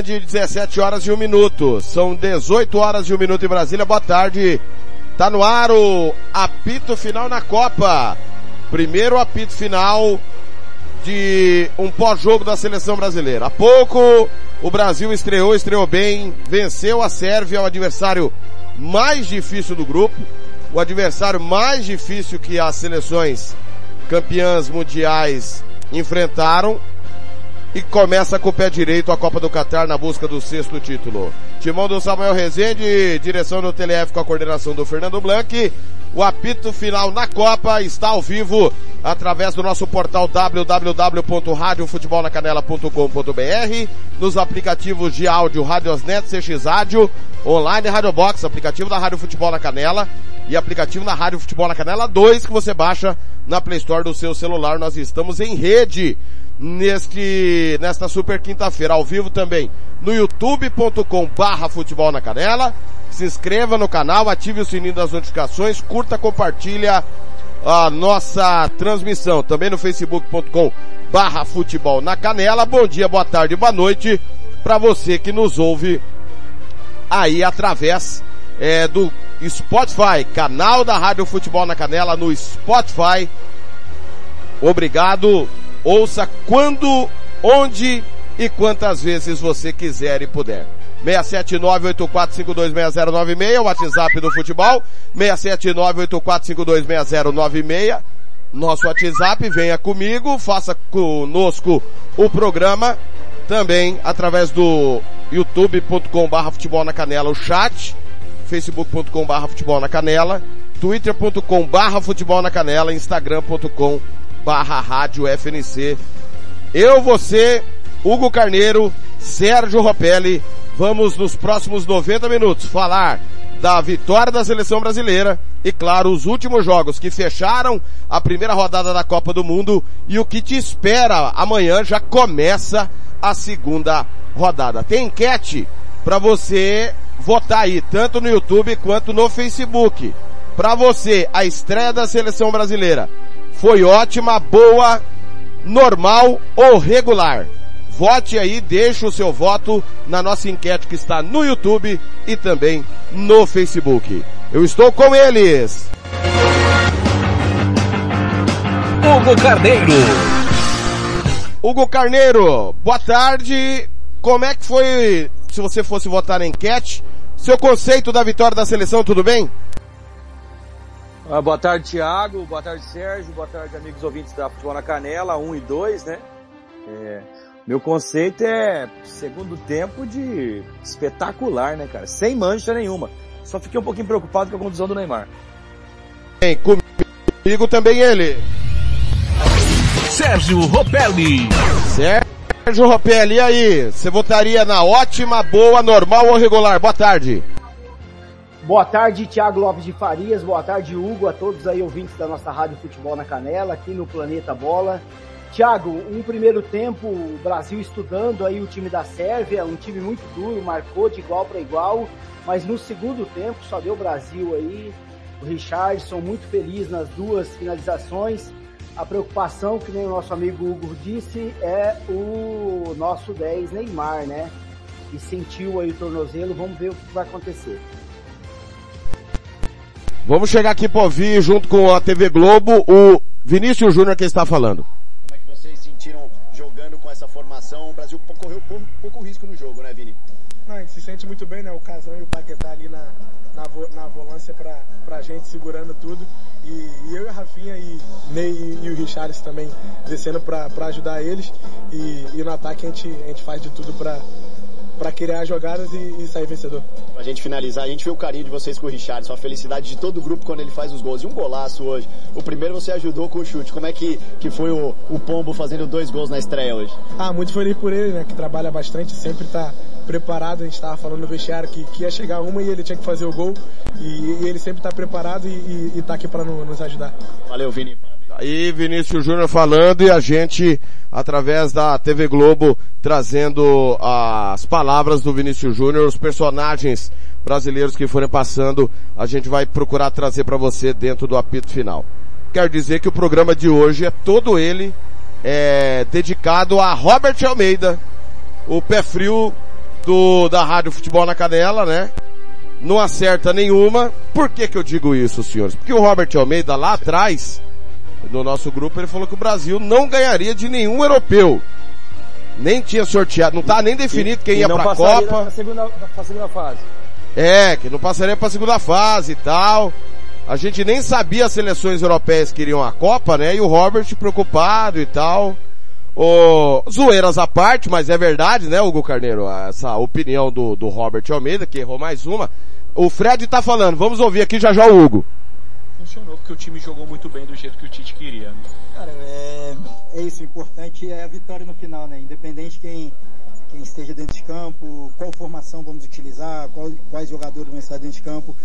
Grande, 17 horas e 1 minuto. São 18 horas e 1 minuto em Brasília. Boa tarde. Tá no ar o apito final na Copa. Primeiro apito final de um pós-jogo da seleção brasileira. Há pouco o Brasil estreou, estreou bem, venceu a Sérvia, o adversário mais difícil do grupo, o adversário mais difícil que as seleções campeãs mundiais enfrentaram e começa com o pé direito a Copa do Catar na busca do sexto título. Timão do Samuel Rezende, direção do TLF com a coordenação do Fernando Blanc. O apito final na Copa está ao vivo através do nosso portal www.radiofutebolnacanela.com.br, nos aplicativos de áudio Radiosnet, CX Rádio, online Rádio Box, aplicativo da Rádio Futebol na Canela e aplicativo na Rádio Futebol na Canela 2 que você baixa na Play Store do seu celular. Nós estamos em rede neste, nesta super quinta-feira, ao vivo também no youtube.com barra futebol na canela. Se inscreva no canal, ative o sininho das notificações, curta, compartilha a nossa transmissão. Também no facebook.com barra futebol na canela. Bom dia, boa tarde, boa noite para você que nos ouve aí através é, do Spotify, canal da Rádio Futebol na Canela no Spotify. Obrigado. Ouça quando, onde e quantas vezes você quiser e puder. 679-8452-6096, o WhatsApp do futebol. 679-8452-6096. Nosso WhatsApp, venha comigo, faça conosco o programa. Também através do youtube.com barra futebol na canela, o chat. facebook.com barra futebol na canela. twitter.com barra futebol na canela. instagram.com barra rádio FNC. Eu, você, Hugo Carneiro, Sérgio Ropelli, vamos nos próximos 90 minutos falar da vitória da seleção brasileira e, claro, os últimos jogos que fecharam a primeira rodada da Copa do Mundo e o que te espera amanhã já começa a segunda rodada. Tem enquete para você votar aí, tanto no YouTube quanto no Facebook. Para você, a estreia da seleção brasileira foi ótima, boa, normal ou regular? Vote aí, deixe o seu voto na nossa enquete que está no YouTube e também no Facebook. Eu estou com eles. Hugo Carneiro. Hugo Carneiro, boa tarde. Como é que foi, se você fosse votar na enquete, seu conceito da vitória da seleção, tudo bem? Ah, boa tarde, Thiago. Boa tarde, Sérgio. Boa tarde, amigos ouvintes da Futebol na Canela 1 e 2, né? É, meu conceito é segundo tempo de espetacular, né, cara? Sem mancha nenhuma. Só fiquei um pouquinho preocupado com a condição do Neymar. Bem, comigo também ele. Sérgio Ropelli. Sérgio Ropelli, e aí? Você votaria na ótima, boa, normal ou regular? Boa tarde. Boa tarde, Thiago Lopes de Farias. Boa tarde, Hugo, a todos aí ouvintes da nossa Rádio Futebol na Canela, aqui no Planeta Bola. Thiago, um primeiro tempo, o Brasil estudando aí o time da Sérvia, um time muito duro, marcou de igual para igual, mas no segundo tempo só deu Brasil aí. O Richardson muito feliz nas duas finalizações. A preocupação, que nem o nosso amigo Hugo disse, é o nosso 10 Neymar, né? E sentiu aí o tornozelo, vamos ver o que vai acontecer. Vamos chegar aqui para ouvir, junto com a TV Globo, o Vinícius Júnior que está falando. Como é que vocês sentiram jogando com essa formação? O Brasil correu pouco, pouco risco no jogo, né, Vini? Não, a gente se sente muito bem, né? O Casão e o Paquetá ali na, na, vo, na volância pra, pra gente, segurando tudo. E, e eu e a Rafinha e Ney e, e o Richards também descendo pra, pra ajudar eles. E, e no ataque a gente, a gente faz de tudo pra, para criar jogadas e, e, sair vencedor. Pra gente finalizar, a gente viu o carinho de vocês com o Richardson, a felicidade de todo o grupo quando ele faz os gols. E um golaço hoje. O primeiro você ajudou com o chute. Como é que, que foi o, o Pombo fazendo dois gols na estreia hoje? Ah, muito feliz por ele, né? Que trabalha bastante, sempre tá preparado. A gente estava falando no vestiário que, que, ia chegar uma e ele tinha que fazer o gol. E, e ele sempre está preparado e, está aqui para no, nos ajudar. Valeu, Vini. Aí Vinícius Júnior falando e a gente, através da TV Globo, trazendo as palavras do Vinícius Júnior, os personagens brasileiros que forem passando, a gente vai procurar trazer para você dentro do apito final. Quer dizer que o programa de hoje é todo ele é, dedicado a Robert Almeida, o pé frio do, da Rádio Futebol na Canela, né? Não acerta nenhuma. Por que que eu digo isso, senhores? Porque o Robert Almeida lá atrás, no nosso grupo, ele falou que o Brasil não ganharia de nenhum europeu. Nem tinha sorteado, não tá nem definido quem e ia pra Copa. Pra segunda, pra segunda fase. É, que não passaria pra segunda fase e tal. A gente nem sabia as seleções europeias que iriam à Copa, né? E o Robert preocupado e tal. O, zoeiras à parte, mas é verdade, né, Hugo Carneiro? Essa opinião do, do Robert Almeida, que errou mais uma. O Fred tá falando, vamos ouvir aqui já já o Hugo funcionou porque o time jogou muito bem do jeito que o Tite queria. Né? Cara, é, é isso, o importante é a vitória no final, né? Independente quem, quem esteja dentro de campo, qual formação vamos utilizar, qual, quais jogadores vão estar dentro de campo.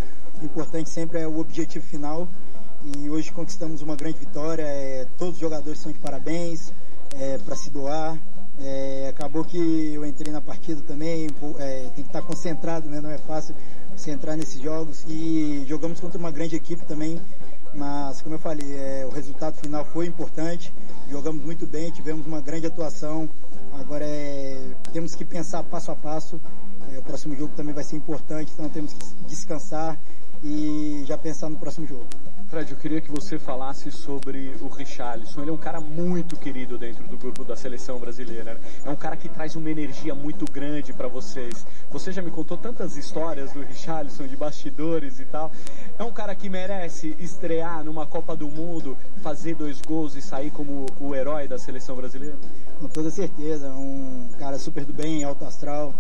O importante sempre é o objetivo final. E hoje conquistamos uma grande vitória. É, todos os jogadores são de parabéns é, para se doar. É, acabou que eu entrei na partida também, é, tem que estar concentrado, né? Não é fácil se entrar nesses jogos e jogamos contra uma grande equipe também, mas como eu falei, é, o resultado final foi importante, jogamos muito bem, tivemos uma grande atuação, agora é, temos que pensar passo a passo, é, o próximo jogo também vai ser importante, então temos que descansar e já pensar no próximo jogo. Fred, eu queria que você falasse sobre o Richarlison. Ele é um cara muito querido dentro do grupo da seleção brasileira. É um cara que traz uma energia muito grande para vocês. Você já me contou tantas histórias do Richarlison, de bastidores e tal. É um cara que merece estrear numa Copa do Mundo, fazer dois gols e sair como o herói da seleção brasileira? Com toda certeza. Um cara super do bem, alto astral.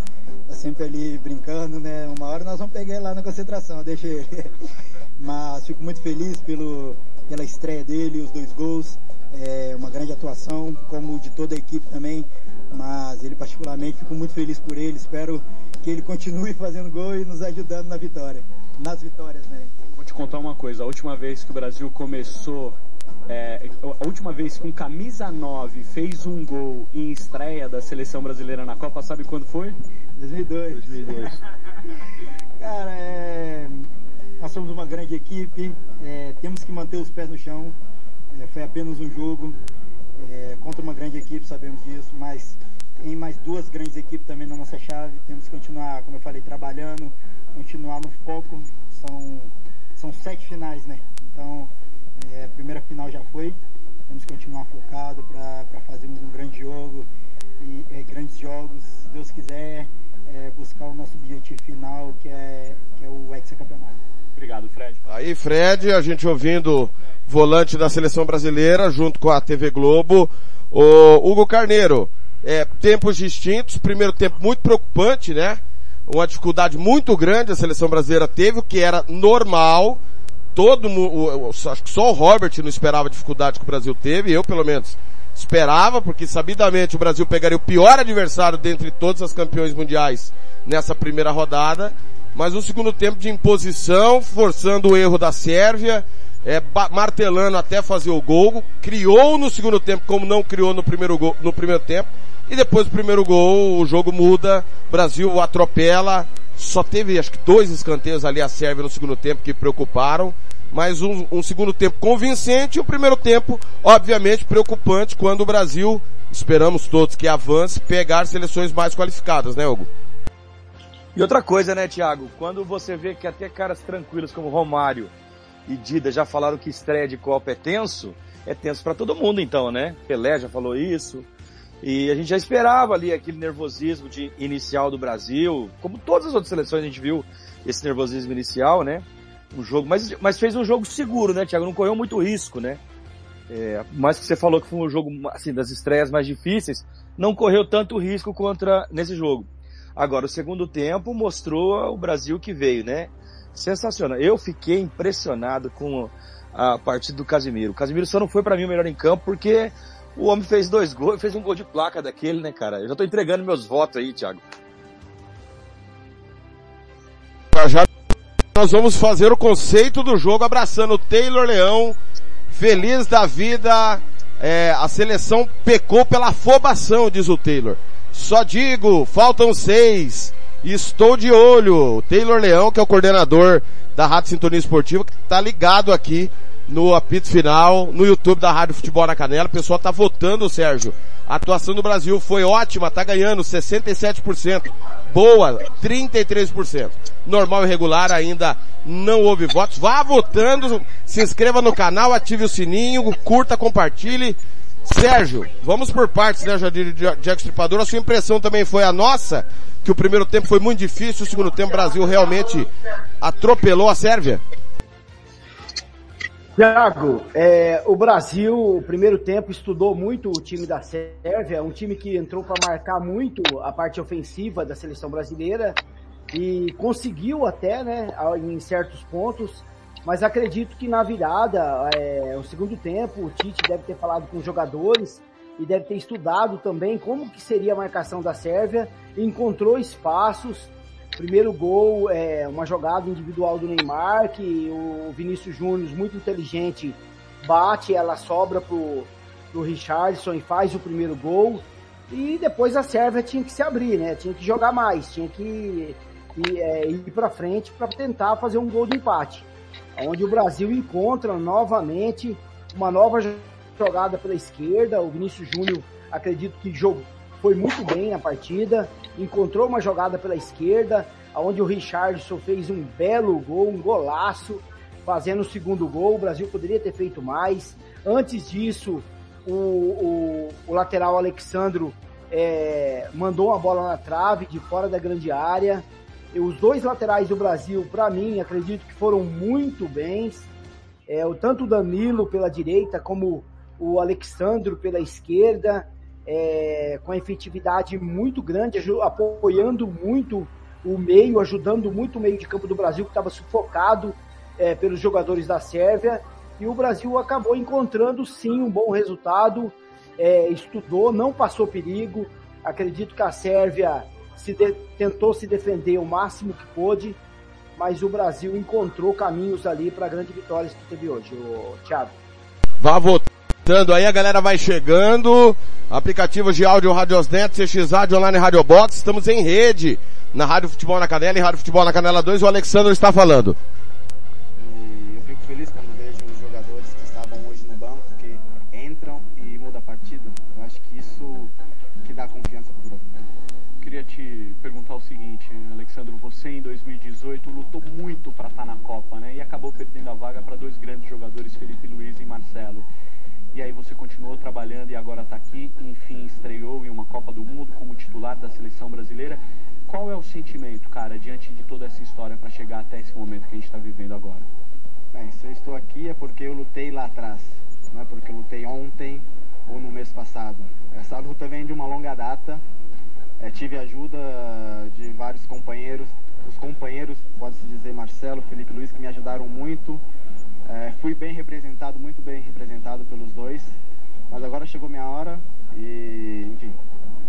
Tá sempre ali brincando, né? Uma hora nós vamos pegar ele lá na concentração, deixa ele. Mas fico muito feliz pelo, pela estreia dele, os dois gols, é uma grande atuação, como de toda a equipe também. Mas ele particularmente fico muito feliz por ele, espero que ele continue fazendo gol e nos ajudando na vitória, nas vitórias, né? Vou te contar uma coisa, a última vez que o Brasil começou é, a última vez que um camisa 9 fez um gol em estreia da seleção brasileira na Copa, sabe quando foi? 2002. 2002. Cara, é, nós somos uma grande equipe, é, temos que manter os pés no chão. É, foi apenas um jogo é, contra uma grande equipe, sabemos disso, mas tem mais duas grandes equipes também na nossa chave. Temos que continuar, como eu falei, trabalhando, continuar no foco. São, são sete finais, né? Então, é, a primeira final já foi. Temos que continuar focado para fazermos um grande jogo e é, grandes jogos, se Deus quiser, é, buscar o nosso objetivo final, que é, que é o hexacampeonato. Obrigado, Fred. Aí, Fred, a gente ouvindo volante da seleção brasileira, junto com a TV Globo, o Hugo Carneiro. É, tempos distintos, primeiro tempo muito preocupante, né? Uma dificuldade muito grande a seleção brasileira teve, o que era normal. Todo mundo, acho que só o Robert não esperava a dificuldade que o Brasil teve, eu pelo menos esperava, porque sabidamente o Brasil pegaria o pior adversário dentre todos os campeões mundiais nessa primeira rodada mas um segundo tempo de imposição, forçando o erro da Sérvia, é, martelando até fazer o gol, criou no segundo tempo como não criou no primeiro gol, no primeiro tempo, e depois do primeiro gol o jogo muda, Brasil atropela, só teve acho que dois escanteios ali a Sérvia no segundo tempo que preocuparam, mas um, um segundo tempo convincente e o primeiro tempo, obviamente, preocupante quando o Brasil, esperamos todos que avance, pegar seleções mais qualificadas, né, Hugo? E outra coisa, né, Thiago? Quando você vê que até caras tranquilos como Romário e Dida já falaram que estreia de Copa é tenso, é tenso para todo mundo então, né? Pelé já falou isso. E a gente já esperava ali aquele nervosismo de inicial do Brasil, como todas as outras seleções a gente viu esse nervosismo inicial, né? Um jogo, mas, mas fez um jogo seguro, né, Thiago? Não correu muito risco, né? É, mais que você falou que foi um jogo assim das estreias mais difíceis, não correu tanto risco contra nesse jogo. Agora o segundo tempo mostrou o Brasil que veio, né? Sensacional. Eu fiquei impressionado com a partida do Casimiro. O Casimiro só não foi para mim o melhor em campo porque o homem fez dois gols, fez um gol de placa daquele, né, cara? Eu já tô entregando meus votos aí, Thiago. Já nós vamos fazer o conceito do jogo abraçando o Taylor Leão, feliz da vida. É, a seleção pecou pela afobação, diz o Taylor. Só digo, faltam seis. Estou de olho. Taylor Leão, que é o coordenador da Rádio Sintonia Esportiva, que está ligado aqui no apito final, no YouTube da Rádio Futebol na Canela. O pessoal tá votando, Sérgio. A atuação do Brasil foi ótima, tá ganhando 67%. Boa, 33%. Normal e regular ainda não houve votos. Vá votando, se inscreva no canal, ative o sininho, curta, compartilhe. Sérgio, vamos por partes, né, Jadir Jack Stripador? A sua impressão também foi a nossa, que o primeiro tempo foi muito difícil, o segundo tempo o Brasil realmente atropelou a Sérvia? Tiago, é, o Brasil, o primeiro tempo, estudou muito o time da Sérvia, um time que entrou para marcar muito a parte ofensiva da seleção brasileira e conseguiu até, né, em certos pontos, mas acredito que na virada, é, o segundo tempo, o Tite deve ter falado com os jogadores e deve ter estudado também como que seria a marcação da Sérvia, encontrou espaços, Primeiro gol é uma jogada individual do Neymar, que o Vinícius Júnior, muito inteligente, bate, ela sobra pro, pro Richardson e faz o primeiro gol. E depois a Sérvia tinha que se abrir, né? Tinha que jogar mais, tinha que ir, é, ir para frente para tentar fazer um gol de empate. Onde o Brasil encontra novamente uma nova jogada pela esquerda. O Vinícius Júnior, acredito que jogou, foi muito bem na partida encontrou uma jogada pela esquerda, onde o Richardson fez um belo gol, um golaço, fazendo o segundo gol. O Brasil poderia ter feito mais. Antes disso, o, o, o lateral Alexandro é, mandou uma bola na trave, de fora da grande área. Os dois laterais do Brasil, para mim, acredito que foram muito bens. É, tanto o Danilo pela direita, como o Alexandro pela esquerda é, com a efetividade muito grande, apoiando muito o meio, ajudando muito o meio de campo do Brasil, que estava sufocado é, pelos jogadores da Sérvia. E o Brasil acabou encontrando sim um bom resultado, é, estudou, não passou perigo. Acredito que a Sérvia se de, tentou se defender o máximo que pôde, mas o Brasil encontrou caminhos ali para a grande vitória que teve hoje, o Thiago. Vá votando aí, a galera vai chegando. Aplicativos de áudio Radiosnet, CX Rádio Online Rádio Box. Estamos em rede na Rádio Futebol na Canela e Rádio Futebol na Canela 2. O Alexandre está falando. O seguinte, Alexandre, você em 2018 lutou muito para estar tá na Copa, né? E acabou perdendo a vaga para dois grandes jogadores, Felipe Luiz e Marcelo e aí você continuou trabalhando e agora está aqui, enfim, estreou em uma Copa do Mundo como titular da seleção brasileira. Qual é o sentimento, cara, diante de toda essa história para chegar até esse momento que a gente está vivendo agora? Bem, se eu estou aqui é porque eu lutei lá atrás, não é porque eu lutei ontem ou no mês passado. Essa luta vem de uma longa data. É, tive ajuda de vários companheiros, os companheiros, pode-se dizer Marcelo, Felipe Luiz, que me ajudaram muito. É, fui bem representado, muito bem representado pelos dois, mas agora chegou minha hora e, enfim,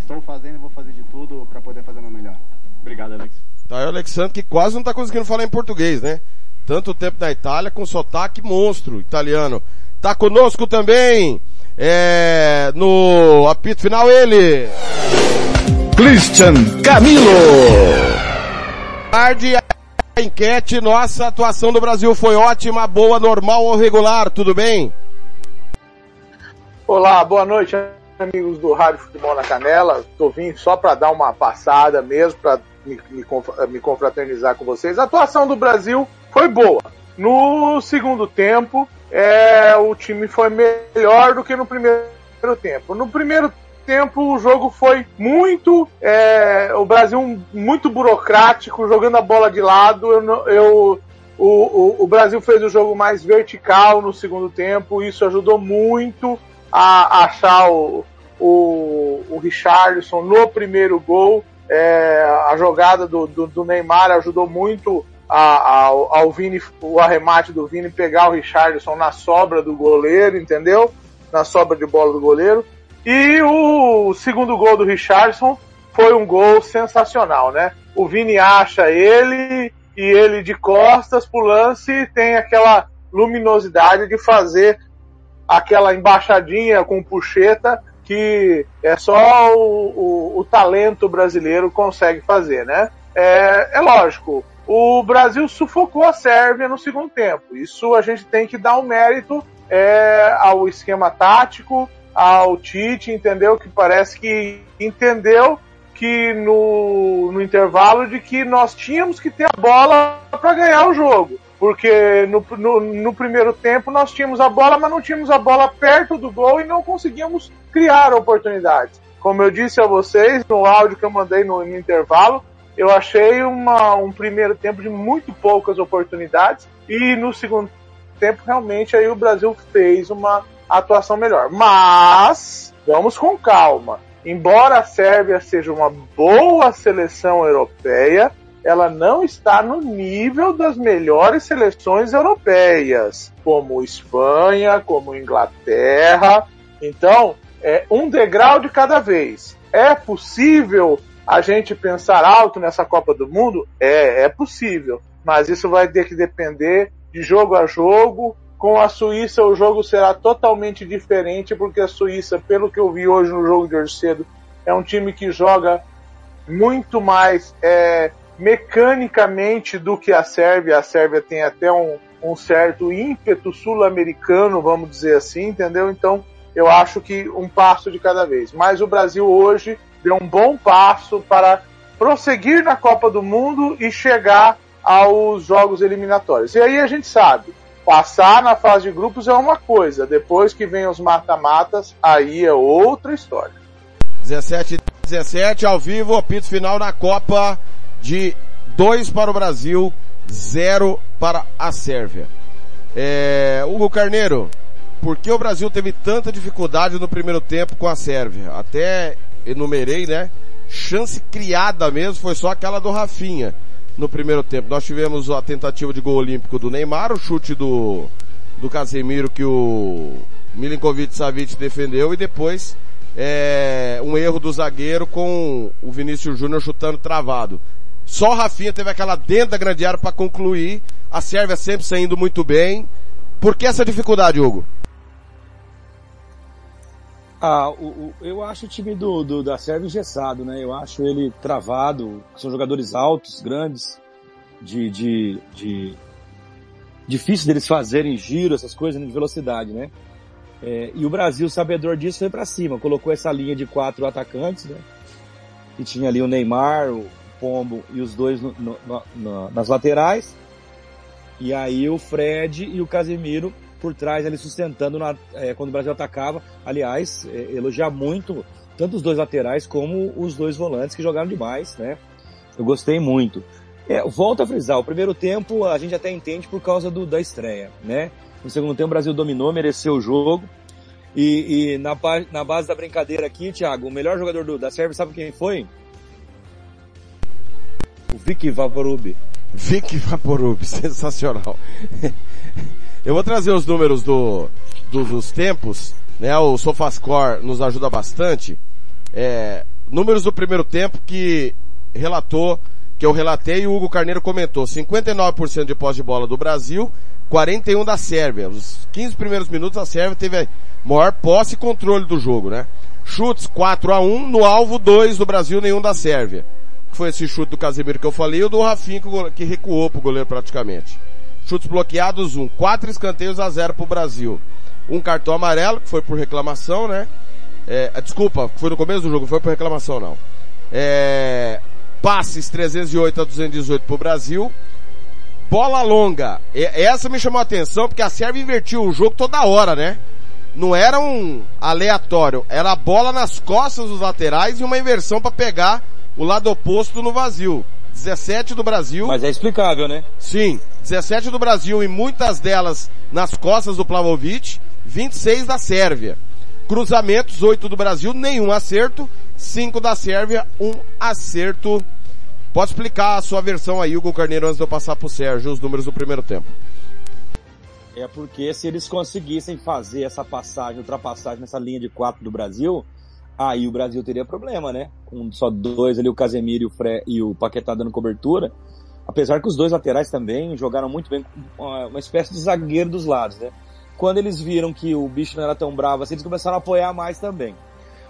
estou fazendo e vou fazer de tudo para poder fazer o meu melhor. Obrigado, Alex. Tá aí o Alexandre que quase não está conseguindo falar em português, né? Tanto tempo na Itália com sotaque monstro italiano. Tá conosco também, é, no apito final ele. Christian Camilo. Tarde a enquete, nossa atuação do Brasil foi ótima, boa, normal ou regular, tudo bem? Olá, boa noite, amigos do Rádio Futebol na Canela. Tô vindo só para dar uma passada mesmo, para me, me, me confraternizar com vocês. A atuação do Brasil foi boa. No segundo tempo, é, o time foi melhor do que no primeiro tempo. No primeiro tempo o jogo foi muito. É, o Brasil muito burocrático, jogando a bola de lado. Eu, eu o, o, o, Brasil fez o jogo mais vertical no segundo tempo, isso ajudou muito a, a achar o, o, o Richarlison no primeiro gol. É, a jogada do, do, do, Neymar ajudou muito a, ao, ao Vini, o arremate do Vini pegar o Richarlison na sobra do goleiro, entendeu? Na sobra de bola do goleiro. E o segundo gol do Richarlison foi um gol sensacional, né? O Vini acha ele e ele de costas pro lance tem aquela luminosidade de fazer aquela embaixadinha com puxeta que é só o, o, o talento brasileiro consegue fazer, né? É, é, lógico, o Brasil sufocou a Sérvia no segundo tempo. Isso a gente tem que dar um mérito é, ao esquema tático, ao Tite, entendeu? Que parece que entendeu que no, no intervalo de que nós tínhamos que ter a bola para ganhar o jogo porque no, no, no, primeiro tempo nós tínhamos a bola, mas não tínhamos a bola perto do gol e não conseguíamos criar oportunidades. Como eu disse a vocês no áudio que eu mandei no, no intervalo, eu achei uma, um primeiro tempo de muito poucas oportunidades e no segundo tempo realmente aí o Brasil fez uma atuação melhor. Mas vamos com calma. Embora a Sérvia seja uma boa seleção europeia, ela não está no nível das melhores seleções europeias, como Espanha, como Inglaterra. Então, é um degrau de cada vez. É possível a gente pensar alto nessa Copa do Mundo? É, é possível. Mas isso vai ter que depender de jogo a jogo. Com a Suíça o jogo será totalmente diferente, porque a Suíça, pelo que eu vi hoje no jogo de hoje cedo, é um time que joga muito mais é, mecanicamente do que a Sérvia. A Sérvia tem até um, um certo ímpeto sul-americano, vamos dizer assim, entendeu? Então, eu acho que um passo de cada vez. Mas o Brasil hoje deu um bom passo para prosseguir na Copa do Mundo e chegar aos jogos eliminatórios. E aí a gente sabe, passar na fase de grupos é uma coisa, depois que vem os mata-matas, aí é outra história. 17 17 ao vivo, apito final na Copa de 2 para o Brasil, 0 para a Sérvia. É, Hugo Carneiro, por que o Brasil teve tanta dificuldade no primeiro tempo com a Sérvia? Até enumerei, né? Chance criada mesmo foi só aquela do Rafinha no primeiro tempo. Nós tivemos a tentativa de gol olímpico do Neymar, o chute do, do Casemiro que o Milinkovic Savic defendeu e depois é, um erro do zagueiro com o Vinícius Júnior chutando travado. Só o Rafinha teve aquela dentro da grande área para concluir. A Sérvia sempre saindo muito bem. Por que essa dificuldade, Hugo? Ah, o, o, eu acho o time do, do, da Sérvia engessado, né? Eu acho ele travado. São jogadores altos, grandes, de, de, de difícil deles fazerem giro, essas coisas de velocidade, né? É, e o Brasil, sabedor disso, foi para cima. Colocou essa linha de quatro atacantes, né? E tinha ali o Neymar, o Pombo e os dois no, no, no, nas laterais. E aí o Fred e o Casemiro por trás ali sustentando na, é, quando o Brasil atacava. Aliás, é, elogiar muito tanto os dois laterais como os dois volantes que jogaram demais, né? Eu gostei muito. É, volto a frisar, o primeiro tempo a gente até entende por causa do, da estreia, né? No segundo tempo o Brasil dominou, mereceu o jogo. E, e na, na, base da brincadeira aqui, Thiago, o melhor jogador do, da Sérvia, sabe quem foi? O Vic Vaporub. Vic Vaporub, sensacional. Eu vou trazer os números do, do dos tempos, né? O Sofascore nos ajuda bastante. É, números do primeiro tempo que relatou, que eu relatei e o Hugo Carneiro comentou. 59% de posse de bola do Brasil, 41 da Sérvia. Os 15 primeiros minutos a Sérvia teve maior posse e controle do jogo, né? Chutes 4 a 1 no alvo 2 do Brasil, nenhum da Sérvia foi esse chute do Casemiro que eu falei, e o do Rafinha que recuou pro goleiro praticamente. Chutes bloqueados, um. Quatro escanteios a zero pro Brasil. Um cartão amarelo, que foi por reclamação, né? É, desculpa, foi no começo do jogo, foi por reclamação não. É, passes 308 a 218 pro Brasil. Bola longa. E, essa me chamou a atenção porque a Sérvia invertiu o jogo toda hora, né? não era um aleatório, era a bola nas costas dos laterais e uma inversão para pegar o lado oposto no vazio. 17 do Brasil. Mas é explicável, né? Sim, 17 do Brasil e muitas delas nas costas do Plavovic, 26 da Sérvia. Cruzamentos, 8 do Brasil, nenhum acerto, 5 da Sérvia, um acerto. Pode explicar a sua versão aí, Hugo Carneiro, antes de eu passar pro Sérgio, os números do primeiro tempo. É porque se eles conseguissem fazer essa passagem, ultrapassagem nessa linha de quatro do Brasil, aí o Brasil teria problema, né? Com só dois ali, o Casemiro e o, Fre e o Paquetá dando cobertura. Apesar que os dois laterais também jogaram muito bem, uma espécie de zagueiro dos lados, né? Quando eles viram que o bicho não era tão bravo assim, eles começaram a apoiar mais também.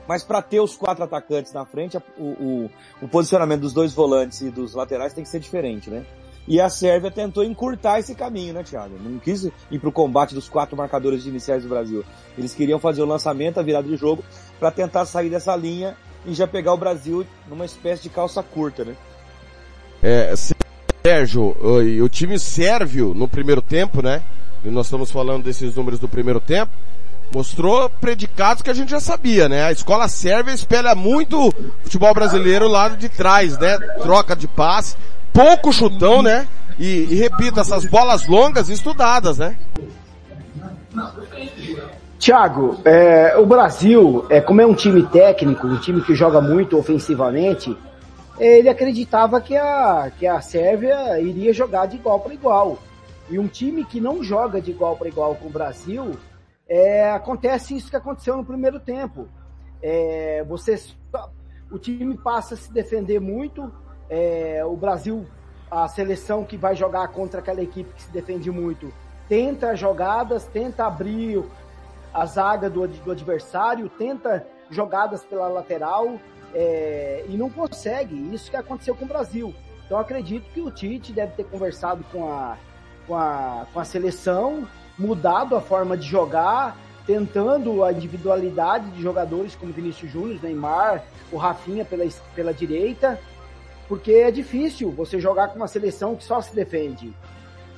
Mas para ter os quatro atacantes na frente, o, o, o posicionamento dos dois volantes e dos laterais tem que ser diferente, né? E a Sérvia tentou encurtar esse caminho, né, Thiago? Não quis ir para o combate dos quatro marcadores iniciais do Brasil. Eles queriam fazer o lançamento, a virada de jogo, para tentar sair dessa linha e já pegar o Brasil numa espécie de calça curta, né? É, Sérgio, o, time sérvio no primeiro tempo, né? E nós estamos falando desses números do primeiro tempo. Mostrou predicados que a gente já sabia, né? A escola sérvia espelha muito o futebol brasileiro lado de trás, né? Troca de passe, pouco chutão, né? E, e repito, essas bolas longas estudadas, né? Tiago, é, o Brasil, é, como é um time técnico, um time que joga muito ofensivamente, ele acreditava que a, que a Sérvia iria jogar de igual para igual. E um time que não joga de igual para igual com o Brasil, é, acontece isso que aconteceu no primeiro tempo. É, você, o time passa a se defender muito, é, o Brasil, a seleção que vai jogar contra aquela equipe que se defende muito, tenta jogadas, tenta abrir a zaga do, do adversário, tenta jogadas pela lateral é, e não consegue. Isso que aconteceu com o Brasil. Então acredito que o Tite deve ter conversado com a, com a, com a seleção, mudado a forma de jogar, tentando a individualidade de jogadores como Vinícius Júnior, Neymar, o Rafinha pela, pela direita porque é difícil você jogar com uma seleção que só se defende.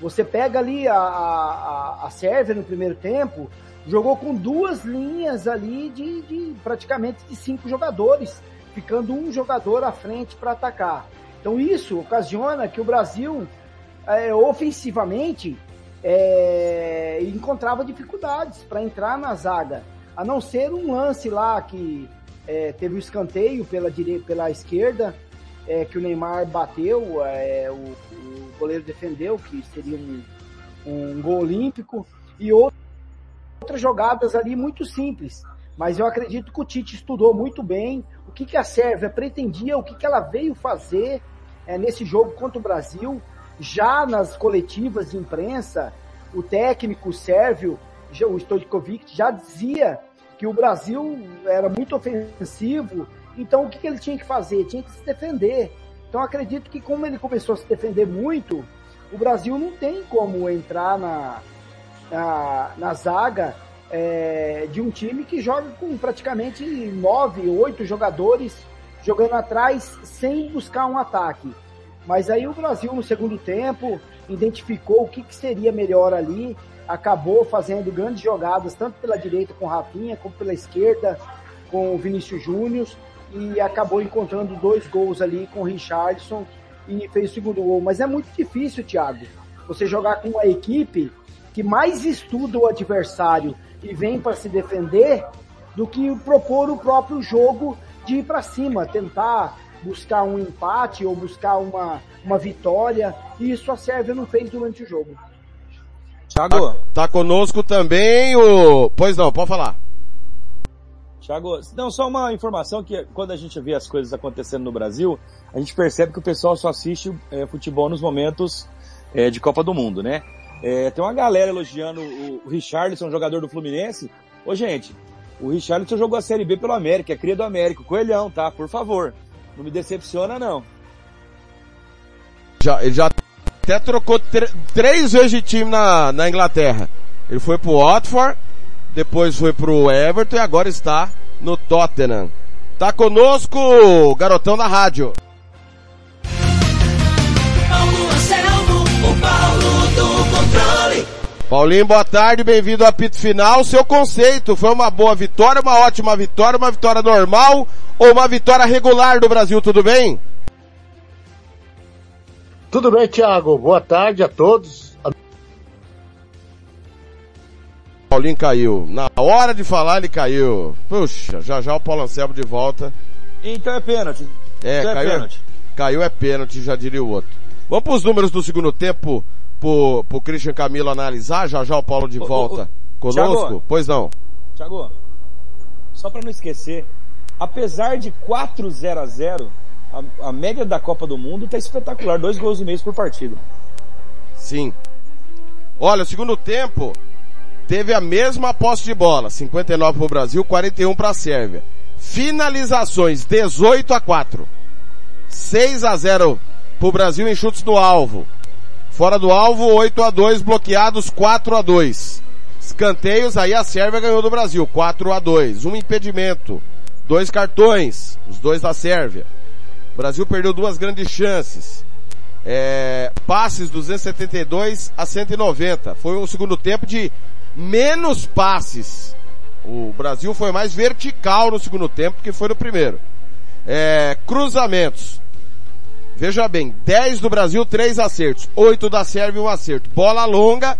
Você pega ali a, a, a Sérvia no primeiro tempo, jogou com duas linhas ali de, de praticamente de cinco jogadores, ficando um jogador à frente para atacar. Então isso ocasiona que o Brasil, é, ofensivamente, é, encontrava dificuldades para entrar na zaga, a não ser um lance lá que é, teve o um escanteio pela, direita, pela esquerda, é, que o Neymar bateu, é, o, o, goleiro defendeu, que seria um, um gol olímpico, e outras jogadas ali muito simples. Mas eu acredito que o Tite estudou muito bem o que, que a Sérvia pretendia, o que, que ela veio fazer é, nesse jogo contra o Brasil. Já nas coletivas de imprensa, o técnico sérvio, o Stojkovic, já dizia que o Brasil era muito ofensivo então o que, que ele tinha que fazer? Tinha que se defender. Então acredito que como ele começou a se defender muito, o Brasil não tem como entrar na, na, na zaga é, de um time que joga com praticamente nove, oito jogadores jogando atrás sem buscar um ataque. Mas aí o Brasil no segundo tempo identificou o que, que seria melhor ali, acabou fazendo grandes jogadas tanto pela direita com o Rafinha como pela esquerda com o Vinícius Júnior e acabou encontrando dois gols ali com o Richardson e fez o segundo gol. Mas é muito difícil, Thiago, você jogar com uma equipe que mais estuda o adversário e vem para se defender do que propor o próprio jogo de ir para cima, tentar buscar um empate ou buscar uma, uma vitória. E isso a Sérvia não fez durante o jogo. Thiago. Tá, tá conosco também o. Pois não, pode falar. Thiago, não, só uma informação que quando a gente vê as coisas acontecendo no Brasil, a gente percebe que o pessoal só assiste é, futebol nos momentos é, de Copa do Mundo, né? É, tem uma galera elogiando o, Richarlison, jogador do Fluminense. Ô gente, o Richarlison jogou a Série B pelo América, é cria do América, coelhão, tá? Por favor, não me decepciona não. Já, ele já até trocou três vezes de time na, na Inglaterra. Ele foi pro Watford, depois foi pro Everton e agora está no Tottenham. Tá conosco, garotão da rádio. O. Paulinho, boa tarde, bem-vindo ao apito final. Seu conceito, foi uma boa vitória, uma ótima vitória, uma vitória normal ou uma vitória regular do Brasil, tudo bem? Tudo bem, Thiago. Boa tarde a todos. Paulinho caiu. Na hora de falar, ele caiu. Puxa, já já o Paulo Anselmo de volta. Então é pênalti. É, então caiu, é pênalti. caiu é pênalti, já diria o outro. Vamos para os números do segundo tempo pro, pro Christian Camilo analisar, já já o Paulo de Ô, ô, volta ô, conosco? Thiago. Pois não. Thiago, só para não esquecer, apesar de 4 0 a 0 a, a média da Copa do Mundo tá espetacular, dois gols e meio por partida. Sim. Olha, o segundo tempo teve a mesma posse de bola, 59 para o Brasil, 41 para a Sérvia. Finalizações, 18 a 4. 6 a 0 para o Brasil em chutes no alvo. Fora do alvo, 8 a 2, bloqueados 4 a 2. Escanteios, aí a Sérvia ganhou do Brasil, 4 a 2. Um impedimento, dois cartões, os dois da Sérvia. O Brasil perdeu duas grandes chances. É, passes 272 a 190. Foi um segundo tempo de menos passes. O Brasil foi mais vertical no segundo tempo que foi no primeiro. É, cruzamentos. Veja bem, 10 do Brasil, 3 acertos. 8 da Sérvia, 1 acerto. Bola longa,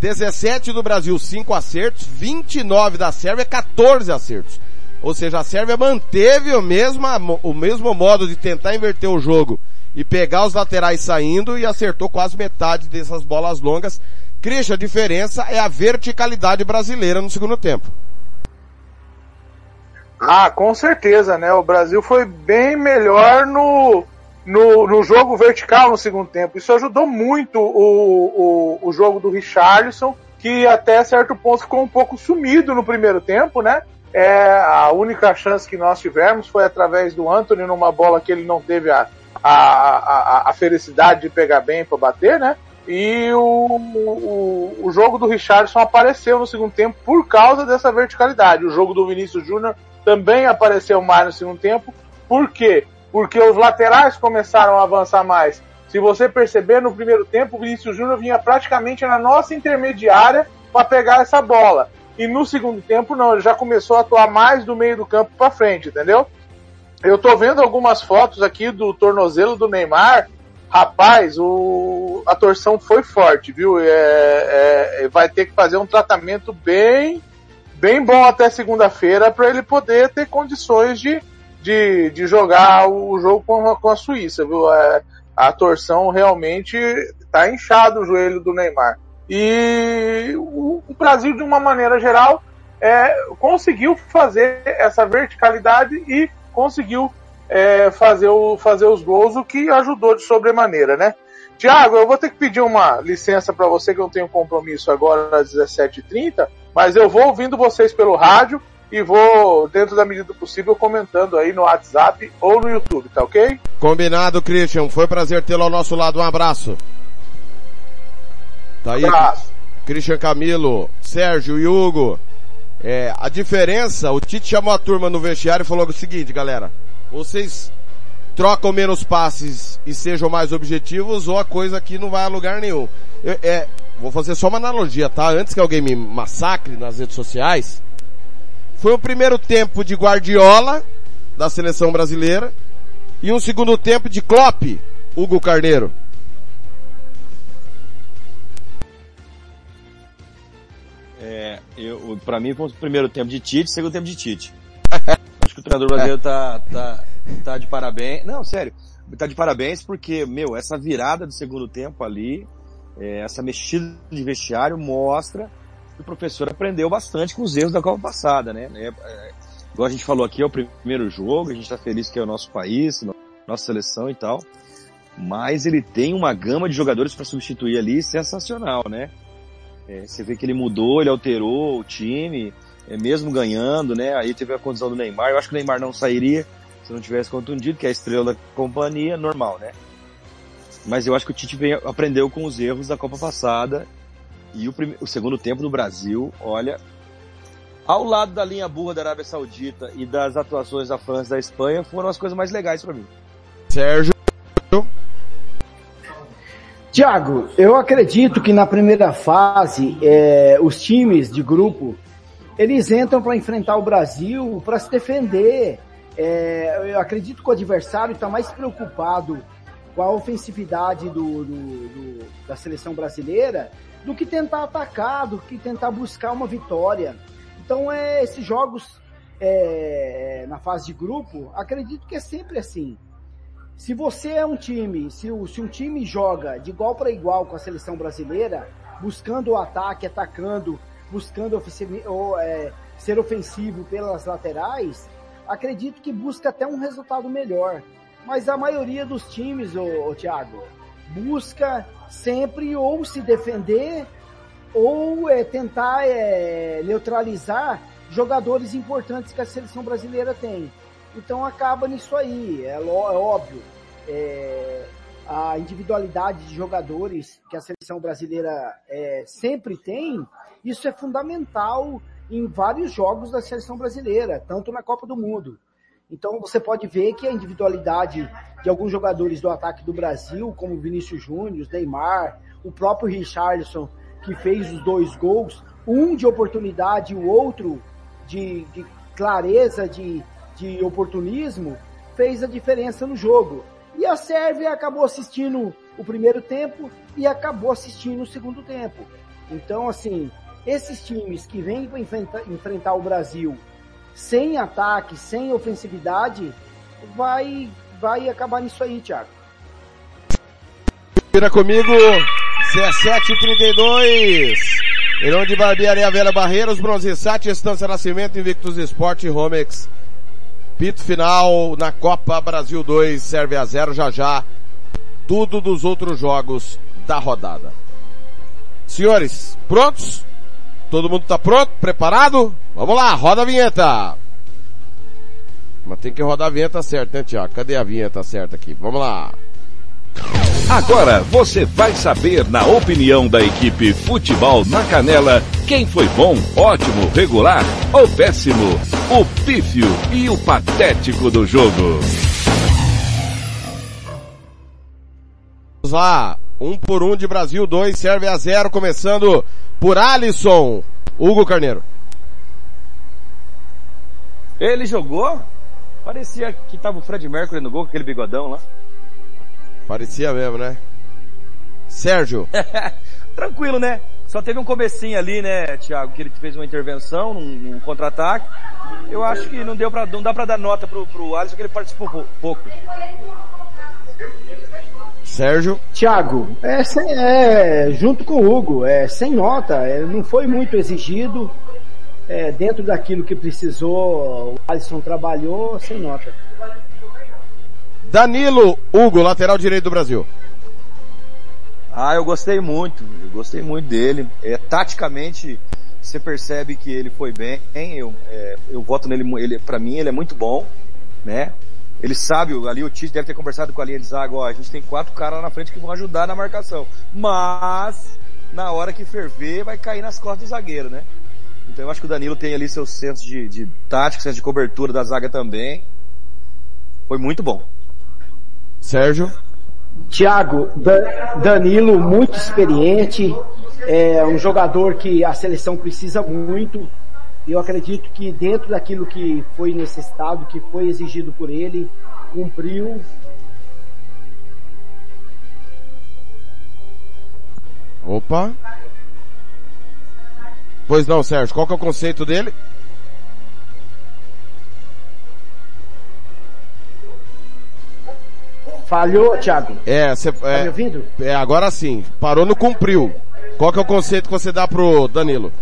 17 do Brasil, 5 acertos. 29 da Sérvia, 14 acertos. Ou seja, a Sérvia manteve o mesmo, o mesmo modo de tentar inverter o jogo e pegar os laterais saindo e acertou quase metade dessas bolas longas. Christian, a diferença é a verticalidade brasileira no segundo tempo. Ah, com certeza, né? O Brasil foi bem melhor no, no, no jogo vertical no segundo tempo. Isso ajudou muito o, o, o jogo do Richarlison, que até certo ponto ficou um pouco sumido no primeiro tempo, né? É, a única chance que nós tivemos foi através do Anthony numa bola que ele não teve a, a, a, a felicidade de pegar bem para bater, né? E o, o, o jogo do Richardson apareceu no segundo tempo por causa dessa verticalidade. O jogo do Vinícius Júnior também apareceu mais no segundo tempo. Por quê? Porque os laterais começaram a avançar mais. Se você perceber, no primeiro tempo, o Vinícius Júnior vinha praticamente na nossa intermediária para pegar essa bola. E no segundo tempo, não, ele já começou a atuar mais do meio do campo para frente, entendeu? Eu tô vendo algumas fotos aqui do tornozelo do Neymar. Rapaz, o, a torção foi forte, viu? É, é, vai ter que fazer um tratamento bem, bem bom até segunda-feira para ele poder ter condições de, de, de jogar o jogo com a, com a Suíça, viu? É, a torção realmente tá inchado o joelho do Neymar. E o, o Brasil, de uma maneira geral, é, conseguiu fazer essa verticalidade e conseguiu é, fazer, o, fazer os gols, o que ajudou de sobremaneira, né? Tiago, eu vou ter que pedir uma licença para você, que eu tenho um compromisso agora às 17h30, mas eu vou ouvindo vocês pelo rádio e vou, dentro da medida do possível, comentando aí no WhatsApp ou no YouTube, tá ok? Combinado, Christian. Foi prazer tê-lo ao nosso lado. Um abraço. Tá aí, Abraço. Christian Camilo, Sérgio e Hugo. É, a diferença, o Tite chamou a turma no vestiário e falou o seguinte, galera, vocês trocam menos passes e sejam mais objetivos ou a coisa aqui não vai a lugar nenhum. Eu, é, vou fazer só uma analogia, tá? Antes que alguém me massacre nas redes sociais, foi o primeiro tempo de Guardiola, da seleção brasileira, e um segundo tempo de Klopp, Hugo Carneiro. É, eu, pra mim foi o primeiro tempo de Tite, segundo tempo de Tite. O treinador brasileiro tá, tá, tá de parabéns. Não, sério, tá de parabéns porque, meu, essa virada do segundo tempo ali, é, essa mexida de vestiário mostra que o professor aprendeu bastante com os erros da Copa passada, né? É, é, igual a gente falou aqui, é o primeiro jogo, a gente tá feliz que é o nosso país, nossa seleção e tal. Mas ele tem uma gama de jogadores para substituir ali sensacional, né? É, você vê que ele mudou, ele alterou o time, é, mesmo ganhando, né? Aí teve a condição do Neymar. Eu acho que o Neymar não sairia se não tivesse contundido, que é a estrela da companhia, normal, né? Mas eu acho que o Tite aprendeu com os erros da Copa passada e o, prime... o segundo tempo do Brasil, olha, ao lado da linha burra da Arábia Saudita e das atuações da França e da Espanha, foram as coisas mais legais para mim. Sérgio. Tiago, eu acredito que na primeira fase é, os times de grupo eles entram para enfrentar o Brasil para se defender. É, eu acredito que o adversário está mais preocupado com a ofensividade do, do, do, da seleção brasileira do que tentar atacar, do que tentar buscar uma vitória. Então, é, esses jogos é, na fase de grupo, acredito que é sempre assim. Se você é um time, se, o, se um time joga de igual para igual com a seleção brasileira, buscando o ataque, atacando, buscando ou, é, ser ofensivo pelas laterais, acredito que busca até um resultado melhor. Mas a maioria dos times, ô Thiago, busca sempre ou se defender ou é, tentar é, neutralizar jogadores importantes que a seleção brasileira tem. Então acaba nisso aí, é, é óbvio. É, a individualidade de jogadores que a seleção brasileira é, sempre tem, isso é fundamental em vários jogos da seleção brasileira, tanto na Copa do Mundo. Então você pode ver que a individualidade de alguns jogadores do ataque do Brasil, como Vinícius Júnior, Neymar, o próprio Richarlison, que fez os dois gols, um de oportunidade e o outro de, de clareza, de, de oportunismo, fez a diferença no jogo. E a Sérvia acabou assistindo o primeiro tempo e acabou assistindo o segundo tempo. Então, assim, esses times que vêm para enfrentar, enfrentar o Brasil sem ataque, sem ofensividade, vai, vai acabar nisso aí, Thiago. Vira comigo, 1732. Irão de Barbearia Velha Barreiros, Bronze Sat, Estância Nascimento, Invictus Esporte, Romex. Pito final na Copa Brasil 2, serve a zero já já. Tudo dos outros jogos da rodada. Senhores, prontos? Todo mundo tá pronto? Preparado? Vamos lá, roda a vinheta. Mas tem que rodar a vinheta certa, né, Tiago? Cadê a vinheta certa aqui? Vamos lá. Agora você vai saber, na opinião da equipe Futebol na Canela, quem foi bom, ótimo, regular ou péssimo, o pífio e o patético do jogo. Vamos lá, um por um de Brasil, dois serve a zero, começando por Alisson, Hugo Carneiro. Ele jogou? Parecia que tava o Fred Mercury no gol com aquele bigodão lá. Parecia mesmo, né? Sérgio. Tranquilo, né? Só teve um comecinho ali, né, Thiago, que ele fez uma intervenção, num, num contra-ataque. Eu acho que não deu para não dá para dar nota pro, pro Alisson que ele participou pouco. Sérgio. Thiago, é, sem, é, junto com o Hugo, é sem nota, é, não foi muito exigido, é, dentro daquilo que precisou, o Alisson trabalhou, sem nota. Danilo Hugo, lateral direito do Brasil. Ah, eu gostei muito, eu gostei muito dele. É, taticamente, você percebe que ele foi bem, eu, é, eu voto nele, ele, pra mim ele é muito bom, né? Ele sabe, ali o Tite deve ter conversado com a linha de zaga, ó, a gente tem quatro caras lá na frente que vão ajudar na marcação. Mas, na hora que ferver, vai cair nas costas do zagueiro, né? Então eu acho que o Danilo tem ali seu senso de, de tática, senso de cobertura da zaga também. Foi muito bom. Sérgio? Tiago, Danilo muito experiente, é um jogador que a seleção precisa muito. Eu acredito que dentro daquilo que foi necessitado, que foi exigido por ele, cumpriu. Opa. Pois não, Sérgio, qual que é o conceito dele? Falhou, Thiago? É, você... Tá é, me ouvindo? É, agora sim. Parou no cumpriu. Qual que é o conceito que você dá pro Danilo?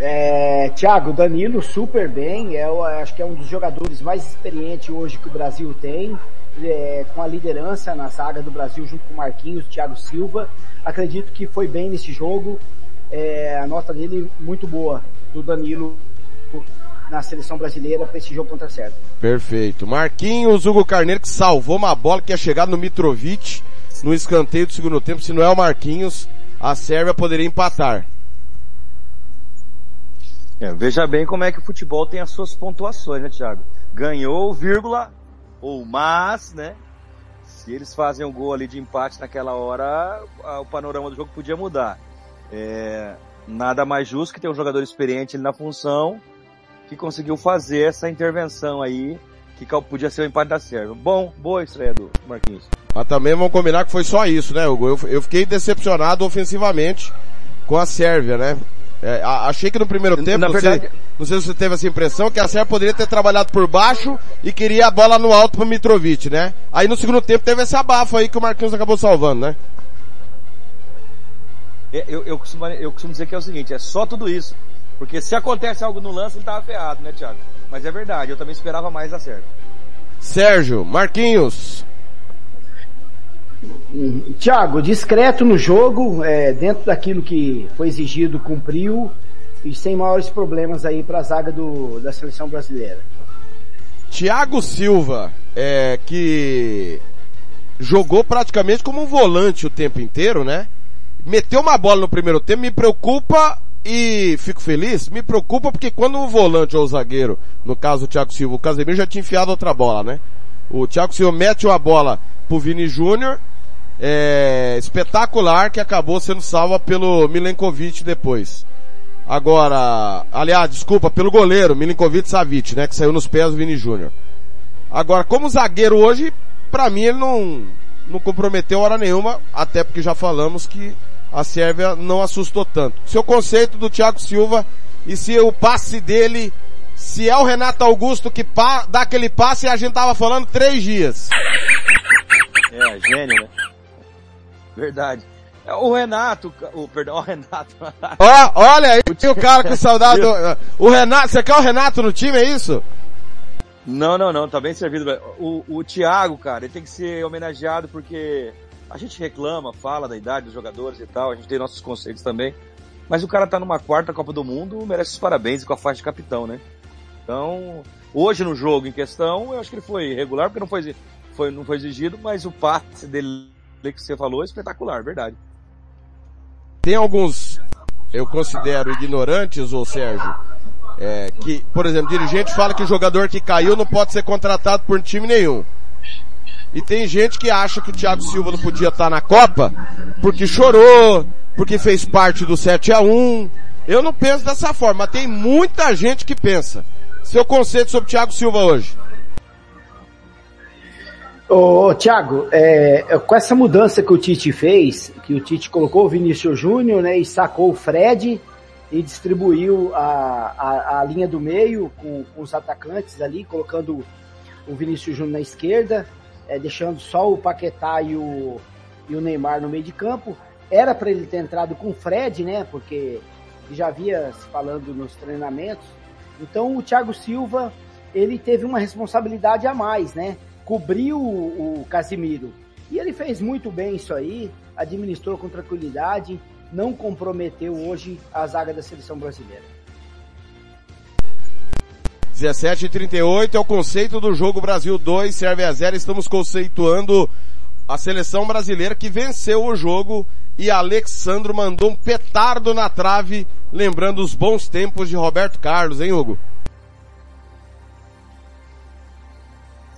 É, Thiago, Danilo super bem, é, acho que é um dos jogadores mais experientes hoje que o Brasil tem, é, com a liderança na zaga do Brasil junto com Marquinhos, Thiago Silva. Acredito que foi bem nesse jogo, é, a nota dele muito boa, do Danilo na seleção brasileira para esse jogo contra a Sérvia. Perfeito. Marquinhos, Hugo Carneiro que salvou uma bola que ia chegar no Mitrovic no escanteio do segundo tempo. Se não é o Marquinhos, a Sérvia poderia empatar. É, veja bem como é que o futebol tem as suas pontuações, né, Thiago? Ganhou, vírgula, ou mas, né? Se eles fazem um gol ali de empate naquela hora, o panorama do jogo podia mudar. É, nada mais justo que ter um jogador experiente na função que conseguiu fazer essa intervenção aí, que podia ser o empate da Sérvia. Bom, boa estreia do Marquinhos. Mas também vamos combinar que foi só isso, né, Hugo? Eu, eu fiquei decepcionado ofensivamente com a Sérvia, né? É, achei que no primeiro tempo, Na não, verdade- sei, não sei se você teve essa impressão, que a Sérvia poderia ter trabalhado por baixo e queria a bola no alto pro Mitrovic, né? Aí no segundo tempo teve esse abafo aí que o Marquinhos acabou salvando, né? É, Eu, eu, costumo, eu costumo dizer que é o seguinte, é só tudo isso. Porque se acontece algo no lance, ele tava ferrado, né, Thiago? Mas é verdade, eu também esperava mais da Sérvia. Sérgio, Marquinhos. Thiago, discreto no jogo, é, dentro daquilo que foi exigido, cumpriu e sem maiores problemas aí para a zaga do, da seleção brasileira. Thiago Silva, é, que jogou praticamente como um volante o tempo inteiro, né? Meteu uma bola no primeiro tempo, me preocupa e fico feliz, me preocupa porque quando o volante ou o zagueiro, no caso o Thiago Silva, o Casemiro já tinha enfiado outra bola, né? O Thiago Silva mete uma bola pro Vini Júnior, é, espetacular, que acabou sendo salva pelo Milenkovic depois. Agora, aliás, desculpa, pelo goleiro, Milinkovic Savic, né, que saiu nos pés do Vini Júnior. Agora, como zagueiro hoje, pra mim ele não, não comprometeu hora nenhuma, até porque já falamos que a Sérvia não assustou tanto. Seu conceito do Thiago Silva e se o passe dele, se é o Renato Augusto que dá aquele passe, a gente tava falando três dias. É, gênio, né? Verdade. É, O Renato, o, perdão, o Renato. Ó, olha aí, o cara com saudade do, o Renato, você quer o Renato no time, é isso? Não, não, não, tá bem servido. O, o Thiago, cara, ele tem que ser homenageado porque a gente reclama, fala da idade dos jogadores e tal, a gente tem nossos conceitos também. Mas o cara tá numa quarta Copa do Mundo, merece os parabéns com a faixa de capitão, né? Então, hoje no jogo em questão, eu acho que ele foi regular, porque não foi, foi, não foi exigido, mas o passe dele que você falou é espetacular, verdade. Tem alguns, eu considero ignorantes, ô Sérgio, é, que, por exemplo, dirigente fala que o jogador que caiu não pode ser contratado por time nenhum. E tem gente que acha que o Thiago Silva não podia estar na Copa porque chorou, porque fez parte do 7 a 1 Eu não penso dessa forma, mas tem muita gente que pensa. Seu conceito sobre o Thiago Silva hoje. Ô, Thiago, é, com essa mudança que o Tite fez, que o Tite colocou o Vinícius Júnior, né, e sacou o Fred e distribuiu a, a, a linha do meio com, com os atacantes ali, colocando o Vinícius Júnior na esquerda, é, deixando só o Paquetá e o, e o Neymar no meio de campo. Era para ele ter entrado com o Fred, né, porque já havia se falando nos treinamentos. Então o Thiago Silva, ele teve uma responsabilidade a mais, né? cobriu o, o Casimiro. E ele fez muito bem isso aí, administrou com tranquilidade, não comprometeu hoje a zaga da seleção brasileira. 17 e 38 é o conceito do jogo Brasil 2, serve a 0. Estamos conceituando a seleção brasileira que venceu o jogo e Alexandro mandou um petardo na trave, lembrando os bons tempos de Roberto Carlos, hein, Hugo?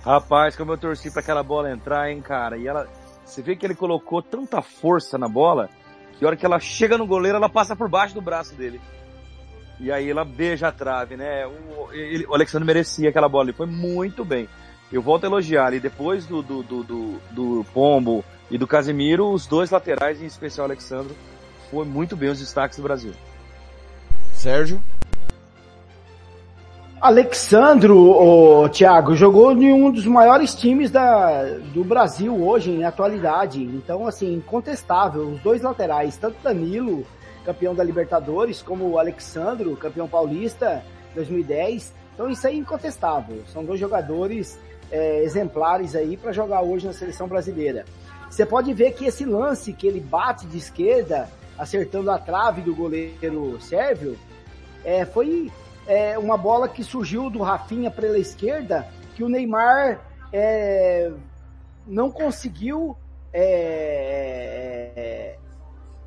Rapaz, como eu torci para aquela bola entrar, hein, cara. E ela, você vê que ele colocou tanta força na bola, que a hora que ela chega no goleiro, ela passa por baixo do braço dele. E aí ela beija a trave, né? O, ele, o Alexandre merecia aquela bola, ele foi muito bem. Eu volto a elogiar ali, depois do, do, do, do, do Pombo e do Casimiro, os dois laterais, em especial o Alexandre, foi muito bem os destaques do Brasil. Sérgio? Alexandro, o Thiago, jogou em um dos maiores times da, do Brasil hoje, em atualidade. Então, assim, incontestável. Os dois laterais, tanto Danilo, campeão da Libertadores, como o Alexandro, campeão paulista 2010. Então, isso aí é incontestável. São dois jogadores é, exemplares aí para jogar hoje na seleção brasileira. Você pode ver que esse lance que ele bate de esquerda, acertando a trave do goleiro sérvio, é, foi é, uma bola que surgiu do Rafinha pela esquerda, que o Neymar é, não conseguiu é,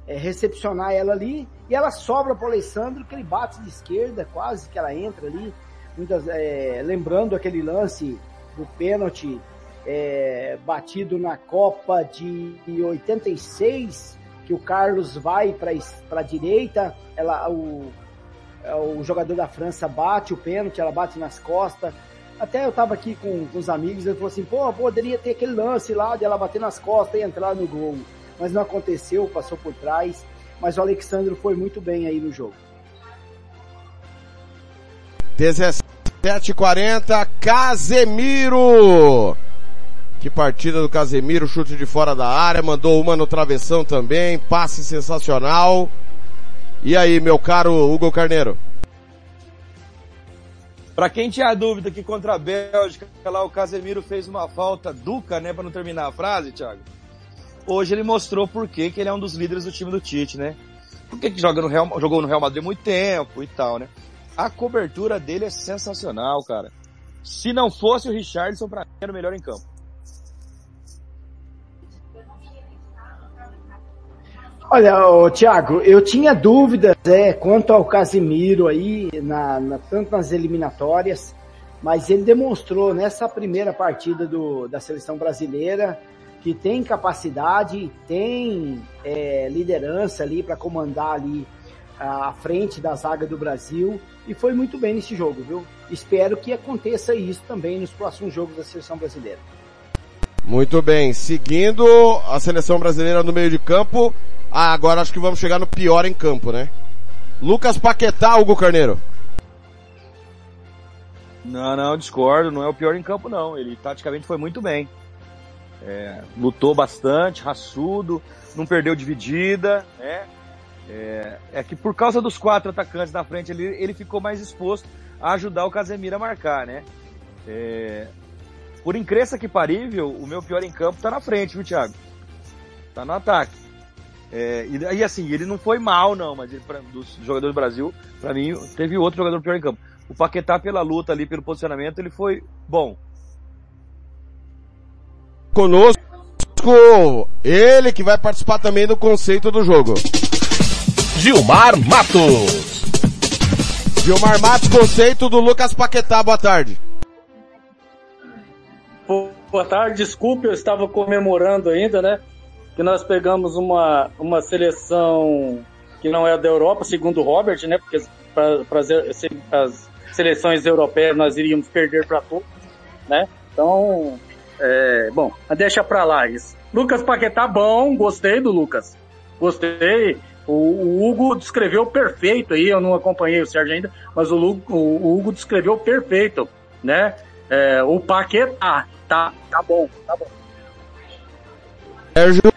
é, recepcionar ela ali, e ela sobra para o Alessandro, que ele bate de esquerda, quase que ela entra ali, muitas, é, lembrando aquele lance do pênalti é, batido na Copa de 86, que o Carlos vai para a direita, ela, o, é, o jogador da França bate o pênalti, ela bate nas costas. Até eu tava aqui com, com os amigos, ele falou assim, pô, poderia ter aquele lance lá de ela bater nas costas e entrar no gol. Mas não aconteceu, passou por trás. Mas o Alexandre foi muito bem aí no jogo. 17:40 Casemiro. Que partida do Casemiro, chute de fora da área, mandou uma no travessão também, passe sensacional. E aí, meu caro Hugo Carneiro? Para quem tinha dúvida que contra a Bélgica lá o Casemiro fez uma falta duca, né, para não terminar a frase, Thiago. Hoje ele mostrou por que ele é um dos líderes do time do Tite, né? Porque que joga no Real, jogou no Real Madrid muito tempo e tal, né? A cobertura dele é sensacional, cara. Se não fosse o Richardson, para mim era o melhor em campo. Olha, ô, Thiago, eu tinha dúvidas é, quanto ao Casimiro aí, na, na, tanto nas eliminatórias, mas ele demonstrou nessa primeira partida do, da seleção brasileira que tem capacidade, tem é, liderança ali para comandar ali a frente da zaga do Brasil e foi muito bem nesse jogo, viu? Espero que aconteça isso também nos próximos jogos da seleção brasileira. Muito bem, seguindo a seleção brasileira no meio de campo, ah, agora acho que vamos chegar no pior em campo, né? Lucas Paquetá, Hugo Carneiro. Não, não, discordo, não é o pior em campo não, ele taticamente foi muito bem. É, lutou bastante, raçudo, não perdeu dividida, né? É, é, que por causa dos quatro atacantes na frente ele, ele ficou mais exposto a ajudar o Casemiro a marcar, né? É, por incrível que parível, o meu pior em campo tá na frente, viu, Thiago? Tá no ataque. É, e, e, assim, ele não foi mal, não, mas ele, pra, dos jogadores do Brasil, para mim, teve outro jogador pior em campo. O Paquetá, pela luta ali, pelo posicionamento, ele foi bom. Conosco, ele que vai participar também do conceito do jogo. Gilmar Matos. Gilmar Matos, conceito do Lucas Paquetá, boa tarde. Boa tarde, desculpe, eu estava comemorando ainda, né? que nós pegamos uma, uma seleção que não é da Europa, segundo o Robert, né? Porque para as seleções europeias nós iríamos perder para todos, né? Então, é, bom, deixa para lá isso. Lucas Paquetá, bom, gostei do Lucas. Gostei. O, o, Hugo descreveu perfeito aí, eu não acompanhei o Sérgio ainda, mas o, o, o Hugo descreveu perfeito, né? É, o Paquetá, tá, tá bom, tá bom. Sérgio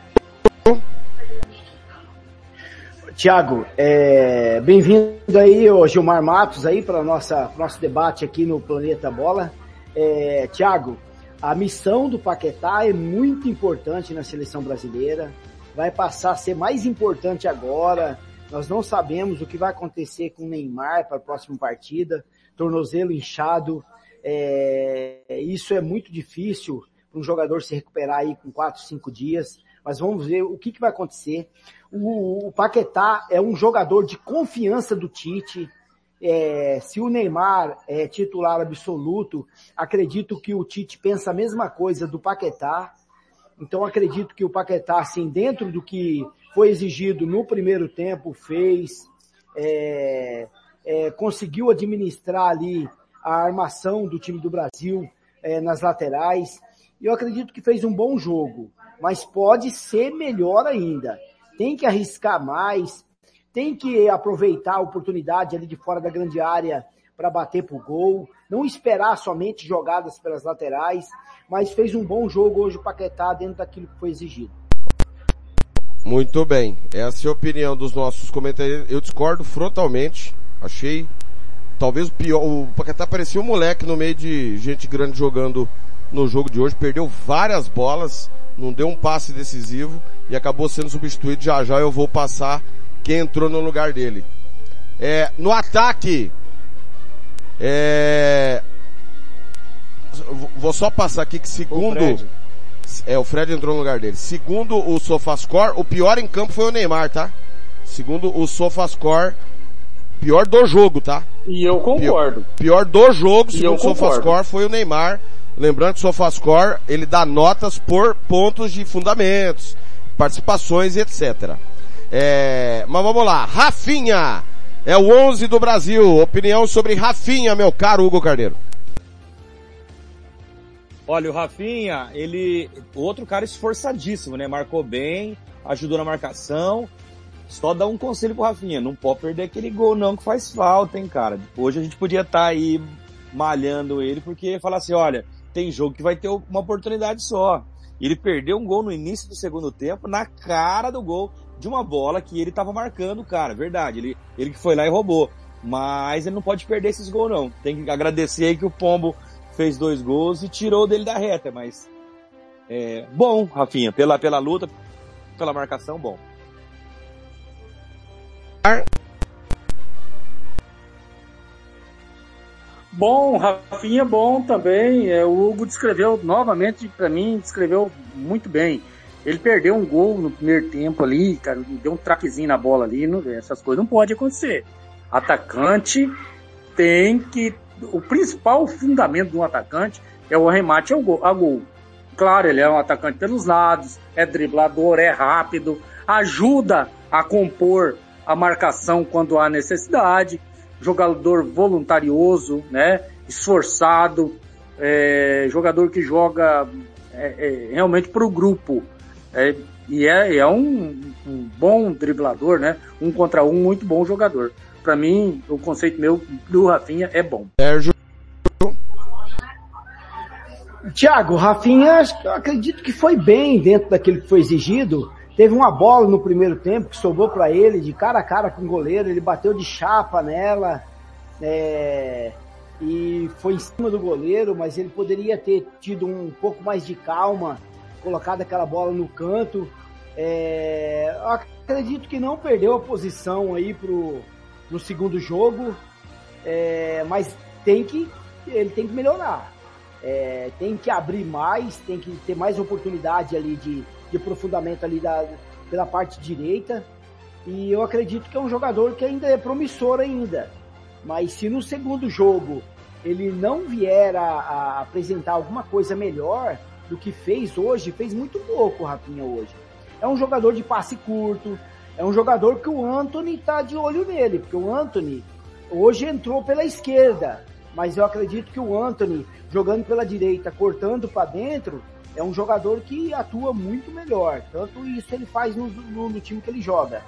Tiago, é, bem-vindo aí, o Gilmar Matos, aí para nossa nosso debate aqui no Planeta Bola. É, Tiago, a missão do Paquetá é muito importante na seleção brasileira. Vai passar a ser mais importante agora. Nós não sabemos o que vai acontecer com o Neymar para a próxima partida. Tornozelo inchado. É, isso é muito difícil para um jogador se recuperar aí com quatro, cinco dias. Mas vamos ver o que, que vai acontecer. O, o Paquetá é um jogador de confiança do Tite. É, se o Neymar é titular absoluto, acredito que o Tite pensa a mesma coisa do Paquetá. Então acredito que o Paquetá, assim, dentro do que foi exigido no primeiro tempo, fez, é, é, conseguiu administrar ali a armação do time do Brasil é, nas laterais. E eu acredito que fez um bom jogo, mas pode ser melhor ainda tem que arriscar mais, tem que aproveitar a oportunidade ali de fora da grande área para bater pro gol, não esperar somente jogadas pelas laterais, mas fez um bom jogo hoje o Paquetá dentro daquilo que foi exigido. Muito bem, essa é a opinião dos nossos comentários. Eu discordo frontalmente. Achei talvez o pior. O Paquetá parecia um moleque no meio de gente grande jogando no jogo de hoje. Perdeu várias bolas, não deu um passe decisivo e acabou sendo substituído. Já já eu vou passar quem entrou no lugar dele. É, no ataque, é, vou só passar aqui que segundo, o é, o Fred entrou no lugar dele. Segundo o Sofascore, o pior em campo foi o Neymar, tá? Segundo o Sofascore, pior do jogo, tá? E eu concordo. Pior, pior do jogo, segundo o Sofascore, foi o Neymar. Lembrando que o SofaScore, ele dá notas por pontos de fundamentos, participações e etc. É, mas vamos lá. Rafinha é o 11 do Brasil. Opinião sobre Rafinha, meu caro Hugo Carneiro. Olha, o Rafinha, ele, outro cara esforçadíssimo, né? Marcou bem, ajudou na marcação. Só dá um conselho pro Rafinha, não pode perder aquele gol não que faz falta, hein, cara. Hoje a gente podia estar tá aí malhando ele porque falar assim, olha, tem jogo que vai ter uma oportunidade só. Ele perdeu um gol no início do segundo tempo na cara do gol de uma bola que ele tava marcando, cara, verdade. Ele, ele que foi lá e roubou. Mas ele não pode perder esses gols não. Tem que agradecer aí que o Pombo fez dois gols e tirou dele da reta, mas é bom, Rafinha, pela, pela luta, pela marcação, bom. Bom, Rafinha bom também. É, o Hugo descreveu novamente para mim, descreveu muito bem. Ele perdeu um gol no primeiro tempo ali, cara, deu um traquezinho na bola ali, não, essas coisas não pode acontecer. Atacante tem que o principal fundamento de um atacante é o arremate ao gol, a gol. Claro, ele é um atacante pelos lados, é driblador, é rápido, ajuda a compor a marcação quando há necessidade, jogador voluntarioso, né, esforçado, é, jogador que joga é, é, realmente para o grupo. É, e é, é um, um, bom driblador, né? Um contra um, muito bom jogador. Para mim, o conceito meu do Rafinha é bom. Sérgio. Tiago, Rafinha, eu acredito que foi bem dentro daquilo que foi exigido. Teve uma bola no primeiro tempo que sobrou para ele de cara a cara com o goleiro, ele bateu de chapa nela é, e foi em cima do goleiro, mas ele poderia ter tido um pouco mais de calma, colocado aquela bola no canto. É, acredito que não perdeu a posição aí pro, pro segundo jogo, é, mas tem que ele tem que melhorar. É, tem que abrir mais, tem que ter mais oportunidade ali de de aprofundamento ali da, pela parte direita. E eu acredito que é um jogador que ainda é promissor ainda. Mas se no segundo jogo ele não vier a, a apresentar alguma coisa melhor do que fez hoje, fez muito pouco o Rafinha hoje. É um jogador de passe curto, é um jogador que o Anthony tá de olho nele, porque o Anthony hoje entrou pela esquerda, mas eu acredito que o Anthony jogando pela direita, cortando para dentro, é um jogador que atua muito melhor. Tanto isso ele faz no, no, no, time que ele joga.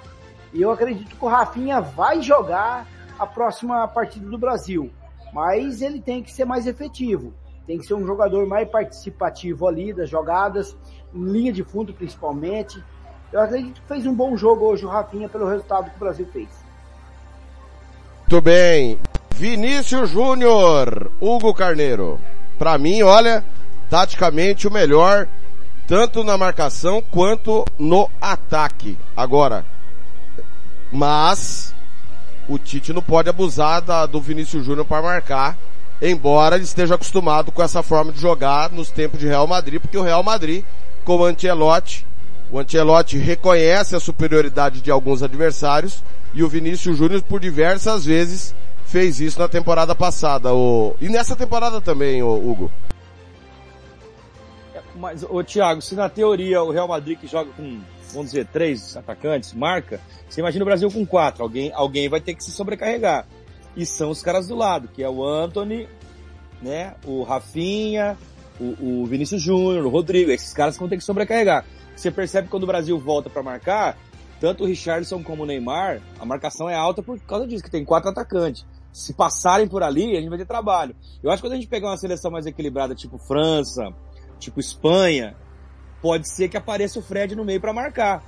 E eu acredito que o Rafinha vai jogar a próxima partida do Brasil. Mas ele tem que ser mais efetivo. Tem que ser um jogador mais participativo ali das jogadas, em linha de fundo principalmente. Eu acredito que fez um bom jogo hoje o Rafinha pelo resultado que o Brasil fez. Muito bem. Vinícius Júnior, Hugo Carneiro. Para mim, olha, taticamente o melhor, tanto na marcação quanto no ataque. Agora, mas o Tite não pode abusar da, do Vinícius Júnior para marcar, embora ele esteja acostumado com essa forma de jogar nos tempos de Real Madrid, porque o Real Madrid, com o Ancelotti, o Ancelotti reconhece a superioridade de alguns adversários e o Vinícius Júnior por diversas vezes fez isso na temporada passada. O... E nessa temporada também, o Hugo. Mas, ô Thiago, se na teoria o Real Madrid que joga com, vamos dizer, três atacantes, marca, você imagina o Brasil com quatro. Alguém, alguém vai ter que se sobrecarregar. E são os caras do lado, que é o Anthony, né, o Rafinha, o, o Vinícius Júnior, o Rodrigo. Esses caras vão ter que sobrecarregar. Você percebe que quando o Brasil volta para marcar, tanto o Richardson como o Neymar, a marcação é alta por causa disso, que tem quatro atacantes. Se passarem por ali, a gente vai ter trabalho. Eu acho que quando a gente pegar uma seleção mais equilibrada, tipo França, tipo Espanha, pode ser que apareça o Fred no meio para marcar.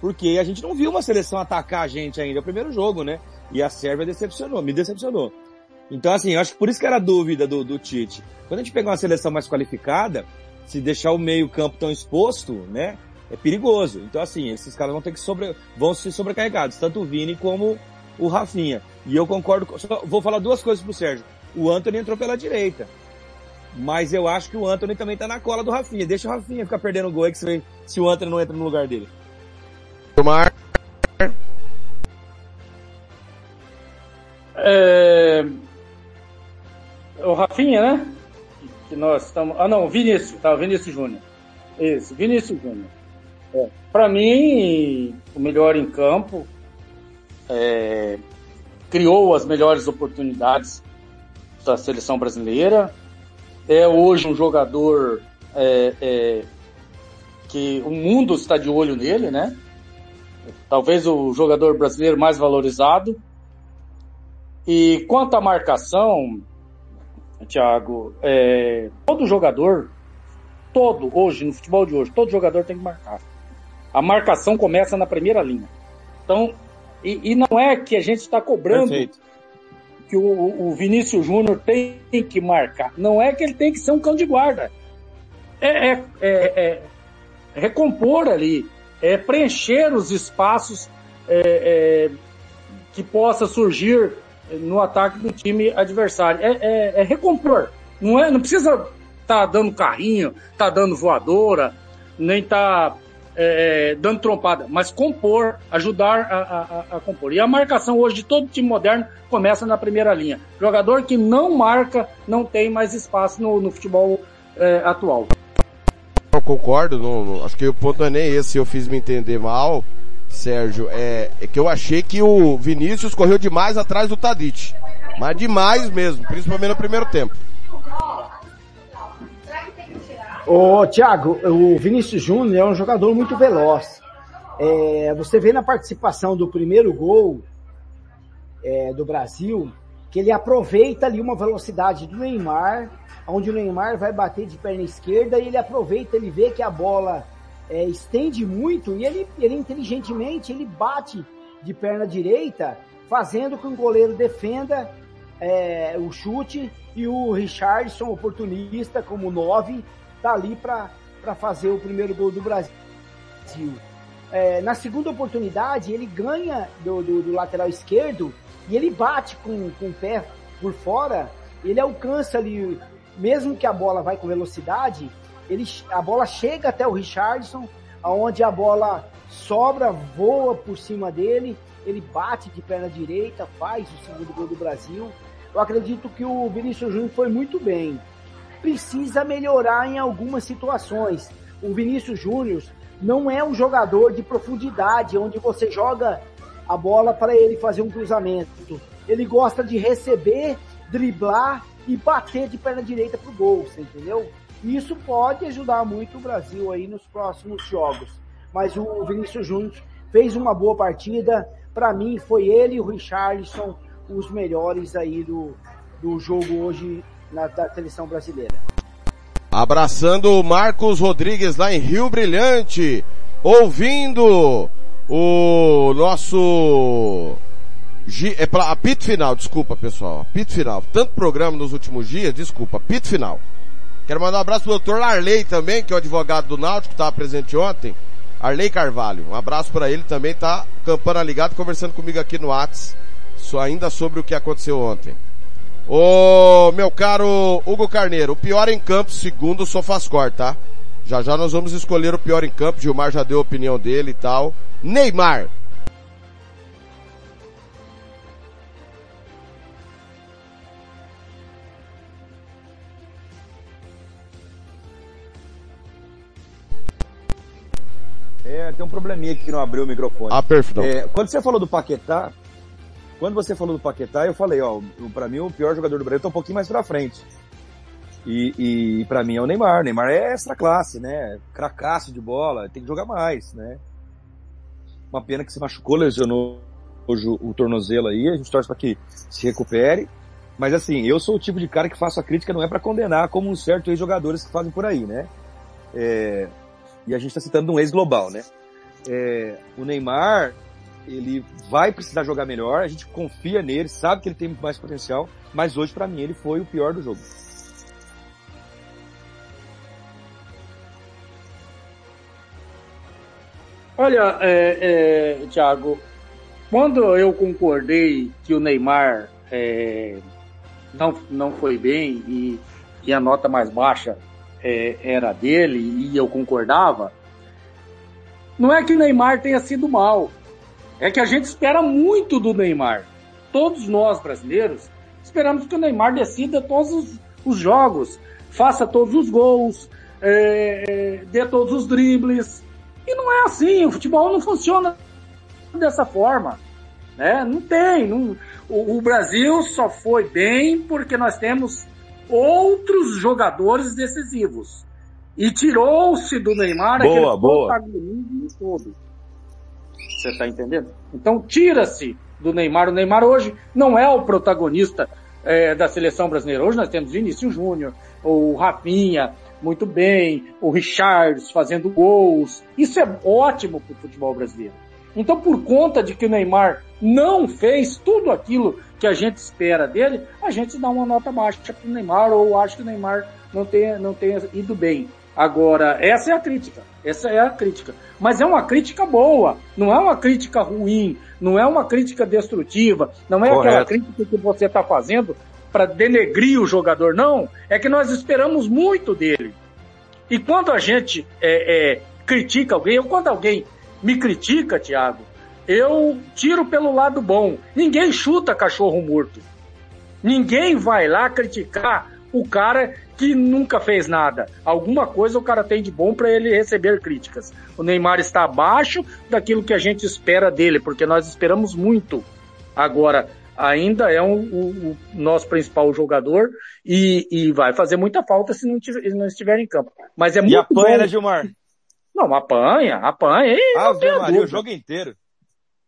Porque a gente não viu uma seleção atacar a gente ainda, é o primeiro jogo, né? E a Sérvia decepcionou, me decepcionou. Então, assim, eu acho que por isso que era a dúvida do, do Tite. Quando a gente pegar uma seleção mais qualificada, se deixar o meio campo tão exposto, né? É perigoso. Então, assim, esses caras vão ter que sobre, vão ser sobrecarregados, tanto o Vini como o Rafinha. E eu concordo, só vou falar duas coisas pro Sérgio. O Anthony entrou pela direita. Mas eu acho que o Anthony também tá na cola do Rafinha. Deixa o Rafinha ficar perdendo gol aí que se, se o Anthony não entra no lugar dele. Tomar. É... O Rafinha, né? que nós estamos. Ah, não, Vinícius, tá, Vinícius Júnior. Isso, Vinícius Júnior. É. Para mim, o melhor em campo, é, criou as melhores oportunidades da seleção brasileira. É hoje um jogador é, é, que o mundo está de olho nele, né? Talvez o jogador brasileiro mais valorizado. E quanto à marcação, Thiago, é, todo jogador, todo hoje, no futebol de hoje, todo jogador tem que marcar. A marcação começa na primeira linha. Então, e, e não é que a gente está cobrando Perfeito. que o, o Vinícius Júnior tem que marcar. Não é que ele tem que ser um cão de guarda. É, é, é, é recompor ali, é preencher os espaços é, é, que possa surgir no ataque do time adversário. É, é, é recompor. Não, é, não precisa estar tá dando carrinho, tá dando voadora, nem tá é, dando trompada, mas compor, ajudar a, a, a, compor. E a marcação hoje de todo time moderno começa na primeira linha. Jogador que não marca não tem mais espaço no, no futebol é, atual. Concordo, não, não, acho que o ponto não é nem esse, eu fiz me entender mal. Sérgio, é, é, que eu achei que o Vinícius correu demais atrás do Tadic. Mas demais mesmo, principalmente no primeiro tempo. Ô, Thiago, o Vinícius Júnior é um jogador muito veloz. É, você vê na participação do primeiro gol é, do Brasil que ele aproveita ali uma velocidade do Neymar, onde o Neymar vai bater de perna esquerda e ele aproveita, ele vê que a bola é, estende muito e ele, ele inteligentemente ele bate de perna direita, fazendo com que o goleiro defenda é, o chute e o Richardson, oportunista como nove, tá ali para fazer o primeiro gol do Brasil. É, na segunda oportunidade, ele ganha do, do, do, lateral esquerdo e ele bate com, com o pé por fora, ele alcança ali, mesmo que a bola vai com velocidade, ele, a bola chega até o Richardson, aonde a bola sobra, voa por cima dele, ele bate de perna direita, faz o segundo gol do Brasil. Eu acredito que o Vinícius Júnior foi muito bem. Precisa melhorar em algumas situações. O Vinícius Júnior não é um jogador de profundidade, onde você joga a bola para ele fazer um cruzamento. Ele gosta de receber, driblar e bater de perna direita pro gol, você entendeu? Isso pode ajudar muito o Brasil aí nos próximos jogos. Mas o Vinícius Júnior fez uma boa partida. Para mim, foi ele e o Richarlison os melhores aí do, do jogo hoje na da seleção brasileira. Abraçando o Marcos Rodrigues lá em Rio Brilhante, ouvindo o nosso é pra, apito final, desculpa pessoal, apito final. Tanto programa nos últimos dias, desculpa, apito final. Quero mandar um abraço pro doutor Arley também, que é o advogado do Náutico, estava presente ontem. Arley Carvalho. Um abraço para ele também, tá campana ligado, conversando comigo aqui no Whats, ainda sobre o que aconteceu ontem. Ô, meu caro Hugo Carneiro, o pior em campo, segundo o Sofascor, tá? Já já nós vamos escolher o pior em campo, Gilmar já deu a opinião dele e tal. Neymar, tem um probleminha aqui que não abriu o microfone. Ah, perfeito. É, quando você falou do Paquetá, quando você falou do Paquetá, eu falei, ó, para mim o pior jogador do Brasil tá um pouquinho mais pra frente. E, e para mim é o Neymar. O Neymar é extra classe, né? Cracaço de bola, tem que jogar mais, né? Uma pena que se machucou, lesionou hoje o tornozelo aí, a gente torce para que se recupere. Mas assim, eu sou o tipo de cara que faço a crítica não é para condenar como um certo ex-jogadores que fazem por aí, né? É, e a gente está citando um ex-global, né? É, o Neymar, ele vai precisar jogar melhor, a gente confia nele, sabe que ele tem mais potencial, mas hoje para mim ele foi o pior do jogo. Olha, é, é, Thiago, quando eu concordei que o Neymar é, não, não foi bem e, e a nota mais baixa é, era dele e eu concordava, não é que o Neymar tenha sido mal. É que a gente espera muito do Neymar. Todos nós brasileiros esperamos que o Neymar decida todos os, os jogos, faça todos os gols, é, dê todos os dribles. E não é assim, o futebol não funciona dessa forma. Né? Não tem. Não, o, o Brasil só foi bem porque nós temos outros jogadores decisivos. E tirou-se do Neymar Boa, aquele boa. protagonismo todo. Você está entendendo? Então tira-se do Neymar. O Neymar hoje não é o protagonista é, da seleção brasileira. Hoje nós temos Vinícius Júnior, o Rafinha, muito bem, o Richards fazendo gols. Isso é ótimo para o futebol brasileiro. Então, por conta de que o Neymar não fez tudo aquilo que a gente espera dele, a gente dá uma nota baixa para o Neymar ou acha que o Neymar não tenha, não tenha ido bem. Agora, essa é a crítica. Essa é a crítica. Mas é uma crítica boa. Não é uma crítica ruim. Não é uma crítica destrutiva. Não é aquela Correto. crítica que você está fazendo para denegrir o jogador. Não. É que nós esperamos muito dele. E quando a gente é, é, critica alguém, ou quando alguém me critica, Thiago, eu tiro pelo lado bom. Ninguém chuta cachorro morto. Ninguém vai lá criticar o cara que nunca fez nada. Alguma coisa o cara tem de bom para ele receber críticas. O Neymar está abaixo daquilo que a gente espera dele, porque nós esperamos muito. Agora, ainda é um- o, o nosso principal jogador e, e vai fazer muita falta se não, tiver- não estiver em campo. Mas é E muito apanha, bom. né, Gilmar? Não, apanha, apanha. E tenha Maria, o jogo inteiro.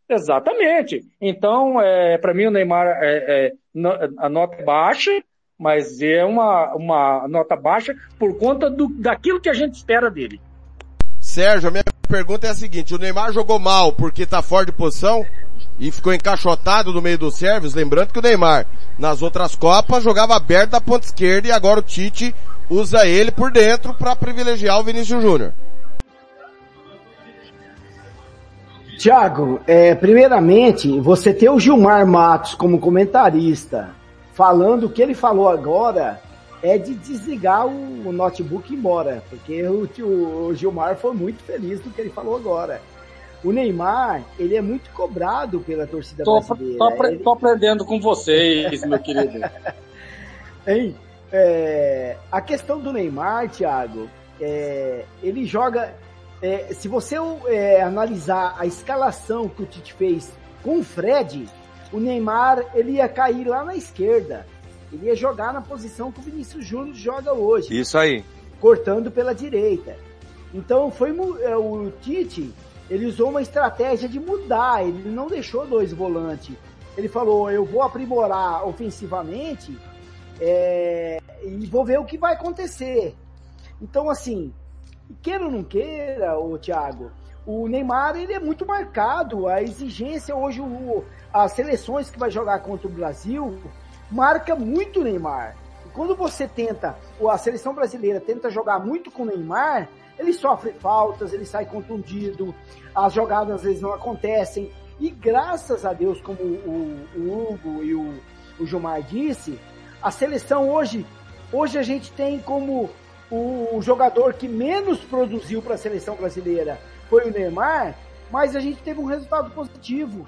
Exatamente. Então, é, para mim, o Neymar, é, é, a nota é baixa, mas é uma, uma nota baixa por conta do, daquilo que a gente espera dele. Sérgio, a minha pergunta é a seguinte, o Neymar jogou mal porque tá fora de posição e ficou encaixotado no meio do serviço, lembrando que o Neymar, nas outras Copas, jogava aberto da ponta esquerda e agora o Tite usa ele por dentro para privilegiar o Vinícius Júnior. Tiago, é, primeiramente, você ter o Gilmar Matos como comentarista, falando o que ele falou agora, é de desligar o, o notebook e ir embora, porque o, o Gilmar foi muito feliz do que ele falou agora. O Neymar, ele é muito cobrado pela torcida Tô, brasileira. tô, Ele- tô aprendendo com vocês, meu querido. Hein? É, a questão do Neymar, Thiago, é, ele joga. é, se você é, analisar a escalação que o Tite fez com o Fred, o Neymar ele ia cair lá na esquerda. Ele ia jogar na posição que o Vinícius Júnior joga hoje, Isso aí. cortando pela direita. Então foi é, o Tite, ele usou uma estratégia de mudar, ele não deixou dois volantes. Ele falou, eu vou aprimorar ofensivamente é, e vou ver o que vai acontecer. Então, assim, queira ou não queira, o Thiago, o Neymar ele é muito marcado. A exigência hoje, o, as seleções que vai jogar contra o Brasil marca muito o Neymar. E quando você tenta, ou a seleção brasileira tenta jogar muito com o Neymar, ele sofre faltas, ele sai contundido, as jogadas às vezes não acontecem. E graças a Deus, como o, o Hugo e o, o Gilmar disse, a seleção hoje, hoje a gente tem como o jogador que menos produziu para a seleção brasileira foi o Neymar, mas a gente teve um resultado positivo.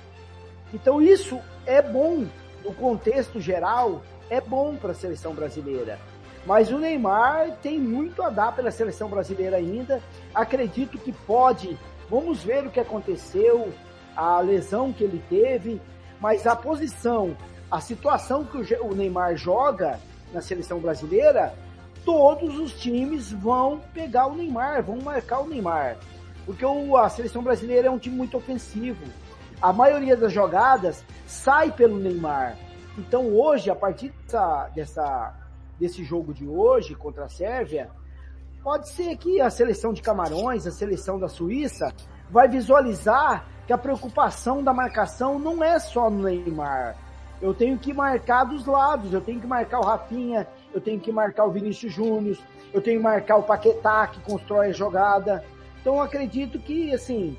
Então isso é bom no contexto geral, é bom para a seleção brasileira. Mas o Neymar tem muito a dar pela seleção brasileira ainda. Acredito que pode. Vamos ver o que aconteceu, a lesão que ele teve, mas a posição, a situação que o Neymar joga na seleção brasileira, todos os times vão pegar o Neymar, vão marcar o Neymar. Porque o- a seleção brasileira é um time muito ofensivo. A maioria das jogadas sai pelo Neymar. Então hoje, a partir dessa, dessa- desse jogo de hoje contra a Sérvia, pode ser que a seleção de Camarões, a seleção da Suíça, vai visualizar que a preocupação da marcação não é só no Neymar. Eu tenho que marcar dos lados, eu tenho que marcar o Rafinha, eu tenho que marcar o Vinícius Júnior, eu tenho que marcar o Paquetá, que constrói a jogada. Então acredito que, assim,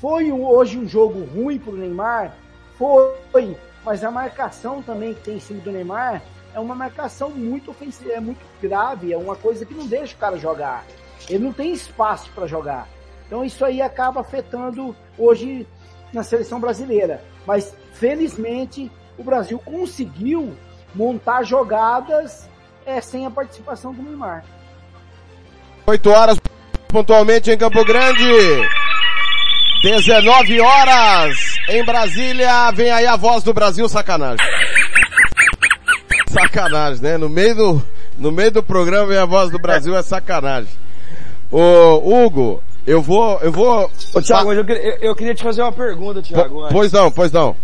foi hoje um jogo ruim pro Neymar? Foi, mas a marcação também que tem em cima do Neymar é uma marcação muito ofensiva, é muito grave, é uma coisa que não deixa o cara jogar. Ele não tem espaço para jogar. Então isso aí acaba afetando hoje na seleção brasileira. Mas felizmente o Brasil conseguiu montar jogadas é sem a participação do Neymar. 8 horas pontualmente em Campo Grande. 19 horas em Brasília. Vem aí a voz do Brasil, sacanagem. Sacanagem, né? No meio do, no meio do programa vem a voz do Brasil, é sacanagem. Ô, Hugo, eu vou, eu vou... Ô, Thiago, eu, queria- eu- queria te fazer uma pergunta, Thiago. Pois não, pois não.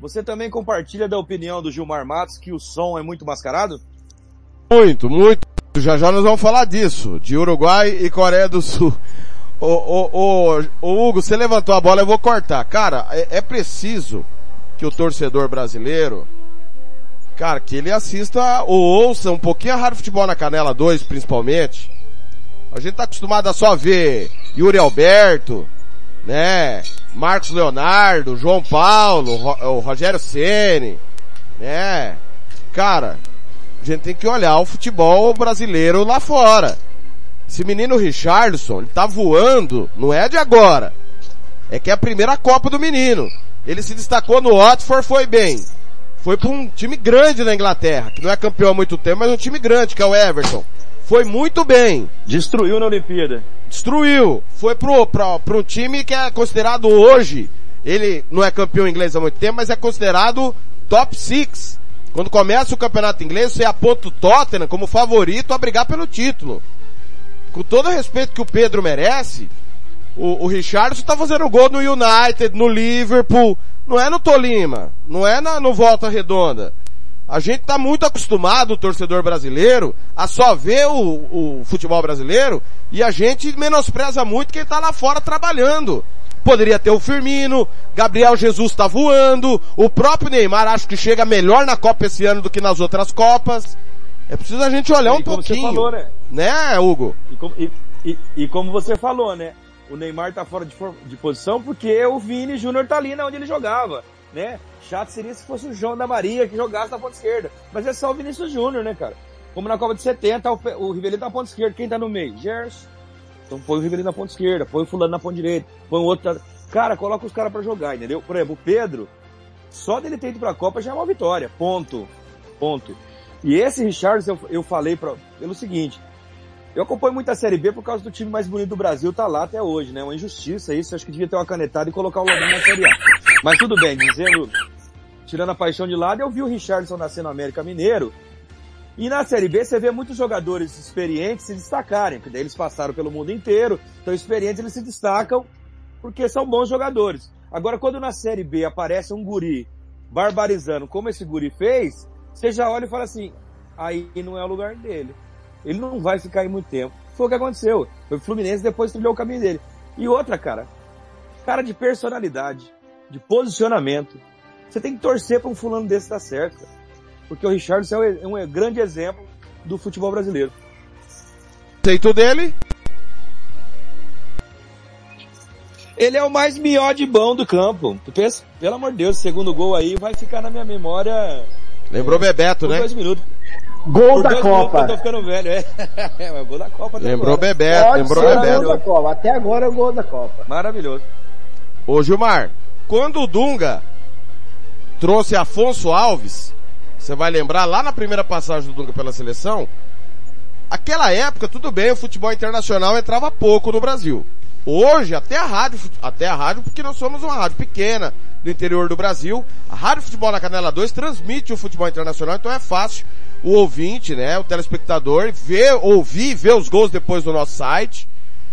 Você também compartilha da opinião do Gilmar Matos que o som é muito mascarado? Muito, muito. Já já nós vamos falar disso, de Uruguai e Coreia do Sul. Ô, Hugo, você levantou a bola, eu vou cortar. Cara, é, é preciso que o torcedor brasileiro, cara, que ele assista ou ouça um pouquinho a Rádio Futebol na Canela 2, principalmente. A gente tá acostumado a só ver Yuri Alberto, né? Marcos Leonardo, João Paulo, o Rogério Ceni, né? Cara, a gente tem que olhar o futebol brasileiro lá fora. Esse menino Richardson, ele tá voando, não é de agora. É que é a primeira Copa do menino. Ele se destacou no Watford, foi bem. Foi para um time grande na Inglaterra, que não é campeão há muito tempo, mas um time grande, que é o Everton. Foi muito bem. Destruiu na Olimpíada. Destruiu. Foi pro, pra, um time que é considerado hoje, ele não é campeão inglês há muito tempo, mas é considerado top 6. Quando começa o campeonato inglês, você aponta o Tottenham como favorito a brigar pelo título. Com todo o respeito que o Pedro merece, o, o Richardson tá fazendo gol no United, no Liverpool, não é no Tolima, não é na, no Volta Redonda. A gente tá muito acostumado, o torcedor brasileiro, a só ver o, o futebol brasileiro e a gente menospreza muito quem tá lá fora trabalhando. Poderia ter o Firmino, Gabriel Jesus tá voando, o próprio Neymar acho que chega melhor na Copa esse ano do que nas outras Copas. É preciso a gente olhar um E você pouquinho. falou, né? Né, Hugo? E como, e, e- e como você falou, né? O Neymar tá fora de, de posição porque o Vini Júnior tá ali na onde ele jogava, né? Chato seria se fosse o João da Maria que jogasse na ponta esquerda. Mas é só o Vinícius Júnior, né, cara? Como na Copa de 70, o, o Rivelino tá na ponta esquerda. Quem tá no meio? Gerson. Então põe o Rivelino na ponta esquerda, põe o fulano na ponta direita, põe o outro... Cara, coloca os caras pra jogar, entendeu? Por exemplo, o Pedro, só dele ter ido pra Copa já é uma vitória. Ponto. Ponto. E esse Richards eu, eu falei pra, pelo seguinte, eu acompanho muito a Série B por causa do time mais bonito do Brasil tá lá até hoje, né? Uma injustiça isso, acho que devia ter uma canetada e colocar o Lobinho na Série A. Mas tudo bem, dizendo, tirando a paixão de lado, eu vi o Richardson nascer no América Mineiro, e na Série B você vê muitos jogadores experientes se destacarem, porque daí eles passaram pelo mundo inteiro, então experientes eles se destacam porque são bons jogadores. Agora quando na Série B aparece um guri barbarizando como esse guri fez, você já olha e fala assim, aí não é o lugar dele. Ele não vai ficar aí muito tempo. Foi o que aconteceu. Foi o Fluminense depois trilhou o caminho dele. E outra, cara, cara de personalidade, de posicionamento. Você tem que torcer para um fulano desse dar certo, cara. Porque o Richardson é um, é um grande exemplo do futebol brasileiro. Aceito dele? Ele é o mais mió de bom do campo. Tu pensa, pelo amor de Deus, segundo gol aí vai ficar na minha memória. Lembrou Bebeto, por né? dois minutos. Gol Por da dois minutos Copa. Eu tô ficando velho, é. é o gol da Copa. Lembrou agora. Bebeto, Pode lembrou Bebeto. gol da Copa. Até agora é o gol da Copa. Maravilhoso. Ô Gilmar, quando o Dunga trouxe Afonso Alves, você vai lembrar lá na primeira passagem do Dunga pela seleção, aquela época, tudo bem, o futebol internacional entrava pouco no Brasil. Hoje, até a rádio, até a rádio, porque nós somos uma rádio pequena do interior do Brasil, a Rádio Futebol na Canela 2 transmite o futebol internacional, então é fácil o ouvinte, né, o telespectador, ver, ouvir, ver os gols depois no nosso site.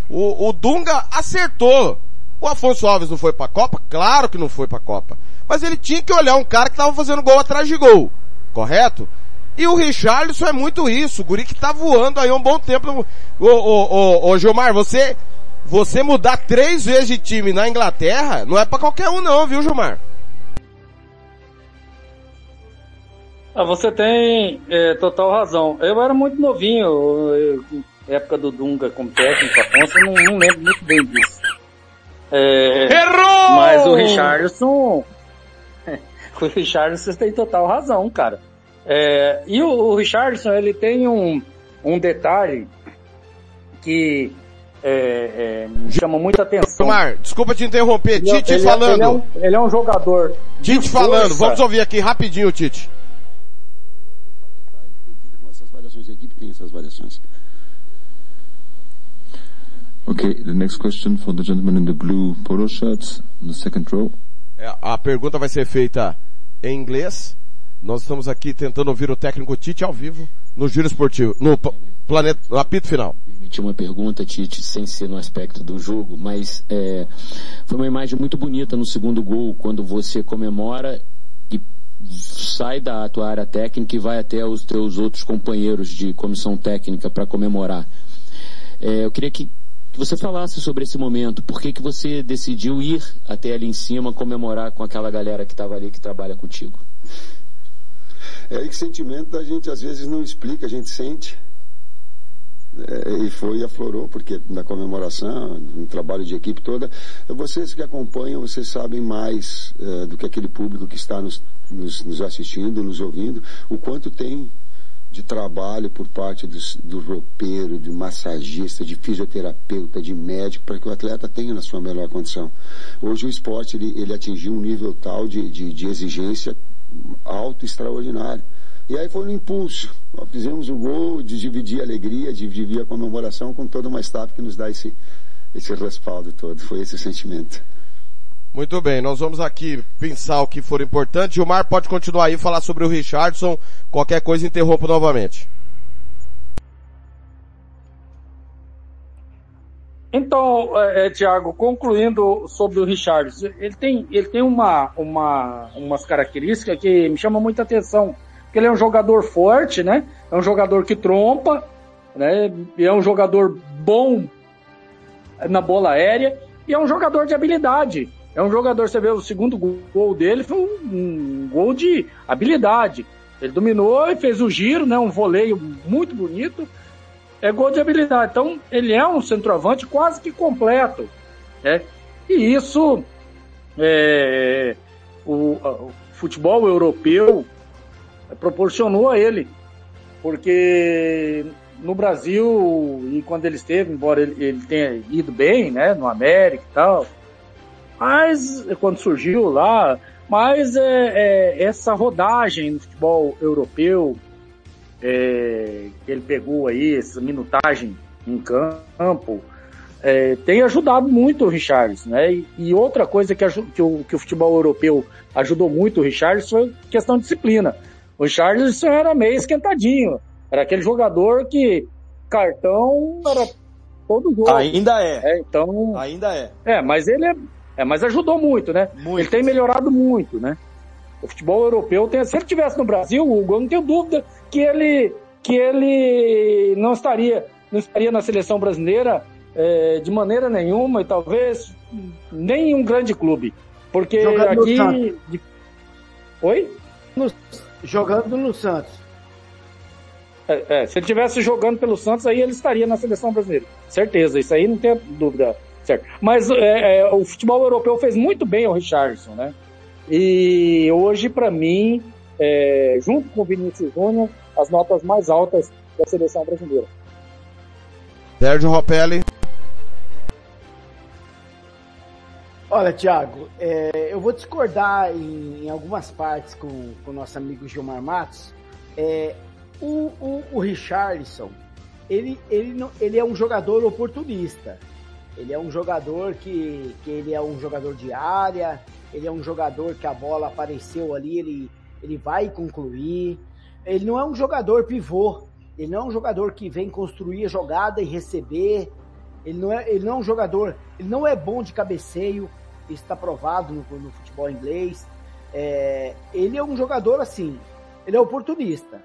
O, o Dunga acertou. O Afonso Alves não foi pra Copa? Claro que não foi pra Copa. Mas ele tinha que olhar um cara que tava fazendo gol atrás de gol. Correto? E o Richarlison é muito isso. O guri que tá voando aí há um bom tempo. Ô, ô, ô, ô Gilmar, você, você mudar três vezes de time na Inglaterra não é pra qualquer um não, viu Gilmar? Ah, você tem é, total razão. Eu era muito novinho, eu, eu, época do Dunga como técnico, Afonso, eu não, não lembro muito bem disso. É, Errou! Mas o Richardson, o Richardson você tem total razão, cara. É, e o, o Richardson, ele tem um, um detalhe que é, é, me chama muita atenção. Gilmar, desculpa te interromper. Ele é- Tite ele é- falando. Ele é, um, ele é um jogador. Tite falando. força. Vamos ouvir aqui rapidinho, Tite. variações, a equipe tem essas variações. Okay, the next question for the gentleman in the blue polo shirts on the second row. É, a pergunta vai ser feita em inglês. Nós estamos aqui tentando ouvir o técnico Tite ao vivo no Giro Esportivo, no planeta, no apito final. Tinha uma pergunta, Tite, sem ser no aspecto do jogo, mas é, foi uma imagem muito bonita no segundo gol, quando você comemora e sai da tua área técnica e vai até os teus outros companheiros de comissão técnica para comemorar. É, eu queria que que você falasse sobre esse momento. Por que, que você decidiu ir até ali em cima comemorar com aquela galera que estava ali que trabalha contigo? É que sentimento a gente às vezes não explica, a gente sente. É, e foi e aflorou, porque na comemoração, no trabalho de equipe toda, vocês que acompanham, vocês sabem mais é, do que aquele público que está nos, nos, nos assistindo, nos ouvindo, o quanto tem de trabalho por parte dos, do roupeiro, de massagista, de fisioterapeuta, de médico, para que o atleta tenha na sua melhor condição. Hoje o esporte ele, ele atingiu um nível tal de, de, de exigência alto, extraordinário. E aí foi um impulso. Nós fizemos o gol de dividir a alegria, de dividir a comemoração com toda uma staff que nos dá esse, esse respaldo todo. Foi esse sentimento. Muito bem, nós vamos aqui pensar o que for importante. Gilmar pode continuar aí falar sobre o Richardson. Qualquer coisa interrompo novamente. Então, é, é, Tiago, concluindo sobre o Richards, ele tem, ele tem uma, uma, umas características que me chamam muita atenção. Porque ele é um jogador forte, né? É um jogador que trompa, né? É um jogador bom na bola aérea e é um jogador de habilidade. É um jogador, você vê o segundo gol dele, foi um, um gol de habilidade. Ele dominou e fez o giro, né? Um voleio muito bonito. É gol de habilidade. Então, ele é um centroavante quase que completo. Né? E isso, é, o, o futebol europeu proporcionou a ele. Porque no Brasil, e quando ele esteve, embora ele, ele tenha ido bem, né? No América e tal, mas quando surgiu lá, mas é, é, essa rodagem no futebol europeu é, que ele pegou aí, essa minutagem em campo, é, tem ajudado muito o Richarlison, né? E, e outra coisa que, que, o, que o futebol europeu ajudou muito o Richarlison foi questão de disciplina. O Richarlison era meio esquentadinho, era aquele jogador que cartão era todo jogo. Ainda é. é então, Ainda é. é, mas ele é, é, mas ajudou muito, né? Muito. Ele tem melhorado muito, né? O futebol europeu tem, se ele tivesse no Brasil, Hugo, eu não tenho dúvida que ele que ele não estaria não estaria na seleção brasileira é, de maneira nenhuma e talvez nem em um grande clube, porque Jogando aqui de- Oi? No- jogando no Santos. É, é, se ele tivesse jogando pelo Santos, aí ele estaria na seleção brasileira. Certeza, isso aí não tem dúvida. Certo. Mas é, é, o futebol europeu fez muito bem ao Richardson, né? E hoje, para mim, é, junto com o Vinícius Júnior, as notas mais altas da seleção brasileira. Sérgio Ropelli. Olha, Thiago, é, eu vou discordar em, em algumas partes com, com o nosso amigo Gilmar Matos. É, o, o, o Richarlison, ele, ele, não, ele é um jogador oportunista. Ele é um jogador que, que ele é um jogador de área, ele é um jogador que a bola apareceu ali, ele, ele vai concluir. Ele não é um jogador pivô, ele não é um jogador que vem construir a jogada e receber. Ele não é, ele não é um jogador, ele não é bom de cabeceio, isso está provado no, no futebol inglês. É, ele é um jogador assim, ele é oportunista.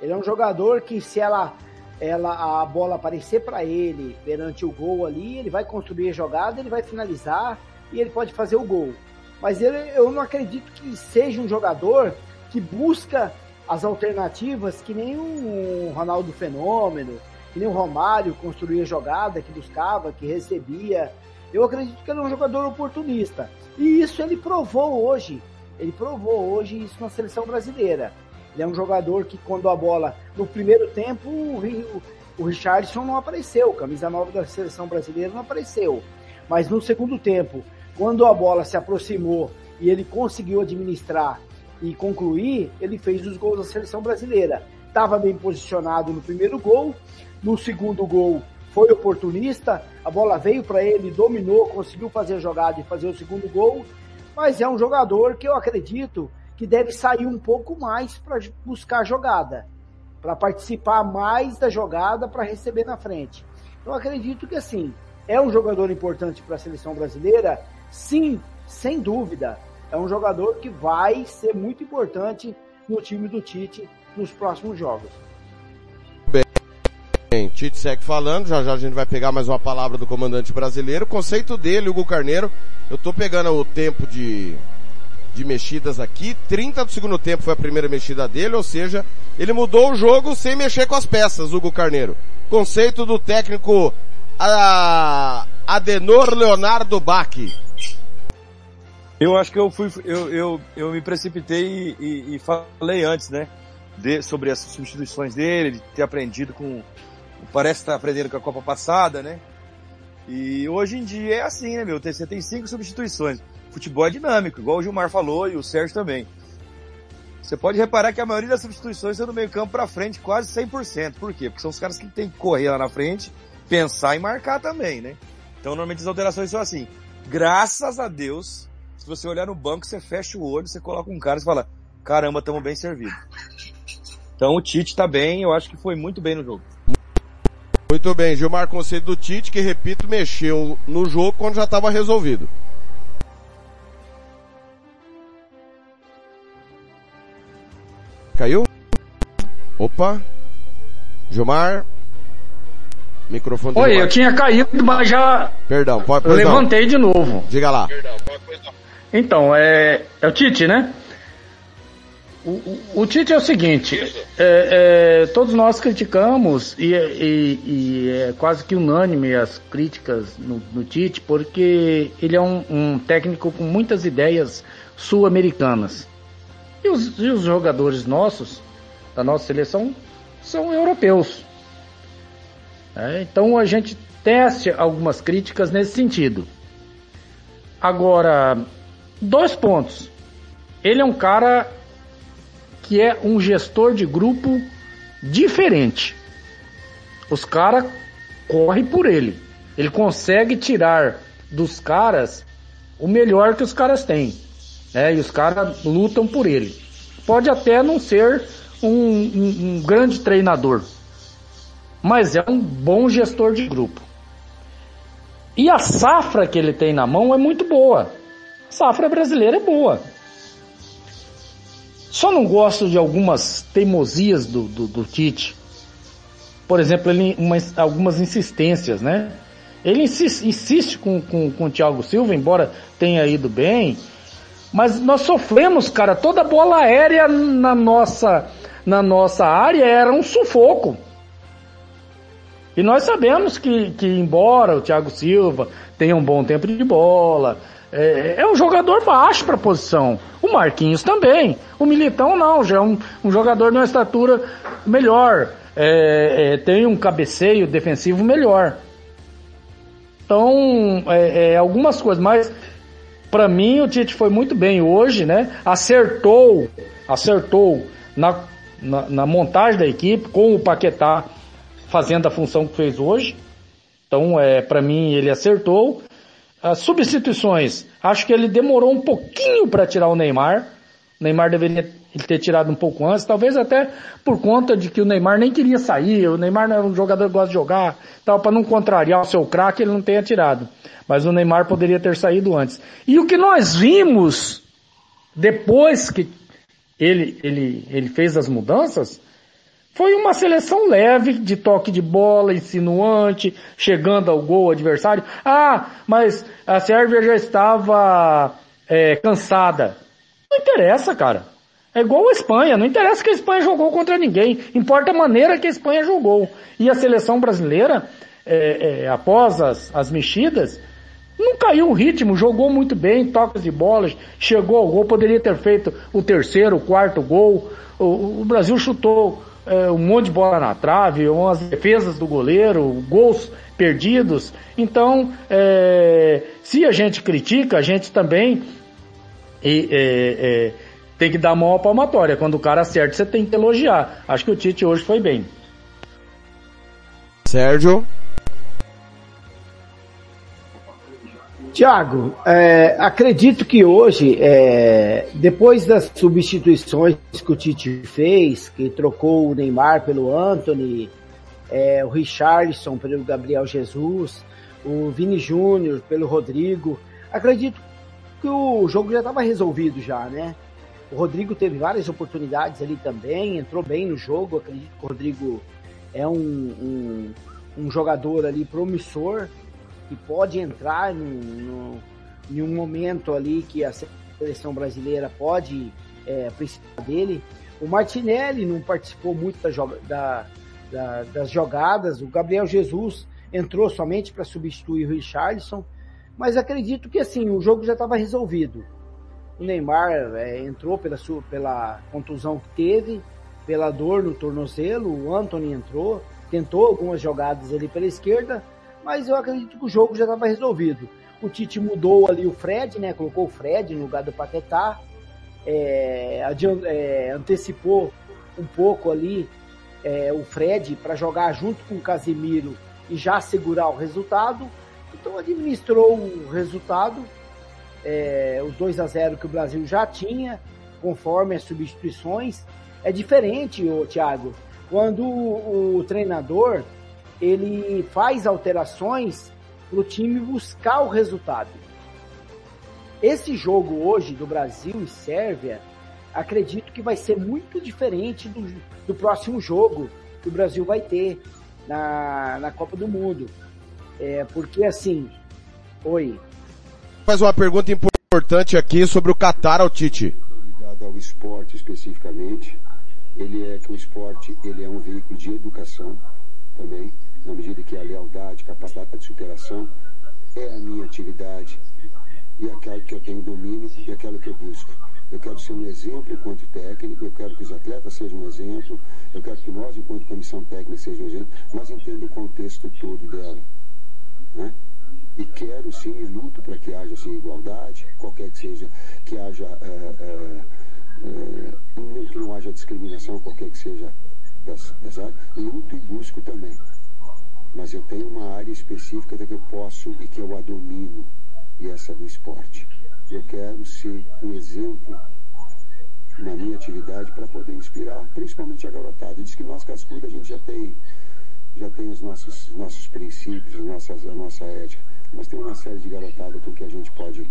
Ele é um jogador que se ela, ela a bola aparecer para ele perante o gol ali, ele vai construir a jogada, ele vai finalizar e ele pode fazer o gol. Mas ele, eu não acredito que seja um jogador que busca as alternativas que nem o Ronaldo Fenômeno, que nem o Romário construía jogada, que buscava, que recebia. Eu acredito que ele é um jogador oportunista. E isso ele provou hoje. Ele provou hoje isso na seleção brasileira. Ele é um jogador que quando a bola, no primeiro tempo, o, o Richardson não apareceu, camisa nova da seleção brasileira não apareceu. Mas no segundo tempo, quando a bola se aproximou e ele conseguiu administrar e concluir, ele fez os gols da seleção brasileira. estava bem posicionado no primeiro gol, no segundo gol foi oportunista, a bola veio para ele, dominou, conseguiu fazer a jogada e fazer o segundo gol, mas é um jogador que eu acredito que deve sair um pouco mais para buscar jogada, para participar mais da jogada para receber na frente. Então acredito que assim, é um jogador importante para a seleção brasileira? Sim, sem dúvida. É um jogador que vai ser muito importante no time do Tite nos próximos jogos. Bem, Tite segue falando, já já a gente vai pegar mais uma palavra do comandante brasileiro. O conceito dele, Hugo Carneiro, eu tô pegando o tempo de, de mexidas aqui. 30 do segundo tempo foi a primeira mexida dele, ou seja, ele mudou o jogo sem mexer com as peças, Hugo Carneiro. Conceito do técnico a, Adenor Leonardo Bach. Eu acho que eu fui, eu, eu, eu me precipitei e, e, e falei antes, né? De, sobre as substituições dele, de ter aprendido com, parece estar aprendendo com a Copa passada, né? E hoje em dia é assim, né, meu? Você tem cinco substituições. Futebol é dinâmico, igual o Gilmar falou e o Sérgio também. Você pode reparar que a maioria das substituições são do meio campo para frente, quase 100%. Por quê? Porque são os caras que tem que correr lá na frente, pensar e marcar também, né? Então normalmente as alterações são assim. Graças a Deus, se você olhar no banco, você fecha o olho, você coloca um cara e fala, caramba, estamos bem servidos. Então o Tite tá bem, eu acho que foi muito bem no jogo. Muito bem, Gilmar Conceito do Tite, que repito, mexeu no jogo quando já estava resolvido. Caiu? Opa. Gilmar. Microfone Oi, eu tinha caído, mas já. Perdão, pode Eu levantei de novo. Diga lá. Então, é, é o Tite, né? O, o, o Tite é o seguinte, é, é, todos nós criticamos e, e, e, é quase que unânime as críticas no, no Tite, porque ele é um, um técnico com muitas ideias sul-americanas. E os, e os jogadores nossos, da nossa seleção, são europeus. É, então a gente teste algumas críticas nesse sentido. Agora, dois pontos. Ele é um cara que é um gestor de grupo diferente. Os caras correm por ele. Ele consegue tirar dos caras o melhor que os caras têm. Né? E os caras lutam por ele. Pode até não ser um, um, um grande treinador, mas é um bom gestor de grupo. E a safra que ele tem na mão é muito boa. A safra brasileira é boa. Só não gosto de algumas teimosias do, do, do Tite. Por exemplo, ele, umas, algumas insistências, né? Ele insiste, insiste com, com, com o Thiago Silva, embora tenha ido bem. Mas nós sofremos, cara. Toda bola aérea na nossa, na nossa área era um sufoco. E nós sabemos que, que embora o Thiago Silva tenha um bom tempo de bola, é, é um jogador baixo para a posição. O Marquinhos também. O Militão não, já é um, um jogador de uma estatura melhor. É, é, tem um cabeceio defensivo melhor. Então, é, é, algumas coisas, mas para mim o Tite foi muito bem hoje, né? Acertou, acertou na, na, na montagem da equipe com o Paquetá fazendo a função que fez hoje. Então, é, para mim ele acertou. As substituições, acho que ele demorou um pouquinho para tirar o Neymar. Neymar deveria ter tirado um pouco antes, talvez até por conta de que o Neymar nem queria sair, o Neymar não é um jogador que gosta de jogar, tal, para não contrariar o seu craque, ele não tenha tirado. Mas o Neymar poderia ter saído antes. E o que nós vimos depois que ele, ele, ele fez as mudanças, foi uma seleção leve, de toque de bola, insinuante, chegando ao gol adversário. Ah, mas a Sérvia já estava é, cansada. Não interessa, cara. É igual a Espanha, não interessa que a Espanha jogou contra ninguém, importa a maneira que a Espanha jogou. E a seleção brasileira, é, é, após as, as mexidas, não caiu o ritmo, jogou muito bem, toques de bolas, chegou ao gol, poderia ter feito o terceiro, o quarto gol. O, o Brasil chutou é, um monte de bola na trave, umas defesas do goleiro, gols perdidos. Então, é, se a gente critica, a gente também e, é, é tem que dar mão à palmatória. Quando o cara acerta, você tem que elogiar. Acho que o Tite hoje foi bem. Sérgio. Tiago, é, acredito que hoje, é, depois das substituições que o Tite fez, que trocou o Neymar pelo Anthony, é, o Richarlison pelo Gabriel Jesus, o Vini Júnior pelo Rodrigo, acredito que o jogo já estava resolvido já, né? O Rodrigo teve várias oportunidades ali também, entrou bem no jogo, acredito que o Rodrigo é um, um, um jogador ali promissor, que pode entrar no, no, em um momento ali que a seleção brasileira pode é, precisar dele. O Martinelli não participou muito da, da, da, das jogadas, o Gabriel Jesus entrou somente para substituir o Richarlison, mas acredito que assim, o jogo já estava resolvido. O Neymar é, entrou pela, sua, pela contusão que teve, pela dor no tornozelo, o Anthony entrou, tentou algumas jogadas ali pela esquerda, mas eu acredito que o jogo já estava resolvido. O Tite mudou ali o Fred, né? Colocou o Fred no lugar do Paquetá, é, é, antecipou um pouco ali é, o Fred para jogar junto com o Casemiro e já segurar o resultado. Então administrou o resultado, é, os 2 a 0 que o Brasil já tinha, conforme as substituições. É diferente, o Thiago, quando o, o treinador ele faz alterações para o time buscar o resultado. Esse jogo hoje do Brasil e Sérvia, acredito que vai ser muito diferente do, do próximo jogo que o Brasil vai ter na, na Copa do Mundo. É, porque assim, oi. Faz uma pergunta importante aqui sobre o Qatar ao Tite. Ligado ao esporte especificamente, ele é que o esporte ele é um veículo de educação também na medida que a lealdade, capacidade de superação é a minha atividade e aquela que eu tenho domínio e aquela que eu busco. Eu quero ser um exemplo enquanto técnico, eu quero que os atletas sejam um exemplo, eu quero que nós, enquanto comissão técnica, sejam um exemplo, mas entendo o contexto todo dela. Né? E quero sim, e luto para que haja sim, igualdade, qualquer que seja, que haja, uh, uh, uh, que não haja discriminação, qualquer que seja das, das áreas, luto e busco também mas eu tenho uma área específica da que eu posso e que eu a domino, e essa é do esporte. Eu quero ser um exemplo na minha atividade para poder inspirar, principalmente a garotada. Diz que nós, cascuda, a gente já tem, já tem os nossos, nossos princípios, as nossas, a nossa ética, mas tem uma série de garotada com que a gente pode,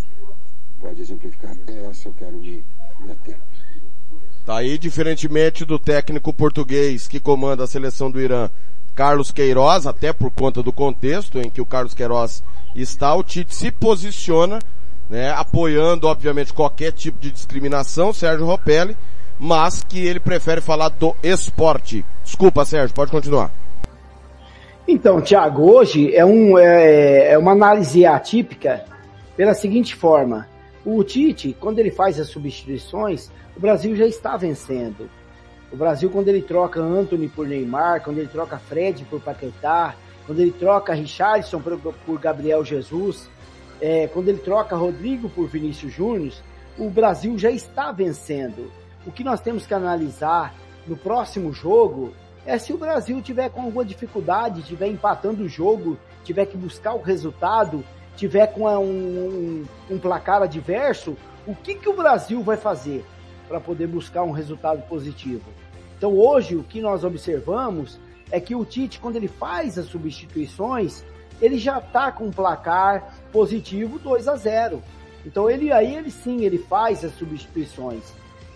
pode exemplificar. É essa eu quero me, me ater. Tá aí, diferentemente do técnico português que comanda a seleção do Irã, Carlos Queiroz, até por conta do contexto em que o Carlos Queiroz está, o Tite se posiciona, né, apoiando, obviamente, qualquer tipo de discriminação, Sérgio Ropelli, mas que ele prefere falar do esporte. Desculpa, Sérgio, pode continuar. Então, Thiago, hoje é, um, é, é uma análise atípica pela seguinte forma. O Tite, quando ele faz as substituições, o Brasil já está vencendo. O Brasil, quando ele troca Anthony por Neymar, quando ele troca Fred por Paquetá, quando ele troca Richardson por, por Gabriel Jesus, é, quando ele troca Rodrigo por Vinícius Júnior, o Brasil já está vencendo. O que nós temos que analisar no próximo jogo é se o Brasil tiver com alguma dificuldade, tiver empatando o jogo, tiver que buscar o resultado, tiver com um, um, um placar adverso, o que, que o Brasil vai fazer para poder buscar um resultado positivo? Então hoje o que nós observamos é que o Tite, quando ele faz as substituições, ele já está com um placar positivo 2 a 0. Então ele aí ele sim ele faz as substituições.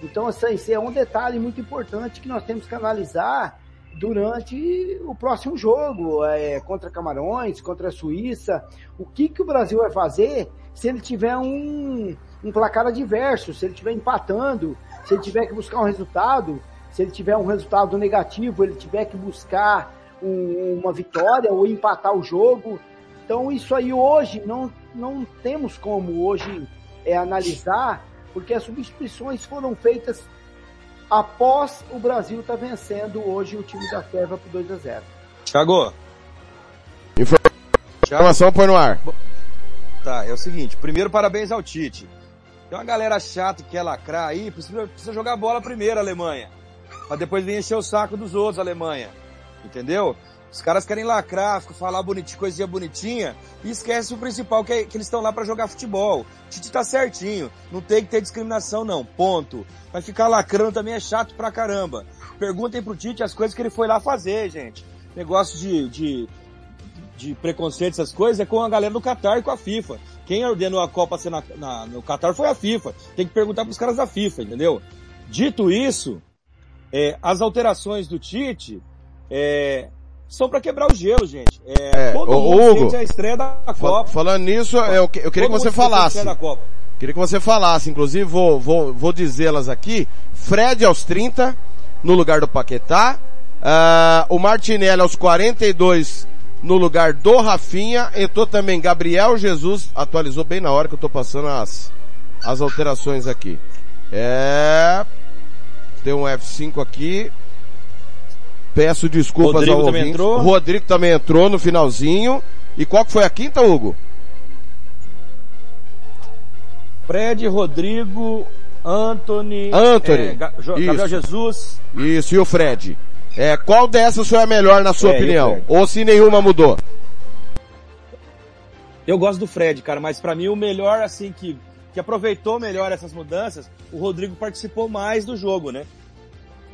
Então esse é um detalhe muito importante que nós temos que analisar durante o próximo jogo é, contra Camarões, contra a Suíça. O que, que o Brasil vai fazer se ele tiver um, um placar adverso, se ele estiver empatando, se ele tiver que buscar um resultado se ele tiver um resultado negativo, ele tiver que buscar um, uma vitória ou empatar o jogo. Então isso aí hoje não, não temos como hoje é, analisar, porque as substituições foram feitas após o Brasil estar tá vencendo hoje o time da Serva por 2 a 0. Thiago. Informação põe no ar. Tá, é o seguinte, primeiro parabéns ao Tite Tem uma galera chata que quer lacrar aí, precisa, precisa jogar bola primeiro, Alemanha. Pra depois vir encher o saco dos outros, Alemanha. Entendeu? Os caras querem lacrar, falar bonitinho, coisinha bonitinha, e esquece o principal, que, é, que eles estão lá para jogar futebol. Tite tá certinho, não tem que ter discriminação não, ponto. Mas ficar lacrando também é chato pra caramba. Perguntem pro Tite as coisas que ele foi lá fazer, gente. Negócio de, de, de preconceito, essas coisas, é com a galera do Qatar e com a FIFA. Quem ordenou a Copa ser na, na, no Qatar foi a FIFA. Tem que perguntar pros caras da FIFA, entendeu? Dito isso, é, as alterações do Tite, é, são para quebrar o gelo, gente. É, É, todo ô, mundo Hugo, sente a estreia da Copa. Falando nisso, eu, que- eu queria Todo que você falasse. Queria que você falasse, inclusive vou, vou, vou dizê-las aqui. Fred aos 30, no lugar do Paquetá. Ah, o Martinelli aos 42, no lugar do Rafinha. Entrou também Gabriel Jesus, atualizou bem na hora que eu tô passando as, as alterações aqui. É... Tem um F5 aqui. Peço desculpas Rodrigo ao também ouvinte. entrou. Rodrigo também entrou no finalzinho. E qual que foi a quinta, Hugo? Fred, Rodrigo, Anthony, Anthony. é, Ga- Jo- Isso. Gabriel Jesus. Isso, e o Fred? É, qual dessas foi a melhor na sua É, opinião? Ou se nenhuma mudou? Eu gosto do Fred, cara, mas pra mim o melhor, assim, que, que aproveitou melhor essas mudanças, o Rodrigo participou mais do jogo, né?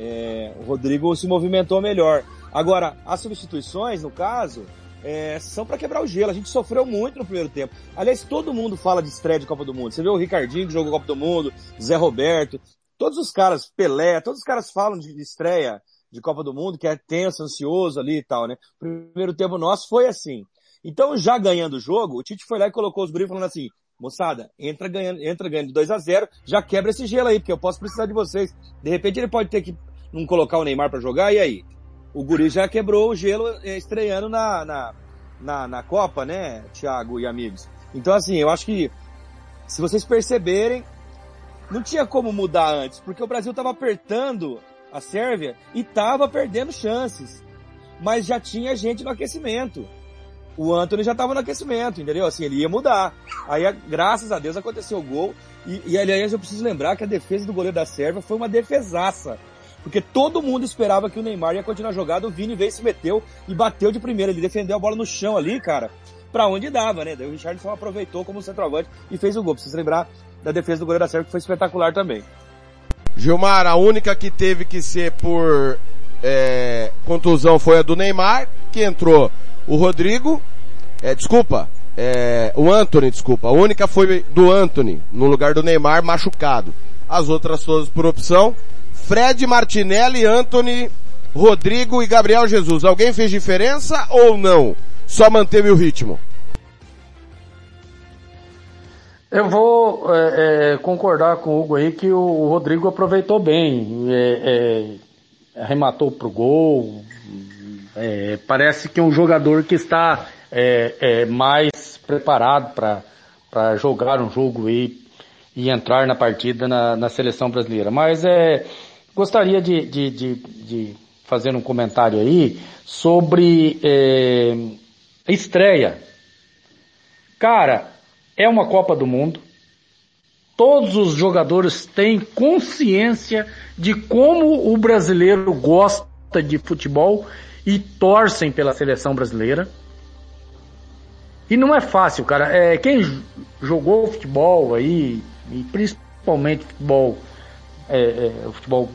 É, o Rodrigo se movimentou melhor. Agora, as substituições, no caso, é, são pra quebrar o gelo. A gente sofreu muito no primeiro tempo. Aliás, todo mundo fala de estreia de Copa do Mundo. Você vê o Ricardinho que jogou Copa do Mundo, Zé Roberto, todos os caras, Pelé, todos os caras falam de de estreia de Copa do Mundo, que é tenso, ansioso ali e tal, né? Primeiro tempo nosso foi assim. Então, já ganhando o jogo, o Tite foi lá e colocou os guris falando assim, moçada, entra ganhando, entra ganhando 2 a 0 já quebra esse gelo aí, porque eu posso precisar de vocês. De repente ele pode ter que não colocar o Neymar pra jogar, e aí? O guri já quebrou o gelo eh, estreando na, na, na, na Copa, né, Thiago e amigos? Então, assim, eu acho que, se vocês perceberem, não tinha como mudar antes, porque o Brasil tava apertando a Sérvia e tava perdendo chances. Mas já tinha gente no aquecimento. O Anthony já tava no aquecimento, entendeu? Assim, ele ia mudar. Aí, graças a Deus, aconteceu o gol. E, e, aliás, eu preciso lembrar que a defesa do goleiro da Sérvia foi uma defesaça. Porque todo mundo esperava que o Neymar ia continuar jogado, o Vini veio, se meteu e bateu de primeira. Ele defendeu a bola no chão ali, cara, pra onde dava, né? Daí o Richardson aproveitou como centroavante e fez o gol. Preciso lembrar da defesa do goleiro da Sérvia, que foi espetacular também. Gilmar, a única que teve que ser por é, contusão foi a do Neymar, que entrou o Rodrigo, é, desculpa, é, o Anthony, desculpa, a única foi do Anthony, no lugar do Neymar, machucado. As outras todas por opção, Fred, Martinelli, Anthony, Rodrigo e Gabriel Jesus. Alguém fez diferença ou não? Só manteve o ritmo? Eu vou é, é, concordar com o Hugo aí que o Rodrigo aproveitou bem, é, é, arrematou pro gol, é, parece que é um jogador que está é, mais preparado para jogar um jogo aí e entrar na partida na, na seleção brasileira. Mas é, gostaria de, de, de, de fazer um comentário aí sobre é, estreia. Cara, é uma Copa do Mundo. Todos os jogadores têm consciência de como o brasileiro gosta de futebol e torcem pela seleção brasileira. E não é fácil, cara. É, quem jogou futebol aí, e principalmente futebol, é, é, futebol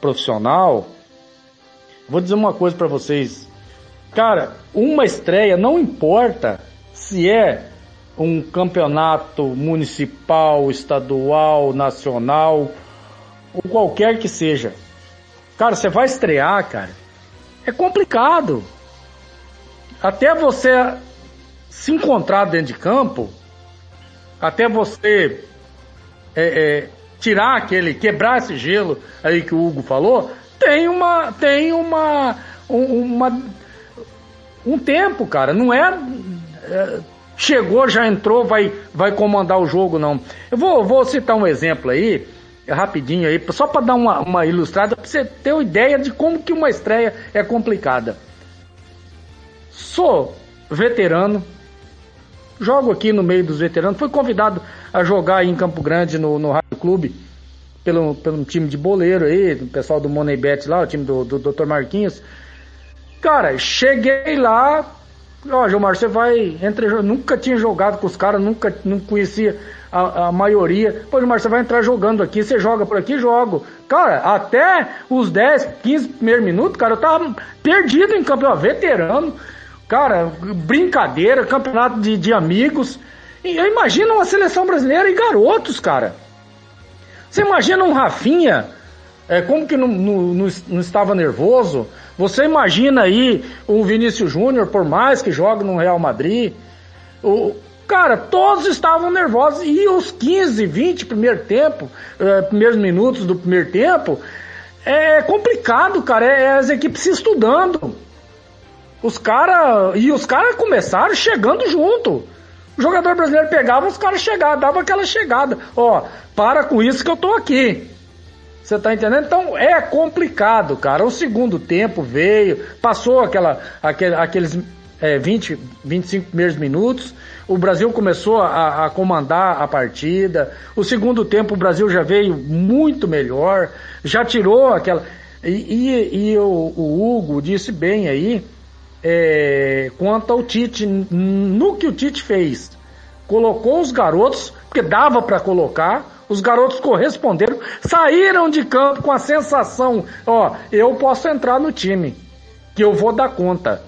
profissional, vou dizer uma coisa para vocês. Cara, uma estreia não importa se é um campeonato municipal, estadual, nacional, ou qualquer que seja. Cara, você vai estrear, cara. É complicado. Até você se encontrar dentro de campo, até você é, é, tirar aquele, quebrar esse gelo aí que o Hugo falou, tem uma, tem uma, um, uma, um tempo, cara. Não é, é, chegou, já entrou, vai, vai comandar o jogo, não. Eu vou, vou citar um exemplo aí, rapidinho aí, só para dar uma, uma ilustrada, para você ter uma ideia de como que uma estreia é complicada. Sou veterano, jogo aqui no meio dos veteranos, foi convidado a jogar aí em Campo Grande no, no Rádio Clube, pelo, pelo time de boleiro aí, o pessoal do Moneybet lá, o time do, do Dr. Marquinhos. Cara, cheguei lá, ó, Gilmar, você vai, entre, nunca tinha jogado com os caras, nunca, não conhecia a, a maioria. Pô, Gilmar, você vai entrar jogando aqui, você joga por aqui, jogo. Cara, até os 10, 15 primeiros minutos, cara, eu tava perdido em campo, ó, veterano. Cara, brincadeira, campeonato de, de amigos. E eu imagino uma seleção brasileira e garotos, cara. Você imagina um Rafinha, é, como que não, não, não, estava nervoso? Você imagina aí um Vinícius Júnior, por mais que jogue no Real Madrid. O, cara, todos estavam nervosos. E os 15, 20 primeiro tempo, é, primeiros minutos do primeiro tempo, é complicado, cara. É, é as equipes se estudando. Os caras. E os caras começaram chegando junto. O jogador brasileiro pegava, os caras chegavam, dava aquela chegada. Ó, para com isso que eu tô aqui. Você tá entendendo? Então é complicado, cara. O segundo tempo veio, passou aquela, aquele, aqueles é, 20, 25 primeiros minutos. O Brasil começou a, a, comandar a partida. O segundo tempo o Brasil já veio muito melhor, já tirou aquela. E, e, e o, o Hugo disse bem aí é, quanto ao Tite, no que o Tite fez. Colocou os garotos, porque dava para colocar, os garotos corresponderam, saíram de campo com a sensação, ó, eu posso entrar no time, que eu vou dar conta.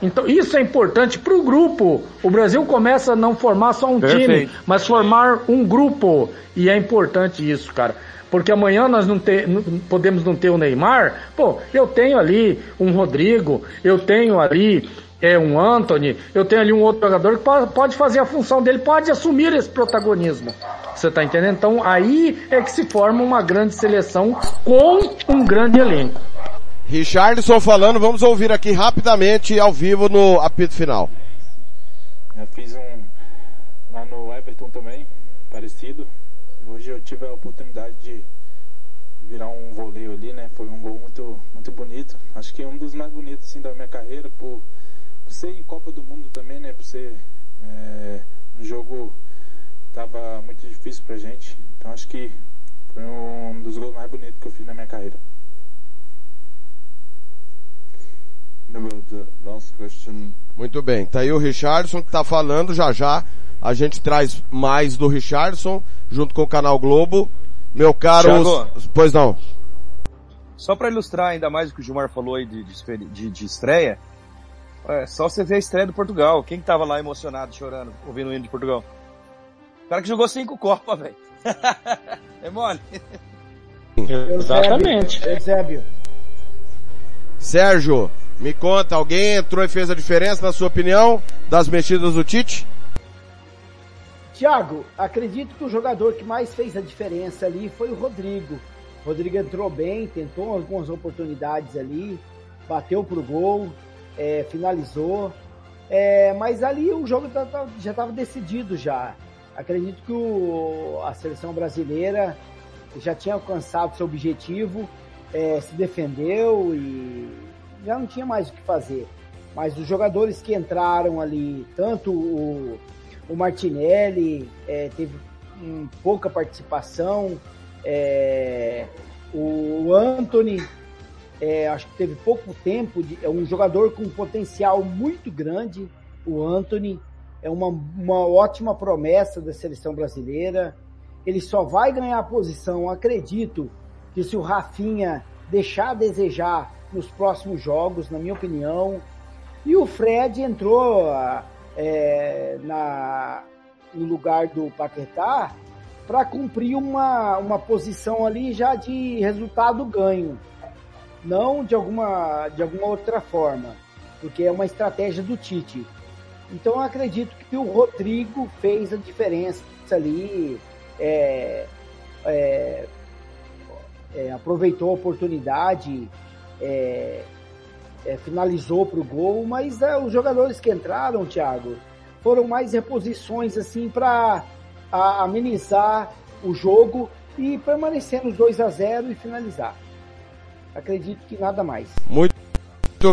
Então isso é importante para o grupo. O Brasil começa a não formar só um Perfeito. time, mas formar um grupo. E é importante isso, cara porque amanhã nós não, ter, não, podemos não ter o Neymar, pô, eu tenho ali um Rodrigo, eu tenho ali é, um Anthony, eu tenho ali um outro jogador que pode, fazer a função dele, pode assumir esse protagonismo. Você tá entendendo? Então aí é que se forma uma grande seleção com um grande elenco. Richardson falando, vamos ouvir aqui rapidamente ao vivo no apito final. Eu fiz um lá no Everton também, parecido. Hoje eu tive a oportunidade de virar um voleio ali, né? Foi um gol muito, muito bonito. Acho que é um dos mais bonitos assim, da minha carreira, por, por ser em Copa do Mundo também, né? Por ser é, um jogo tava muito difícil pra gente. Então acho que foi um dos gols mais bonitos que eu fiz na minha carreira. Muito bem, tá aí o Richardson que tá falando já já. A gente traz mais do Richardson junto com o canal Globo. Meu caro, Thiago, pois não. Só para ilustrar ainda mais o que o Gilmar falou aí de, de, de estreia, é só você ver a estreia do Portugal. Quem que tava lá emocionado, chorando, ouvindo o hino de Portugal? O cara que jogou cinco Copas, velho. é mole. Exatamente. Eusébio. Sérgio, me conta, alguém entrou e fez a diferença, na sua opinião, das mexidas do Tite? Tiago, acredito que o jogador que mais fez a diferença ali foi o Rodrigo. O Rodrigo entrou bem, tentou algumas oportunidades ali, bateu pro gol, é, finalizou. É, mas ali o jogo tá, tá, já estava decidido já. Acredito que o, a seleção brasileira já tinha alcançado seu objetivo, é, se defendeu e já não tinha mais o que fazer. Mas os jogadores que entraram ali, tanto o, o Martinelli é, teve um, pouca participação. É, o Anthony, é, acho que teve pouco tempo. De, é um jogador com um potencial muito grande. O Anthony é uma, uma ótima promessa da seleção brasileira. Ele só vai ganhar posição, acredito, que se o Rafinha deixar a desejar nos próximos jogos, na minha opinião. E o Fred entrou é, na, no lugar do Paquetá para cumprir uma, uma posição ali já de resultado ganho, não de alguma, de alguma outra forma, porque é uma estratégia do Tite. Então eu acredito que o Rodrigo fez a diferença ali, é, é, é, aproveitou a oportunidade, é, finalizou para o gol, mas é, os jogadores que entraram, Thiago, foram mais reposições assim para amenizar o jogo e permanecer nos 2 a 0 e finalizar. Acredito que nada mais. Muito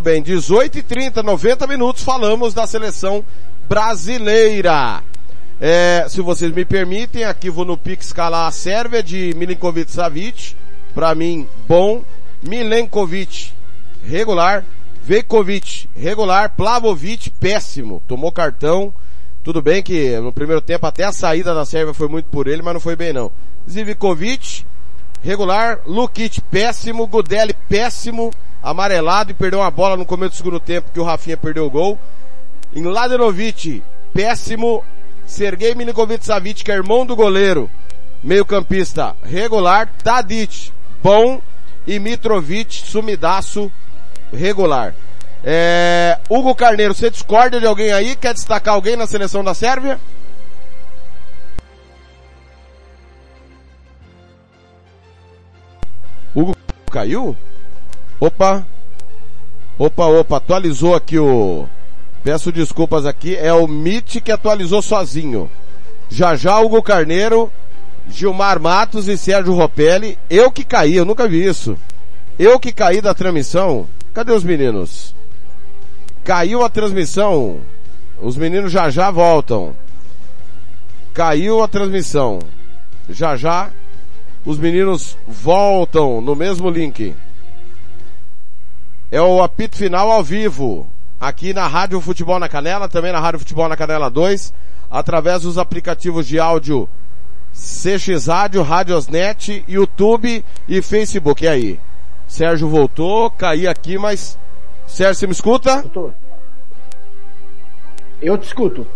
bem, 18 e 30, 90 minutos, falamos da seleção brasileira. É, se vocês me permitem, aqui vou no Pix escalar a Sérvia de Milinkovic Savic. Pra mim, bom. Milenkovic, regular. Vekovic, regular. Plavovic, péssimo. Tomou cartão. Tudo bem que no primeiro tempo até a saída da Sérvia foi muito por ele, mas não foi bem não. Zivkovic, regular. Lukic, péssimo. Gudeli, péssimo. Amarelado e perdeu uma bola no começo do segundo tempo que o Rafinha perdeu o gol. Em péssimo. Sergei Milinkovic Savic, que é irmão do goleiro, meio campista, regular. Tadic, bom. E Mitrovic, sumidaço, regular. É, Hugo Carneiro, você discorda de alguém aí? Quer destacar alguém na seleção da Sérvia? Hugo caiu? Opa! Opa, opa, atualizou aqui o... Peço desculpas aqui, é o Mit que atualizou sozinho. Já já Hugo Carneiro, Gilmar Matos e Sérgio Ropelli. Eu que caí, eu nunca vi isso. Eu que caí da transmissão. Cadê os meninos? Caiu a transmissão. Os meninos já já voltam. Caiu a transmissão. Já já os meninos voltam no mesmo link. É o apito final ao vivo. Aqui na Rádio Futebol na Canela, também na Rádio Futebol na Canela 2, através dos aplicativos de áudio CX Rádio, Radiosnet, YouTube e Facebook. E aí? Sérgio voltou, caí aqui, mas... Sérgio, você me escuta? Eu, tô. eu te escuto.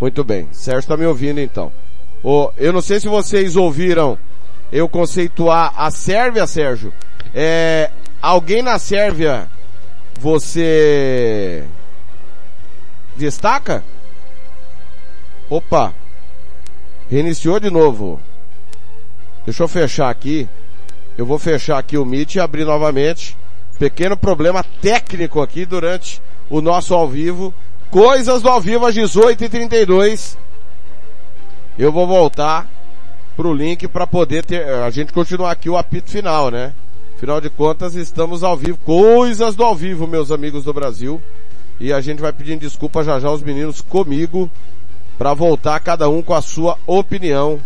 Muito bem. Sérgio está me ouvindo então. Oh, eu não sei se vocês ouviram eu conceituar a Sérvia, Sérgio. É, alguém na Sérvia você destaca? Opa! Reiniciou de novo. Deixa eu fechar aqui. Eu vou fechar aqui o Meet e abrir novamente. Pequeno problema técnico aqui durante o nosso ao vivo. Coisas do ao vivo às 18h32. Eu vou voltar pro link para poder ter, a gente continuar aqui o apito final, né? Afinal de contas, estamos ao vivo. Coisas do ao vivo, meus amigos do Brasil. E a gente vai pedindo desculpa já já os meninos comigo para voltar cada um com a sua opinião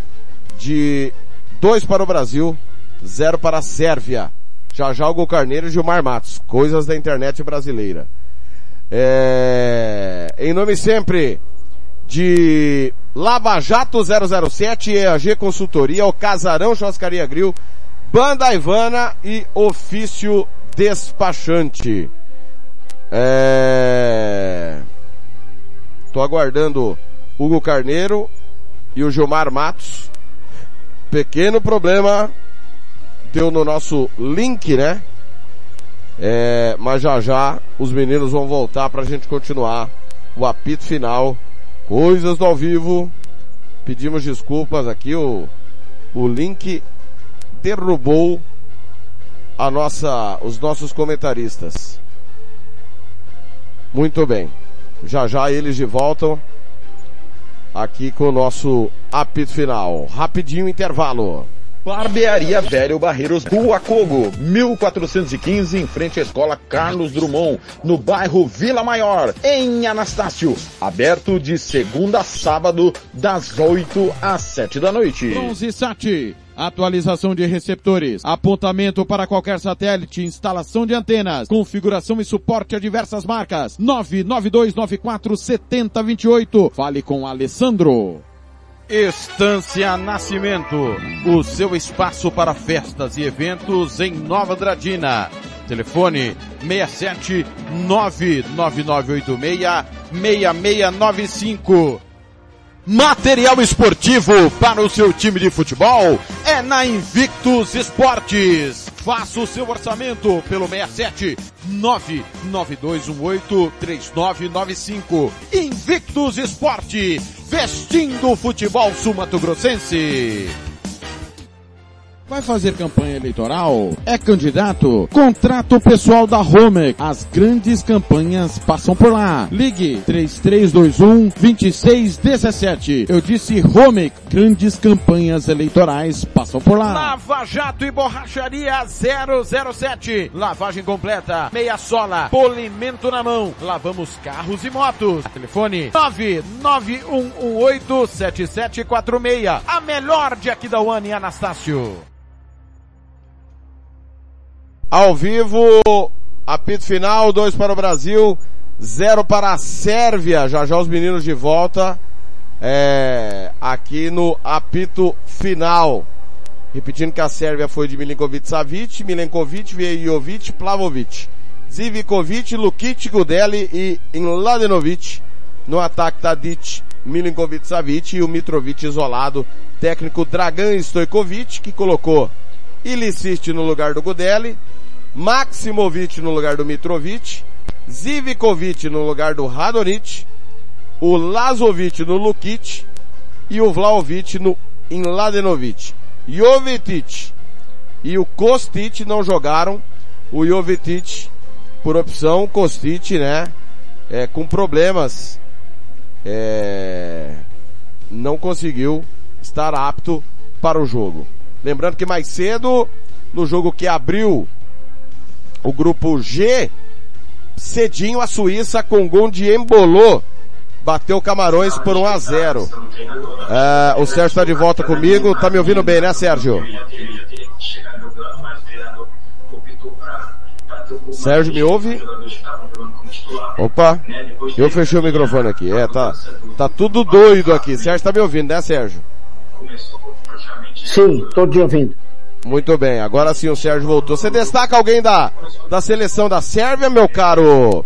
de dois para o Brasil, zero para a Sérvia. Já já o Carneiro e Gilmar Matos. Coisas da internet brasileira. É... Em nome sempre de Lava Jato 007, EAG Consultoria, o Casarão Churrascaria Grill, Banda Ivana e Ofício Despachante. É... Tô aguardando Hugo Carneiro e o Gilmar Matos. Pequeno problema deu no nosso link, né? É, mas já já os meninos vão voltar pra gente continuar o apito final. Coisas do ao vivo. Pedimos desculpas aqui, o, o link derrubou a nossa, os nossos comentaristas. Muito bem. Já já eles de volta aqui com o nosso apito final. Rapidinho intervalo. Barbearia Velho Barreiros Rua Cogo, 1415, em frente à Escola Carlos Drummond, no bairro Vila Maior, em Anastácio. Aberto de segunda a sábado, das 8 às 7 da noite. Bronze Sat. Atualização de receptores, apontamento para qualquer satélite, instalação de antenas, configuração e suporte a diversas marcas. 99294 7028. Fale com Alessandro. Estância Nascimento, o seu espaço para festas e eventos em Nova Dradina. Telefone 67 99986 6695. Material esportivo para o seu time de futebol é na Invictus Esportes. Faça o seu orçamento pelo 67 99218 3995. Invictus Esporte, vestindo o futebol sumatogrossense. Vai fazer campanha eleitoral? É candidato? Contrato pessoal da Home. As grandes campanhas passam por lá. Ligue 3321 2617. Eu disse Home. Grandes campanhas eleitorais passam por lá. Lava Jato e Borracharia 007. Lavagem completa, meia sola, polimento na mão. Lavamos carros e motos. Telefone 991187746. A melhor de aqui da One Anastácio. Ao vivo, apito final, dois para o Brasil, zero para a Sérvia. Já já os meninos de volta, é, aqui no apito final. Repetindo que a Sérvia foi de Milinkovic Savic, Milenkovic, Vejovic, Plavovic, Zivikovic, Lukic, Gudeli e Mladenovic. No ataque Tadic, Milinkovic Savic e o Mitrovic isolado. Técnico Dragan Stojkovic, que colocou Ilicic no lugar do Gudeli, Maximovic no lugar do Mitrovic, Zivikovic no lugar do Radonic, o Lazovic no Lukic e o Vlaovic no Inladenovic. Jovetic e o Kostic não jogaram. O Jovetic por opção, Kostic, né? É, com problemas. É, não conseguiu estar apto para o jogo. Lembrando que mais cedo, no jogo que abriu o grupo G, cedinho a Suíça com gol de Embolô. Bateu Camarões por 1 a 0. É, o Sérgio está de volta comigo. Tá me ouvindo bem, né, Sérgio? Sérgio, me ouve? Opa, eu fechei o microfone aqui. É, tá, tá tudo doido aqui. Sérgio tá me ouvindo, né, Sérgio? Sim, tô te ouvindo. Muito bem, agora sim o Sérgio voltou. Você destaca alguém da, da seleção da Sérvia, meu caro,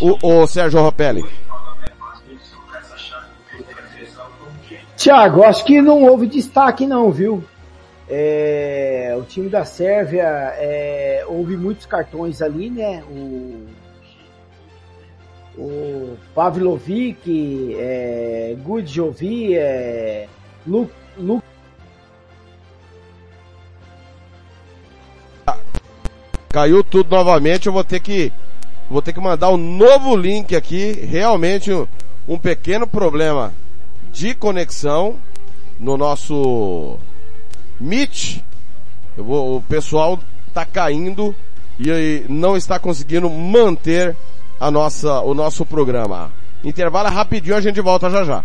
o, o Sérgio Ropelli? Tiago, acho que não houve destaque não, viu? É, o time da Sérvia, é, houve muitos cartões ali, né? O, o Pavlovic, é, Gudjovi, é, Lu, Lu, Caiu tudo novamente, eu vou ter que vou ter que mandar um novo link aqui, realmente um, um pequeno problema de conexão no nosso Meet. Eu vou, o pessoal tá caindo e não está conseguindo manter a nossa, o nosso programa. Intervalo é rapidinho, a gente volta já já.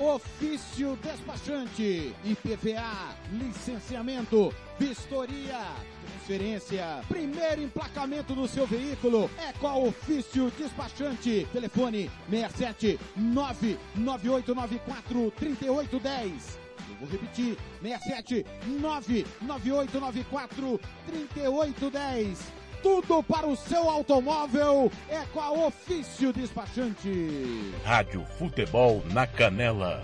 Ofício despachante, IPVA, licenciamento, vistoria, transferência, primeiro emplacamento do seu veículo é com a Ofício Despachante. Telefone 67 99894 3810. Eu vou repetir, 67 99894 3810. Tudo para o seu automóvel é com a Ofício Despachante. Rádio Futebol na Canela.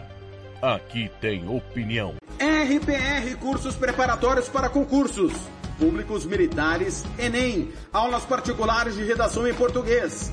Aqui tem opinião. RPR Cursos Preparatórios para Concursos. Públicos Militares, Enem. Aulas particulares de redação em português.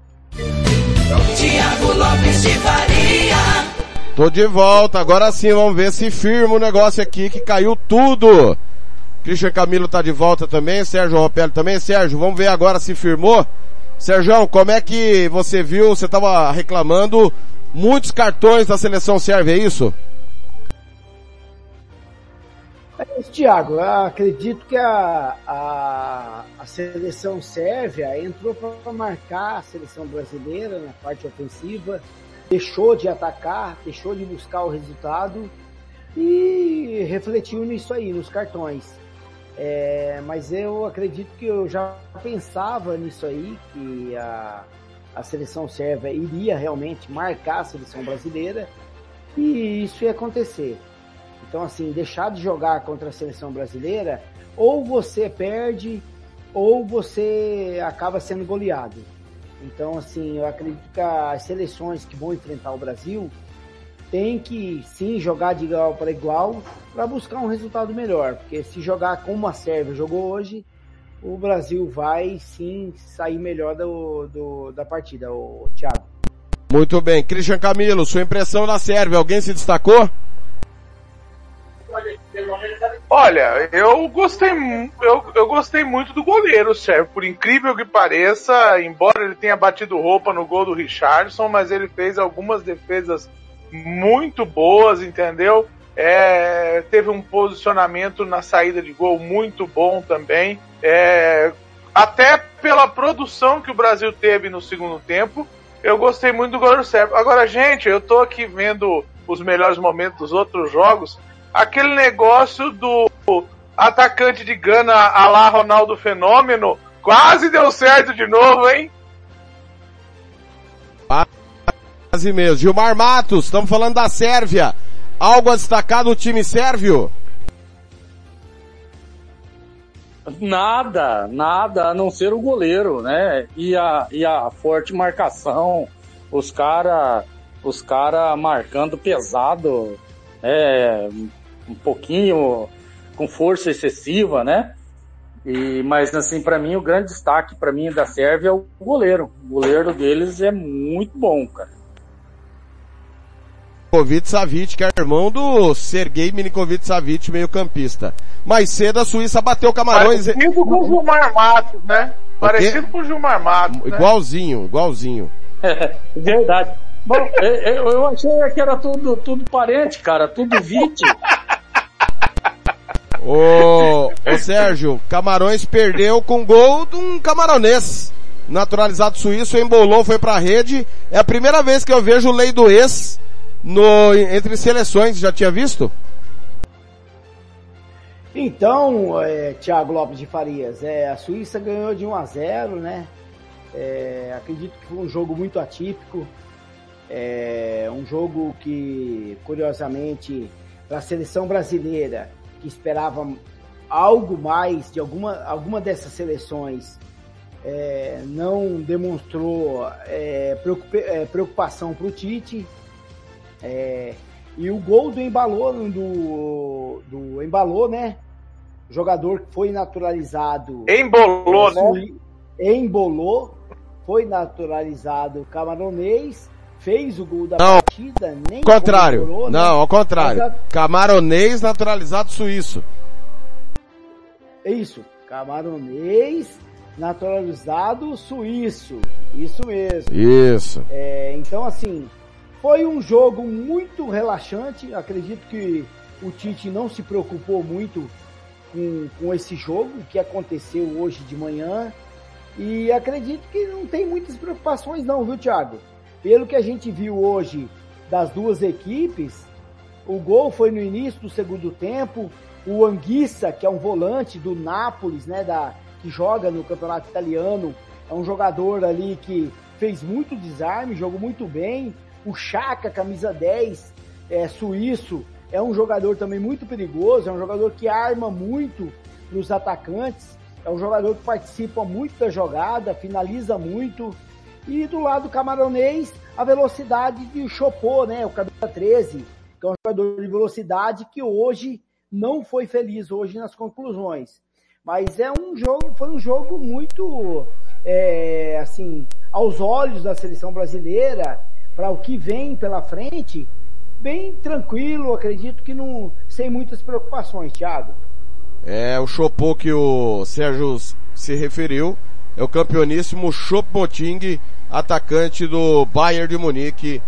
Tiago Lopes de Faria. Tô de volta, agora sim, vamos ver se firma o negócio aqui que caiu tudo. Christian Camilo tá de volta também, Sérgio Ropelli também. Sérgio, vamos ver agora se firmou. Sérgio, como é que você viu, você tava reclamando, muitos cartões da seleção serve, é isso? É isso, Thiago. Eu acredito que a, a, a seleção sérvia entrou para marcar a seleção brasileira na parte ofensiva, deixou de atacar, deixou de buscar o resultado e refletiu nisso aí, nos cartões. É, mas eu acredito que eu já pensava nisso aí, que a, a seleção sérvia iria realmente marcar a seleção brasileira e isso ia acontecer. Então, assim, deixar de jogar contra a seleção brasileira, ou você perde, ou você acaba sendo goleado. Então, assim, eu acredito que as seleções que vão enfrentar o Brasil têm que sim jogar de igual para igual para buscar um resultado melhor. Porque se jogar como a Sérvia jogou hoje, o Brasil vai sim sair melhor do, do da partida, o Thiago. Muito bem. Christian Camilo, sua impressão na Sérvia, alguém se destacou? Olha, eu gostei, eu, eu gostei muito do goleiro, Sérgio. Por incrível que pareça, embora ele tenha batido roupa no gol do Richardson, mas ele fez algumas defesas muito boas, entendeu? É, teve um posicionamento na saída de gol muito bom também. É, até pela produção que o Brasil teve no segundo tempo, eu gostei muito do goleiro Sérgio. Agora, gente, eu tô aqui vendo os melhores momentos dos outros jogos aquele negócio do atacante de Gana a lá Ronaldo Fenômeno quase deu certo de novo, hein? Quase mesmo. Gilmar Matos, estamos falando da Sérvia. Algo a destacar do time sérvio? Nada, nada, a não ser o goleiro, né? E a, e a forte marcação, os cara, os cara marcando pesado, é, um pouquinho com força excessiva, né? E, mas assim, para mim o grande destaque para mim da Sérvia é o goleiro. O goleiro deles é muito bom, cara. Milinkovic Savic, que é irmão do Sergei Milinkovic Savic, meio campista. Mais cedo a Suíça bateu Camarões. Parecido com o Gilmar Matos, né? Parecido com o Gilmar Matos. Né? Igualzinho, igualzinho. Verdade. Bom, eu, eu achei que era tudo, tudo parente, cara, tudo vítima. Ô, ô Sérgio, Camarões perdeu com gol de um camaronês. Naturalizado suíço, embolou, foi pra rede. É a primeira vez que eu vejo lei do ex no, entre seleções. Já tinha visto? Então, é, Thiago Lopes de Farias, é, a Suíça ganhou de 1 a 0, né? É, acredito que foi um jogo muito atípico. É, um jogo que, curiosamente, para a seleção brasileira, que esperava algo mais de alguma, alguma dessas seleções é, não demonstrou é, é preocupação para o Tite. É, e o gol do embalou do, do embalou, né? Jogador que foi naturalizado. Embolou, né? Embolou, foi naturalizado camaronês, fez o gol da não, partida, nem contrário. Né? Não, ao contrário. A... Camaronês naturalizado suíço. Isso, camaronês naturalizado suíço. Isso mesmo. Isso. É, então, assim, foi um jogo muito relaxante. Acredito que o Tite não se preocupou muito com, com esse jogo que aconteceu hoje de manhã. E acredito que não tem muitas preocupações não, viu, Thiago? Pelo que a gente viu hoje das duas equipes, o gol foi no início do segundo tempo. O Anguissa, que é um volante do Nápoles, né, da, que joga no campeonato italiano, é um jogador ali que fez muito desarme, jogou muito bem. O Chaka, camisa 10, é suíço, é um jogador também muito perigoso, é um jogador que arma muito nos atacantes, é um jogador que participa muito da jogada, finaliza muito. E do lado camaronês, a velocidade de Chopô, né? O camisa 13, que é um jogador de velocidade que hoje não foi feliz hoje nas conclusões. Mas é um jogo, foi um jogo muito, é, assim, aos olhos da seleção brasileira, para o que vem pela frente, bem tranquilo, acredito que não, sem muitas preocupações, Thiago. É, o Chopô que o Sérgio se referiu, é o campeoníssimo Choupo-Moting, atacante do Bayern de Munique,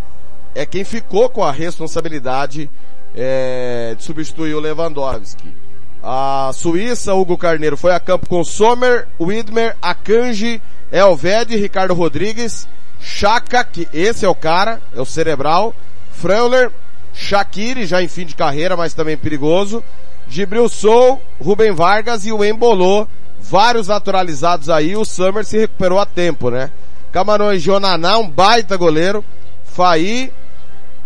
é quem ficou com a responsabilidade é, de substituir o Lewandowski. A Suíça, Hugo Carneiro, foi a campo com Sommer, Widmer, Akanji, Elvede, Ricardo Rodrigues, Chaka, que esse é o cara, é o cerebral, Freuler, Shaqiri, já em fim de carreira, mas também perigoso, Gibril Sou, Rubem Vargas e o Embolô, vários naturalizados aí, o Summer se recuperou a tempo, né? Camarões Jonaná, um baita goleiro, Faí,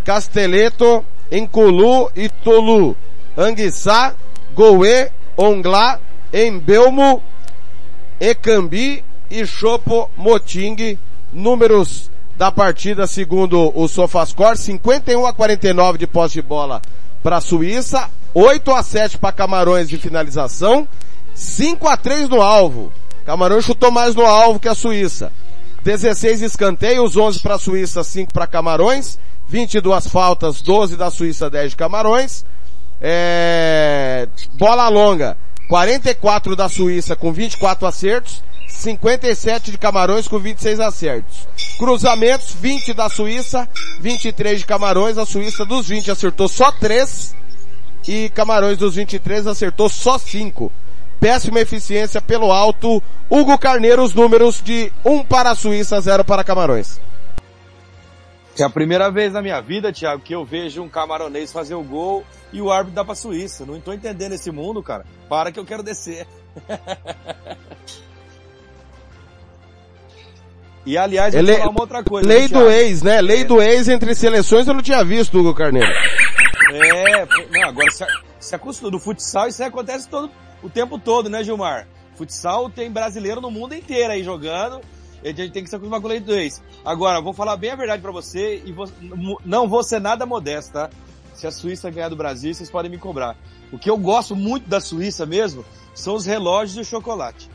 Casteleto, Enculu e Tolu, Anguissá, Goe, Onglá, Embelmo, Ecambi e Chopo Moting, números da partida segundo o Sofascore, 51 a 49 de posse de bola para a Suíça, 8 a 7 para Camarões de finalização, 5 a 3 no alvo. Camarões chutou mais no alvo que a Suíça. 16 escanteios, 11 para a Suíça, 5 para Camarões, 22 faltas, 12 da Suíça, 10 de Camarões. É... Bola longa, 44 da Suíça com 24 acertos, 57 de Camarões com 26 acertos. Cruzamentos, 20 da Suíça, 23 de Camarões. A Suíça dos 20 acertou só 3 e Camarões dos 23 acertou só 5. Péssima eficiência pelo alto. Hugo Carneiro, os números de 1 para a Suíça, 0 para Camarões. É a primeira vez na minha vida, Thiago, que eu vejo um camaronês fazer o gol e o árbitro dá pra Suíça. Não estou entendendo esse mundo, cara. Para que eu quero descer. E aliás, eu vou Ele... falar uma outra coisa. Lei né, do ex, né? Lei do ex entre seleções eu não tinha visto, Hugo Carneiro. É, não, agora se, se acostuma. No futsal isso acontece todo, o tempo todo, né, Gilmar? Futsal tem brasileiro no mundo inteiro aí jogando. A gente tem que se acostumar com o lei do ex. Agora, vou falar bem a verdade pra você e vou- não vou ser nada modesto, tá? Se a Suíça ganhar do Brasil, vocês podem me cobrar. O que eu gosto muito da Suíça mesmo são os relógios e o chocolate.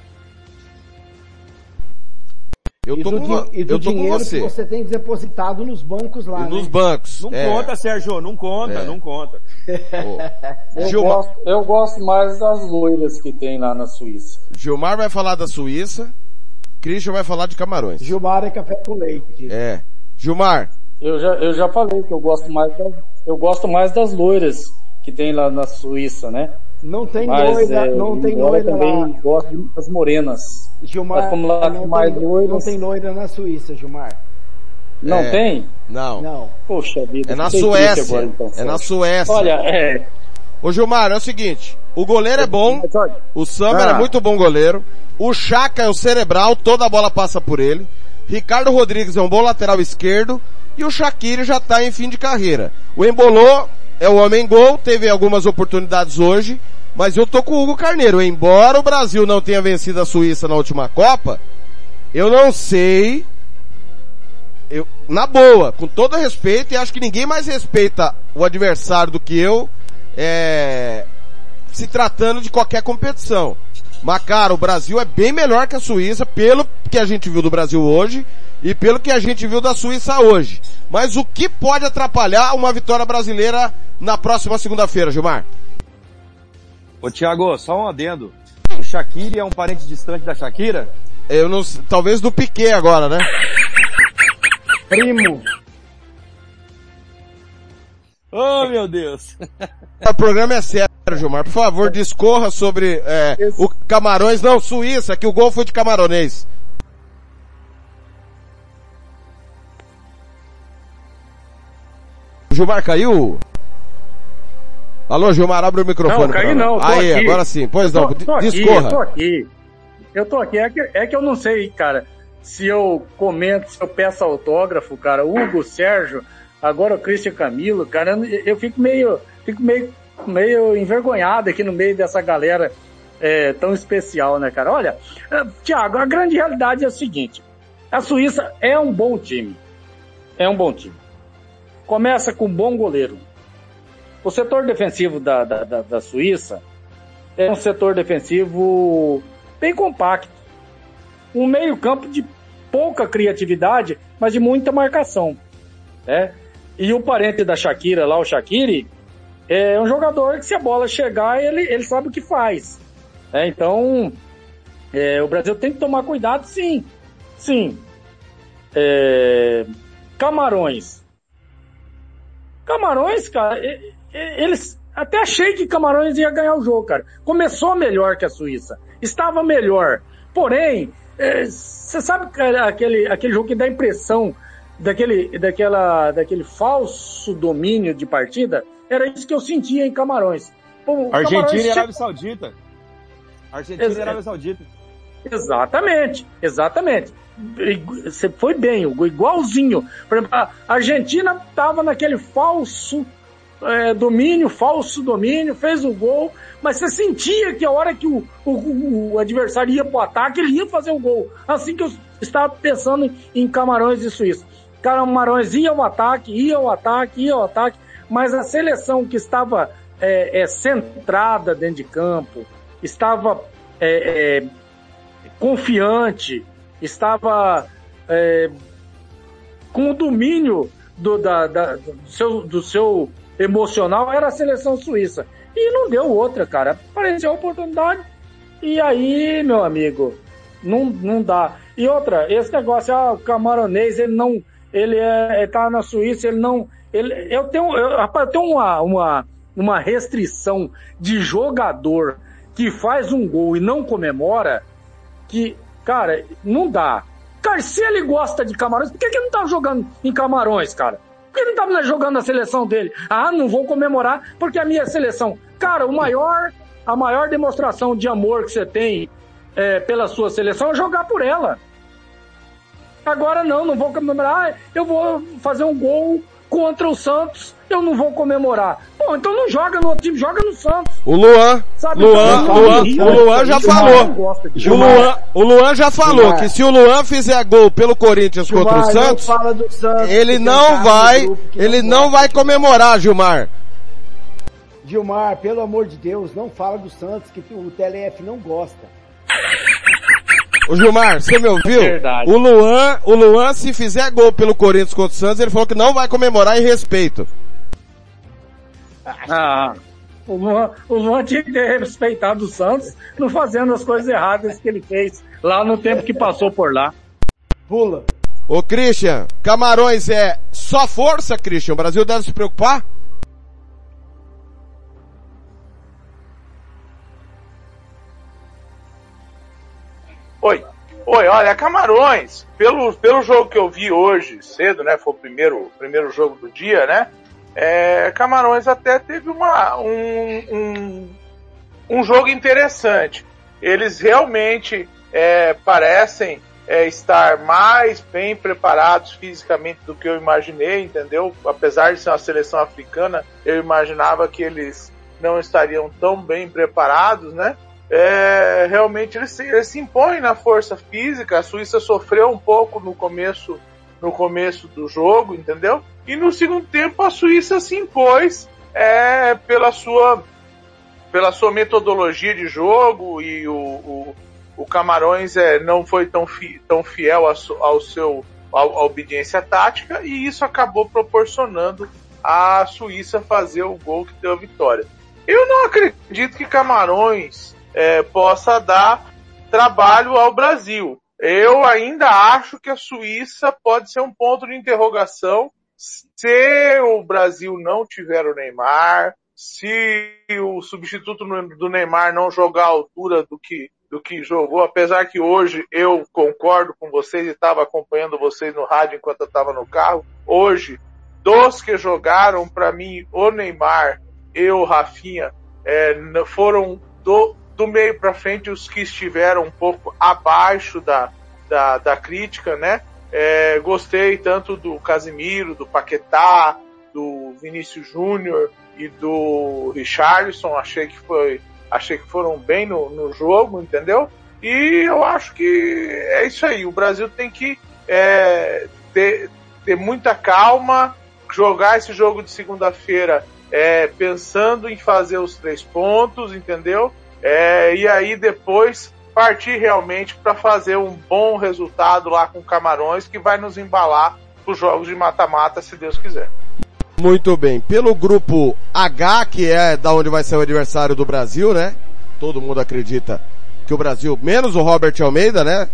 Eu e tô do, com, e do eu tô com dinheiro você. que você tem depositado nos bancos lá, E nos né? bancos. Não é. conta, Sérgio, não conta, É. não conta. Eu, Gilmar- gosto, eu gosto mais das loiras que tem lá na Suíça. Gilmar vai falar da Suíça, Christian vai falar de Camarões. Gilmar é café com leite. É. Gilmar, Eu já, eu já falei que eu gosto mais das, eu gosto mais das loiras que tem lá na Suíça, né? Não tem Mas, loira, é, não tem loira também lá. gosto das morenas. Gilmar, lá não, tem mais tem, loiras- não tem loira na Suíça, Gilmar. Não É. tem? não. Não. Poxa vida. É na Suécia. agora, então, é na. Suécia. Olha, é, Ô Gilmar, é o seguinte, o goleiro é bom, o Summer Ah. é muito bom goleiro, o Chaka é o cerebral, toda a bola passa por ele, Ricardo Rodrigues é um bom lateral esquerdo, e o Shaqiri já tá em fim de carreira. O Embolô é o homem gol, teve algumas oportunidades hoje, mas eu tô com o Hugo Carneiro, embora o Brasil não tenha vencido a Suíça na última Copa, eu não sei eu, na boa, com todo respeito, e acho que ninguém mais respeita o adversário do que eu, é, se tratando de qualquer competição. Mas, cara, o Brasil é bem melhor que a Suíça, pelo que a gente viu do Brasil hoje, e pelo que a gente viu da Suíça hoje. Mas o que pode atrapalhar uma vitória brasileira na próxima segunda-feira, Gilmar? Ô Thiago, só um adendo. O Shaqiri é um parente distante da Shakira? Eu não, talvez do Piquet agora, né? Primo. Oh, meu Deus. O programa é sério, Gilmar. Por favor, discorra sobre é, o Camarões, não, Suíça, que o gol foi de camaronês. O Gilmar caiu? Alô, Gilmar, abre o microfone. Não, caí não, tô Aí, aqui. agora sim. Pois Eu não, tô, tô aqui, discorra. eu tô aqui. Eu tô aqui. É que, é que eu não sei, cara, se eu comento, se eu peço autógrafo, cara, Hugo, Sérgio, agora o Christian Camilo, cara, eu, eu fico meio, fico meio, meio envergonhado aqui no meio dessa galera é, tão especial, né, cara? Olha, é, Thiago, a grande realidade é o seguinte, a Suíça é um bom time. É um bom time. Começa com um bom goleiro. O setor defensivo da, da, da, da Suíça é um setor defensivo bem compacto. Um meio campo de pouca criatividade, mas de muita marcação. Né? E o parente da Shakira lá, o Shakiri, é um jogador que se a bola chegar, ele, ele sabe o que faz. É, então, é, o Brasil tem que tomar cuidado, sim. Sim. É, Camarões. Camarões, cara, eles até achei que Camarões ia ganhar o jogo, cara. Começou melhor que a Suíça. Estava melhor. Porém, você é, sabe aquele, aquele jogo que dá a impressão daquele, daquela, daquele falso domínio de partida? Era isso que eu sentia em Camarões. Pô, Argentina Camarões e Arábia Saudita. Argentina Ex e Arábia Saudita. Exatamente, exatamente. Você foi bem, igualzinho. Por exemplo, a Argentina estava naquele falso é, domínio, falso domínio, fez o gol, mas você sentia que a hora que o, o, o adversário ia para o ataque, ele ia fazer o gol. Assim que eu estava pensando em, em Camarões e Suíça. Camarões ia ao ataque, ia ao ataque, ia ao ataque, mas a seleção que estava é, é, centrada dentro de campo, estava é, é confiante, estava é, com o domínio do, da, da, do, seu, do seu emocional, era a seleção suíça. E não deu outra, cara. Apareceu a oportunidade. E aí, meu amigo, não, não dá. E outra, esse negócio, ah, o camaronês, ele não. Ele é, ele tá na Suíça, ele não. Ele, eu tenho, eu, rapaz, eu tenho uma, uma, uma restrição de jogador que faz um gol e não comemora, que, cara, não dá. Cara, se ele gosta de Camarões, por que, que ele não tá jogando em Camarões, cara? Por que ele não tá jogando na seleção dele? Ah, não vou comemorar porque a minha seleção. Cara, o maior, a maior demonstração de amor que você tem é, pela sua seleção é jogar por ela. Agora não, não vou comemorar. Ah, eu vou fazer um gol contra o Santos, eu não vou comemorar. Bom, então não joga no outro time, joga no Santos. O Luan, Sabe, Luan, então, Luan, Luan, o Luan já falou. O Luan, o Luan já falou que se o Luan fizer gol pelo Corinthians contra o Santos, Santos ele não vai, ele não vai comemorar, Gilmar. Gilmar, pelo amor de Deus, não fala do Santos que o TLF não gosta. Ô Gilmar, você me ouviu? Verdade. O Luan, o Luan, se fizer gol pelo Corinthians contra o Santos, ele falou que não vai comemorar em respeito. Ah, o Luan, o Luan tinha que ter respeitado o Santos, não fazendo as coisas erradas que ele fez lá no tempo que passou por lá. Pula. Ô Christian, Camarões é só força, Christian? O Brasil deve se preocupar? Oi. Oi, olha, Camarões, pelo, pelo jogo que eu vi hoje cedo, né? Foi o primeiro, primeiro jogo do dia, né? É, Camarões até teve uma, um, um, um jogo interessante. Eles realmente é, parecem é, estar mais bem preparados fisicamente do que eu imaginei, entendeu? Apesar de ser uma seleção africana, eu imaginava que eles não estariam tão bem preparados, né? é, realmente ele se, ele se impõe na força física. A Suíça sofreu um pouco no começo, no começo do jogo, entendeu? E no segundo tempo a Suíça se impôs é, pela sua pela sua metodologia de jogo e o, o, o Camarões é, não foi tão, fi, tão fiel ao, ao seu à obediência tática e isso acabou proporcionando a Suíça fazer o gol que deu a vitória. Eu não acredito que Camarões é, possa dar trabalho ao Brasil. Eu ainda acho que a Suíça pode ser um ponto de interrogação se o Brasil não tiver o Neymar, se o substituto do Neymar não jogar à altura do que, do que jogou, apesar que hoje eu concordo com vocês e estava acompanhando vocês no rádio enquanto eu estava no carro, hoje, dos que jogaram, para mim, o Neymar e o Rafinha é, foram do, do meio para frente, os que estiveram um pouco abaixo da, da, da crítica, né? É, gostei tanto do Casimiro, do Paquetá, do Vinícius Júnior e do Richarlison. Achei que foi, achei que foram bem no, no jogo, entendeu? E eu acho que é isso aí. O Brasil tem que é, ter, ter muita calma, jogar esse jogo de segunda-feira é, pensando em fazer os três pontos, entendeu? É, e aí depois partir realmente para fazer um bom resultado lá com Camarões que vai nos embalar para os jogos de mata-mata, se Deus quiser. Muito bem. Pelo grupo H, que é da onde vai ser o adversário do Brasil, né? Todo mundo acredita que o Brasil, menos o Robert Almeida, né?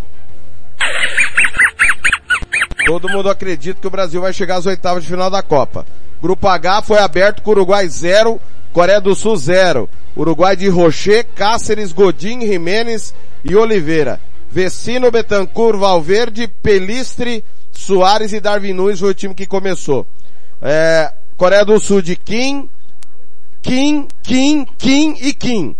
Todo mundo acredita que o Brasil vai chegar às oitavas de final da Copa. Grupo H foi aberto com Uruguai 0, Coreia do Sul 0. Uruguai de Rocher, Cáceres, Godin, Jimenez e Oliveira. Vecino, Betancourt, Valverde, Pelistre, Soares e Darwin Nunes foi o time que começou. É, Coreia do Sul de Kim, Kim, Kim, Kim e Kim.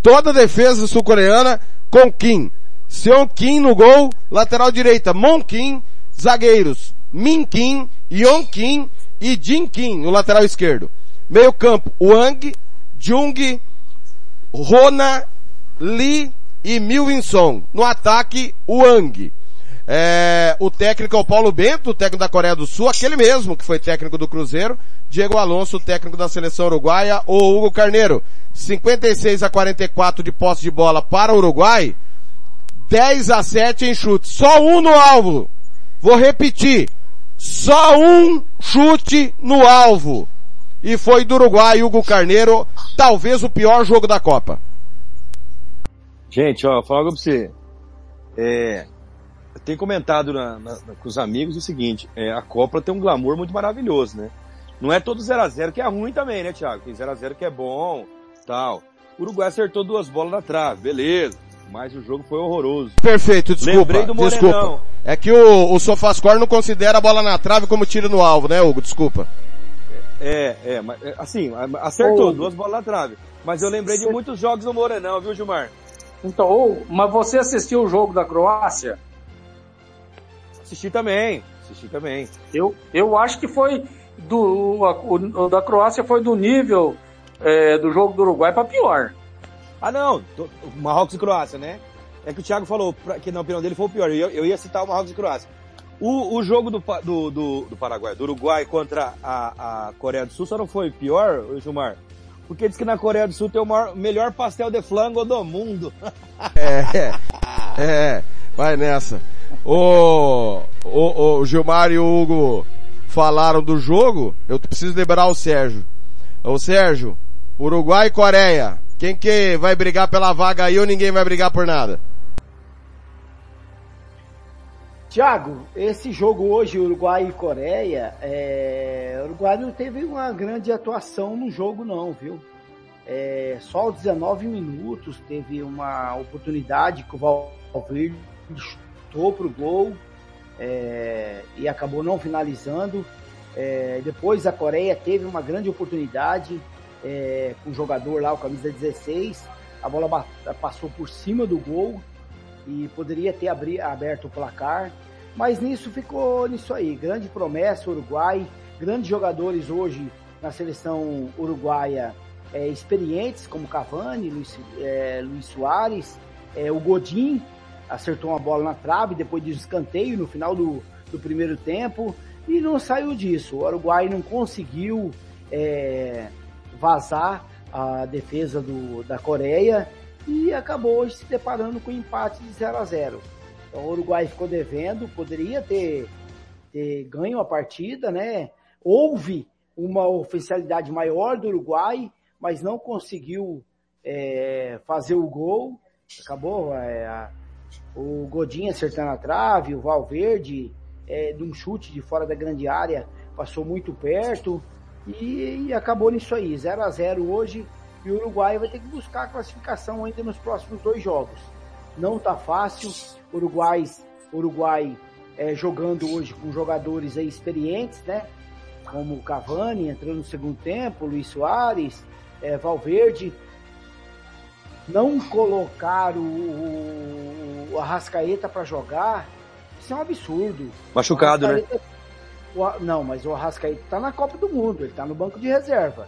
Toda a defesa sul-coreana com Kim. Seon Kim no gol, lateral direita, Mon Kim, zagueiros, Min Kim, Yon Kim e Jin Kim no lateral esquerdo. Meio campo, Wang, Jung, Rona, Lee e Milwinson. No ataque, Wang. É, o técnico é o Paulo Bento, o técnico da Coreia do Sul, aquele mesmo que foi técnico do Cruzeiro. Diego Alonso, técnico da seleção uruguaia, ou Hugo Carneiro. 56 a 44 de posse de bola para o Uruguai. 10 a 7 em chute. Só um no alvo. Vou repetir. Só um chute no alvo. E foi do Uruguai, Hugo Carneiro, talvez o pior jogo da Copa. Gente, ó, fala pra você. É, eu tenho comentado na, na, com os amigos o seguinte, é, a Copa tem um glamour muito maravilhoso, né? Não é todo 0x0 que é ruim também, né, Thiago? Tem 0x0 que é bom, tal. O Uruguai acertou duas bolas na trave, beleza. Mas o jogo foi horroroso. Perfeito, desculpa. Lembrei do Morenão. desculpa. É que o, o Sofascore não considera a bola na trave como tiro no alvo, né, Hugo? Desculpa. É, é, é, assim, acertou Ô, duas bolas na trave. Mas eu lembrei de cê- muitos jogos do Morenão, viu, Gilmar? Então, ô, mas você assistiu o jogo da Croácia? Assisti também, assisti também. Eu, eu acho que foi do, a- o da Croácia foi do nível é, do jogo do Uruguai para pior. Ah, não, do- Marrocos e Croácia, né? É que o Thiago falou pra- que na opinião dele foi o pior. Eu, eu ia citar o Marrocos e Croácia. O, o jogo do, do, do, do Paraguai, do Uruguai contra a, a Coreia do Sul só não foi pior, Gilmar? Porque diz que na Coreia do Sul tem o maior- melhor pastel de flango do mundo. É, é, vai nessa. O, o, o Gilmar e o Hugo falaram do jogo, eu preciso liberar o Sérgio. Ô Sérgio, Uruguai e Coreia, quem que vai brigar pela vaga aí ou ninguém vai brigar por nada? Tiago, esse jogo hoje, Uruguai e Coreia, é... o Uruguai não teve uma grande atuação no jogo não, viu? É... Só aos 19 minutos teve uma oportunidade que o Valverde chutou pro gol é... e acabou não finalizando. É... Depois a Coreia teve uma grande oportunidade é... com o jogador lá, o camisa 16, a bola passou por cima do gol e poderia ter abri- aberto o placar, mas nisso ficou nisso aí. Grande promessa, Uruguai, grandes jogadores hoje na seleção uruguaia é, experientes, como Cavani, Luiz, é, Luiz Soares, é, o Godin acertou uma bola na trave depois de escanteio no final do, do primeiro tempo e não saiu disso. O Uruguai não conseguiu é, vazar a defesa do, da Coreia e acabou se deparando com um empate de 0 a 0. Então o Uruguai ficou devendo, poderia ter, ter ganho a partida, né? Houve uma oficialidade maior do Uruguai, mas não conseguiu é, fazer o gol. Acabou é, a- o Godinho acertando a trave, o Valverde é, de um chute de fora da grande área passou muito perto e, e acabou nisso aí, 0 a 0 hoje e o Uruguai vai ter que buscar a classificação ainda nos próximos dois jogos. Não tá fácil, Uruguai, Uruguai é, jogando hoje com jogadores aí experientes, né? Como Cavani entrando no segundo tempo, Luiz Soares, é, Valverde. Não colocar o, o, o Arrascaeta para jogar, isso é um absurdo. Machucado, né? O não, mas o Arrascaeta tá na Copa do Mundo, ele tá no banco de reserva.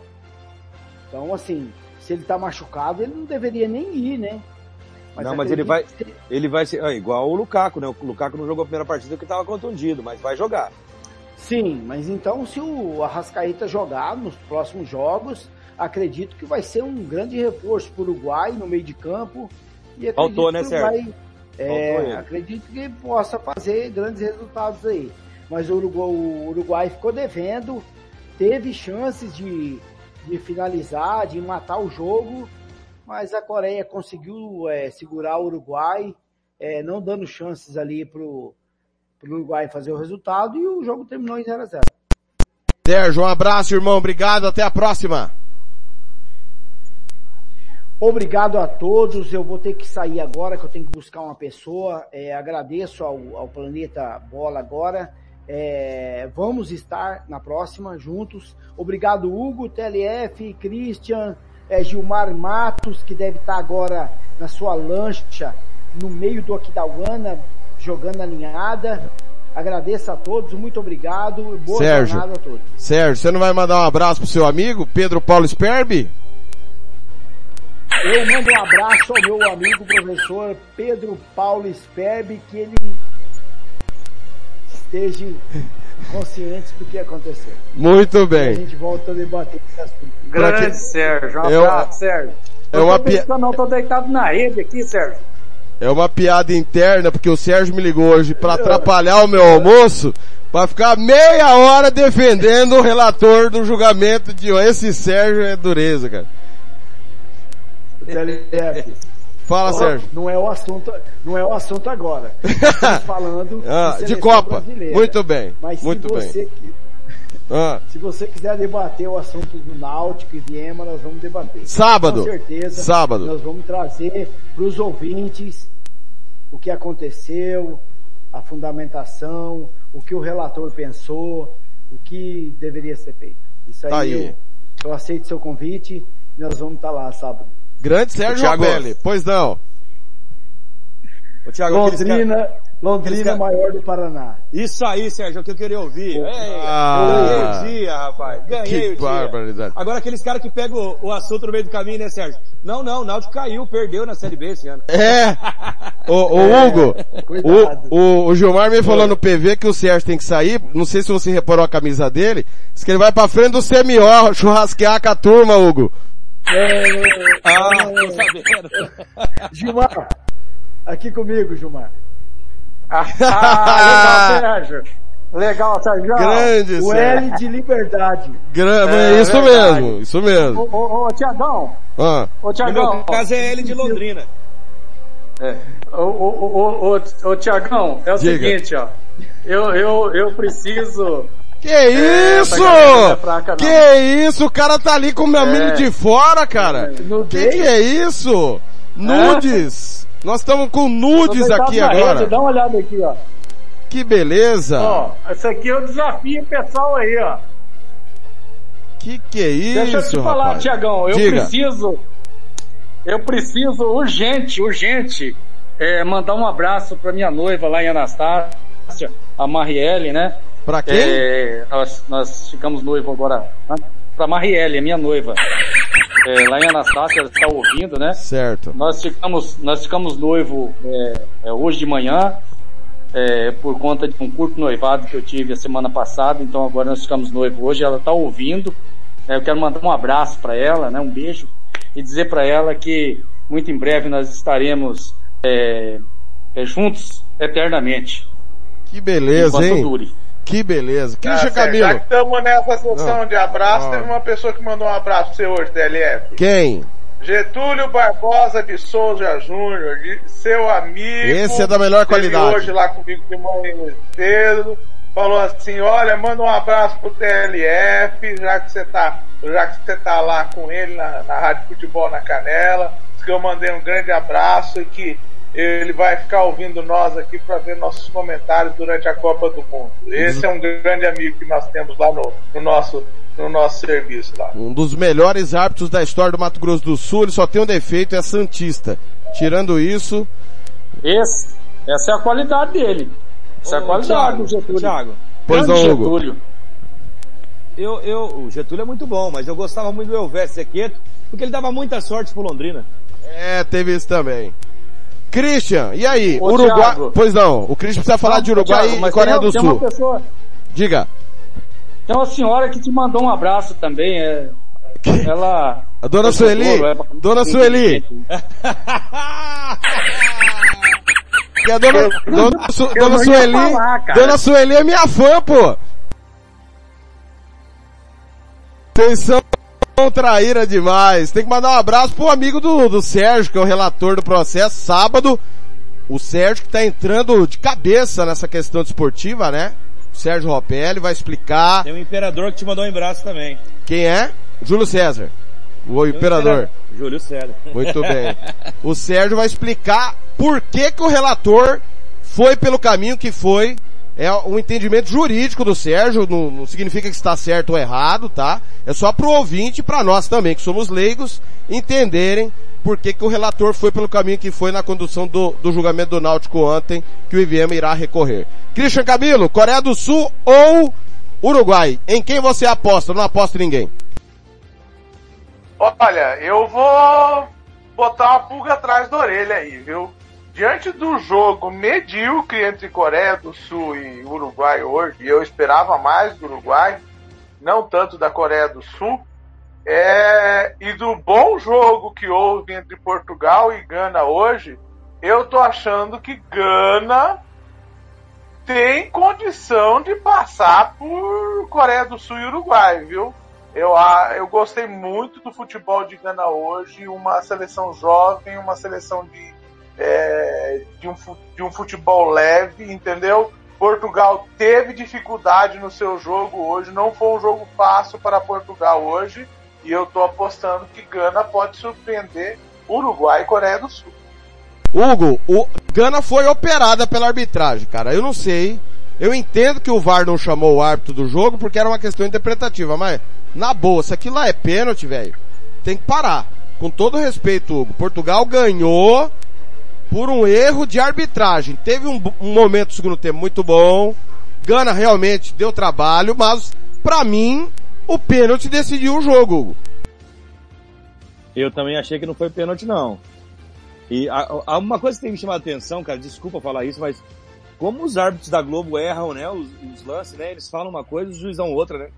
Então, assim, se ele tá machucado, ele não deveria nem ir, né? não, mas ele vai, que- ele vai ser, ah, igual o Lukaku, né? O Lukaku não jogou a primeira partida porque estava contundido, mas vai jogar. Sim, mas então se o Arrascaeta jogar nos próximos jogos, acredito que vai ser um grande reforço para o Uruguai no meio de campo. E acredito Faltou, né, Sérgio? É, acredito que possa fazer grandes resultados aí. Mas o Uruguai, o Uruguai ficou devendo teve chances de, de finalizar, de matar o jogo, mas a Coreia conseguiu é, segurar o Uruguai, é, não dando chances ali pro, pro Uruguai fazer o resultado e o jogo terminou em 0 a 0 Sérgio, um abraço, irmão. Obrigado. Até a próxima. Obrigado a todos. Eu vou ter que sair agora, que eu tenho que buscar uma pessoa. É, agradeço ao, ao, Planeta Bola agora. É, vamos estar na próxima juntos. Obrigado, Hugo, TLF, Christian, é, Gilmar Matos, que deve estar agora na sua lancha no meio do Aquidauana, jogando a linhada. Agradeço a todos, muito obrigado. Boa Sérgio, jornada a todos. Sérgio, você não vai mandar um abraço pro seu amigo, Pedro Paulo Sperbi? Eu mando um abraço ao meu amigo professor Pedro Paulo Sperbi, que ele esteja consciente do que aconteceu. Muito bem. E a gente volta a debater esse assunto. Grande que... Sérgio, um eu... abraço, Sérgio. É eu uma tô pi... pensando, não, tô deitado na rede aqui, Sérgio. É uma piada interna, porque o Sérgio me ligou hoje para atrapalhar o meu almoço, para ficar meia hora defendendo o relator do julgamento de esse Sérgio é dureza, cara. TLF. Fala, Sérgio. Não é o assunto, não é o assunto agora. Estamos falando ah, de, de Copa. Muito bem. Mas muito se você bem. Ah. Se você quiser debater o assunto do Náutico e Viema, nós vamos debater. Sábado. Com certeza. Sábado. Nós vamos trazer para os ouvintes o que aconteceu, a fundamentação, o que o relator pensou, o que deveria ser feito. Isso aí, tá aí. Eu, eu aceito seu convite e nós vamos estar lá sábado. Grande Sérgio. Abelli, pois não. Ô, Thiago, Londrina, cara... Londrina maior do Paraná. Isso aí, Sérgio, é o que eu queria ouvir. Ah, Ganhei o dia, rapaz. Ganhei que o dia. barbaridade. Agora aqueles caras que pegam o, o, assunto no meio do caminho, né, Sérgio? Não, não, o Náutico caiu, perdeu na Série B esse ano. É! O, o É, Hugo, o, o, o, Gilmar me falou no PV que o Sérgio tem que sair, não sei se você reparou a camisa dele, diz que ele vai pra frente do CMO, churrasquear com a turma, Hugo. É, ah, tô sabendo. Gilmar, aqui comigo, Gilmar. Ah, legal, Sérgio. Legal, Sérgio. Grande, O. L de liberdade. Gra É, isso verdade. mesmo, isso mesmo. Ô, ô, ô Tiagão. Ah. Ô, No Tiagão. meu caso é L de Londrina. É. Ô, ô, ô, ô, ô, ô Tiagão, é o Diga. seguinte, ó. Eu, eu, eu preciso... Que É, isso? não é fraca, que isso? O cara tá ali com o meu É. de fora, cara. Que que é isso? Nudes. Nós estamos com nudes aqui na rede, agora. Dá uma olhada aqui, ó. Que beleza. Ó, esse aqui é o desafio pessoal aí, ó. Que que é isso, Deixa eu te falar, rapaz? Tiagão, eu Diga. preciso, eu preciso urgente, urgente, é, mandar um abraço pra minha noiva lá em Anastácia, a Marielle, né? Pra quem? É, nós, nós ficamos noivo agora, né? pra Marielle, a minha noiva. É, lá em Anastácia, ela está ouvindo, né? Certo. Nós ficamos, nós ficamos noivo é, é, hoje de manhã, é, por conta de um curto noivado que eu tive a semana passada, então agora nós ficamos noivo hoje, ela está ouvindo. É, eu quero mandar um abraço para ela, né, um beijo, e dizer para ela que muito em breve nós estaremos é, é, juntos eternamente. Que beleza, Enquanto hein? dure. Que beleza. Christian Tá certo. Já Camilo. que estamos nessa sessão Não. de abraço, teve uma pessoa que mandou um abraço pra você hoje, TLF. Quem? Getúlio Barbosa de Souza Júnior, seu amigo. Esse é da melhor qualidade. hoje lá comigo de manhã cedo. Falou assim, olha, manda um abraço pro TLF, já que você tá, já que você tá lá com ele na, na Rádio Futebol na Canela. Que eu mandei um grande abraço e que ele vai ficar ouvindo nós aqui para ver nossos comentários durante a Copa do Mundo. Esse é um grande amigo que nós temos lá no, no nosso no nosso serviço lá. Um dos melhores árbitros da história do Mato Grosso do Sul, ele só tem um defeito, é Santista. Tirando isso, Esse, essa é a qualidade dele. Essa é a qualidade Thiago, do Getúlio. Thiago, Pois Grande Hugo. Getúlio. eu, eu, o Getúlio é muito bom, mas eu gostava muito do Elvésio Sequeto, porque ele dava muita sorte pro Londrina. é, teve isso também. Christian, e aí? Ô, Uruguai, Thiago. pois não, o Christian precisa falar Não, de Uruguai Thiago, e Coreia tem, do tem Sul. Pessoa, Diga. tem uma senhora que te mandou um abraço também. É, ela. A dona Sueli, é, dona Sueli. Que a dona, dona, Su- dona Sueli, falar, dona Sueli é minha fã, pô. Vocês são traíra demais. Tem que mandar um abraço pro amigo do, do Sérgio, que é o relator do processo. Sábado, o Sérgio que tá entrando de cabeça nessa questão desportiva, né? O Sérgio Ropelli vai explicar. Tem um imperador que te mandou um abraço também. Quem é? Júlio César. O imperador. Júlio César. Muito bem. O Sérgio vai explicar por que que o relator foi pelo caminho que foi. É um entendimento jurídico do Sérgio, não, não significa que está certo ou errado, tá? É só pro ouvinte e para nós também, que somos leigos, entenderem por que que o relator foi pelo caminho que foi na condução do, do julgamento do Náutico ontem, que o IVM irá recorrer. Christian Camilo, Coreia do Sul ou Uruguai? Em quem você aposta? Não aposta ninguém. Olha, eu vou botar uma pulga atrás da orelha aí, viu? Diante do jogo medíocre entre Coreia do Sul e Uruguai hoje, e eu esperava mais do Uruguai, não tanto da Coreia do Sul, é, e do bom jogo que houve entre Portugal e Gana hoje, eu tô achando que Gana tem condição de passar por Coreia do Sul e Uruguai, viu? Eu, eu gostei muito do futebol de Gana hoje, uma seleção jovem, uma seleção de, é, de, um, de um futebol leve, entendeu? Portugal teve dificuldade no seu jogo hoje, não foi um jogo fácil para Portugal hoje, e eu estou apostando que Gana pode surpreender Uruguai e Coreia do Sul. Hugo, o Gana foi operada pela arbitragem, cara. Eu não sei. Eu entendo que o VAR não chamou o árbitro do jogo porque era uma questão interpretativa, mas na boa, se aquilo lá é pênalti, velho, tem que parar. Com todo respeito, Hugo. Portugal ganhou por um erro de arbitragem. Teve um, um momento do segundo tempo muito bom. Gana realmente deu trabalho, mas para mim o pênalti decidiu o jogo. Eu também achei que não foi pênalti não. E há uma coisa que tem me chamado a atenção, cara, desculpa falar isso, mas como os árbitros da Globo erram, né, os, os lances, né, eles falam uma coisa, os juízes dão outra, né?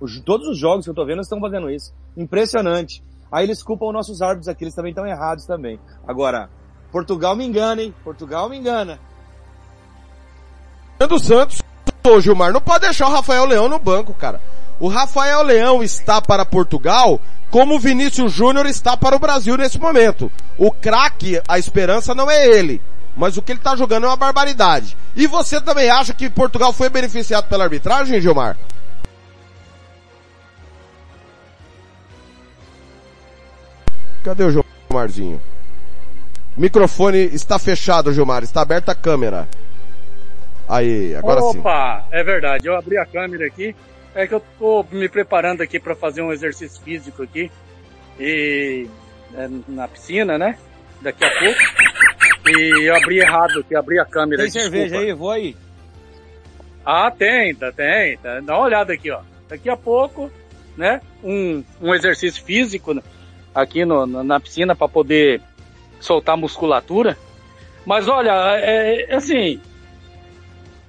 Os, todos os jogos que eu tô vendo estão fazendo isso. Impressionante. Aí eles culpam os nossos árbitros aqui, eles também estão errados também. Agora, Portugal me engana, hein? Portugal me engana. do Santos, ô Gilmar, não pode deixar o Rafael Leão no banco, cara. O Rafael Leão está para Portugal como o Vinícius Júnior está para o Brasil nesse momento. O craque, a esperança não é ele. Mas o que ele está jogando é uma barbaridade. E você também acha que Portugal foi beneficiado pela arbitragem, Gilmar? Cadê o Gilmarzinho? Microfone está fechado, Gilmar. Está aberta a câmera. Aí, agora Opa, sim. Opa, é verdade. Eu abri a câmera aqui. É que eu tô me preparando aqui para fazer um exercício físico aqui. E é, na piscina, né? Daqui a pouco. E eu abri errado aqui, abri a câmera. Tem desculpa. cerveja aí? Vou aí. Ah, tem, tá, tem. Tá. Dá uma olhada aqui, ó. Daqui a pouco, né? Um, um exercício físico, aqui no, na piscina para poder soltar musculatura. Mas olha, é, é assim,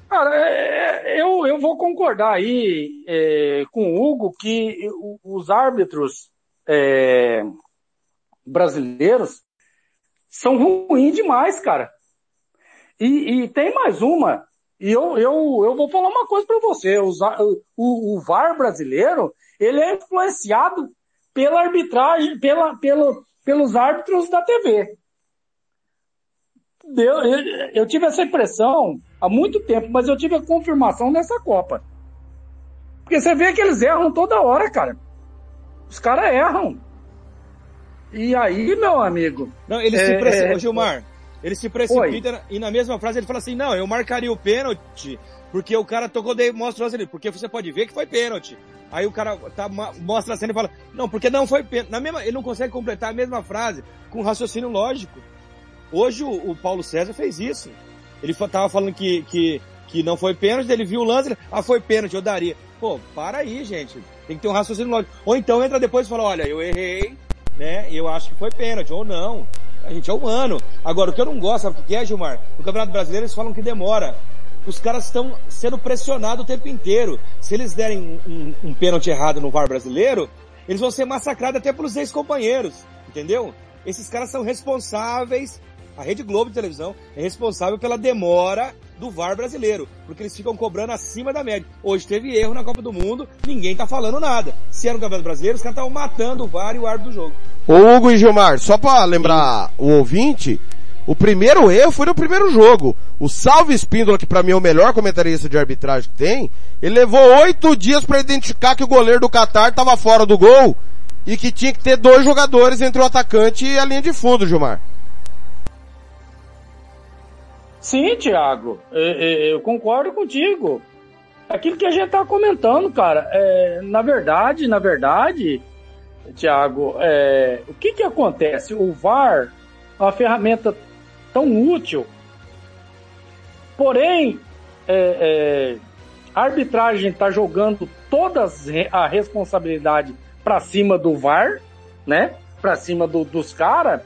cara, é, eu, eu vou concordar aí é, com o Hugo que os árbitros é, brasileiros são ruins demais, cara. E, e, tem mais uma. E eu, eu, eu vou falar uma coisa para você. O, o, o VAR brasileiro, ele é influenciado pela arbitragem, pela, pelo, pelos árbitros da TV. Eu, eu, eu, tive essa impressão há muito tempo, mas eu tive a confirmação nessa Copa. Porque você vê que eles erram toda hora, cara. Os caras erram. E aí, meu amigo. Não, ele é, se precipita, é, Gilmar. Ele se precipita e na mesma frase ele fala assim: não, eu marcaria o pênalti porque o cara tocou, de, mostra ali, porque você pode ver que foi pênalti. Aí o cara tá, mostra a cena e fala, não, porque não foi pênalti. Na mesma, ele não consegue completar a mesma frase com raciocínio lógico. Hoje o, o Paulo César fez isso. Ele tava falando que, que, que não foi pênalti, ele viu o lance, ah, foi pênalti, eu daria. Pô, para aí, gente. Tem que ter um raciocínio lógico. Ou então entra depois e fala, olha, eu errei, né, eu acho que foi pênalti, ou não. A gente é humano. Agora, o que eu não gosto, sabe o que é, Gilmar? No Campeonato Brasileiro eles falam que demora os caras estão sendo pressionados o tempo inteiro. Se eles derem um, um, um pênalti errado no VAR brasileiro, eles vão ser massacrados até pelos ex-companheiros, entendeu? Esses caras são responsáveis a Rede Globo de televisão é responsável pela demora do VAR brasileiro, porque eles ficam cobrando acima da média. Hoje teve erro na Copa do Mundo, ninguém tá falando nada. Se era um campeonato brasileiro, os caras estavam matando o VAR e o árbitro do jogo. Ô Hugo e Gilmar, só pra lembrar o ouvinte, o primeiro erro foi no primeiro jogo. O Salve Espíndola, que pra mim é o melhor comentarista de arbitragem que tem, ele levou oito dias pra identificar que o goleiro do Qatar tava fora do gol e que tinha que ter dois jogadores entre o atacante e a linha de fundo, Gilmar. Sim, Thiago, eu, concordo contigo. Aquilo que a gente tá comentando, cara, é, na verdade, na verdade, Thiago, é, o que que acontece? O VAR é uma ferramenta tão útil, porém, é, é, a arbitragem está jogando toda a responsabilidade para cima do VAR, né? Para cima do, dos caras,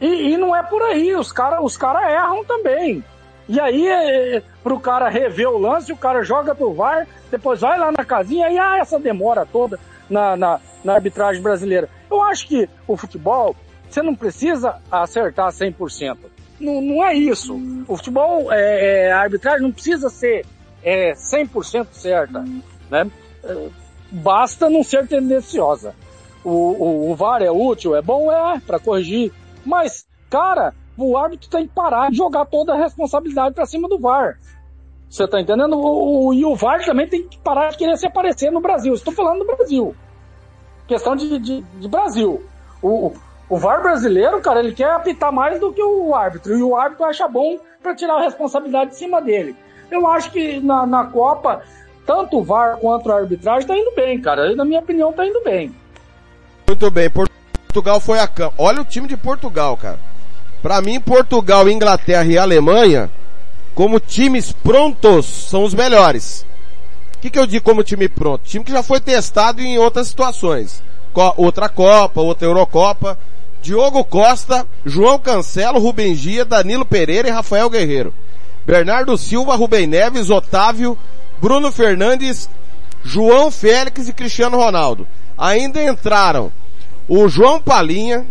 e, e, não é por aí, os caras os cara erram também. E aí, é, pro cara rever o lance, o cara joga pro VAR, depois vai lá na casinha e ah, essa demora toda na, na, na arbitragem brasileira. Eu acho que o futebol, você não precisa acertar 100%. Não, não é isso. O futebol, é, é, a arbitragem não precisa ser é, 100% certa. Né? É, basta não ser tendenciosa. O, o, o VAR é útil, é bom, é, para corrigir mas, cara, o árbitro tem que parar de jogar toda a responsabilidade para cima do VAR. Você tá entendendo? O, o, e o VAR também tem que parar de querer se aparecer no Brasil. Estou falando do Brasil. Questão de, de, de Brasil. O, o VAR brasileiro, cara, ele quer apitar mais do que o árbitro. E o árbitro acha bom para tirar a responsabilidade de cima dele. Eu acho que na, na Copa, tanto o VAR quanto a arbitragem tá indo bem, cara. Na minha opinião, tá indo bem. Muito bem. Por Portugal foi a campo. Olha o time de Portugal, cara. Para mim, Portugal, Inglaterra e Alemanha, como times prontos, são os melhores. O que, que eu digo como time pronto? Time que já foi testado em outras situações. Co outra Copa, outra Eurocopa. Diogo Costa, João Cancelo, Rubem Gia, Danilo Pereira e Rafael Guerreiro. Bernardo Silva, Rubem Neves, Otávio, Bruno Fernandes, João Félix e Cristiano Ronaldo. Ainda entraram o João Palinha,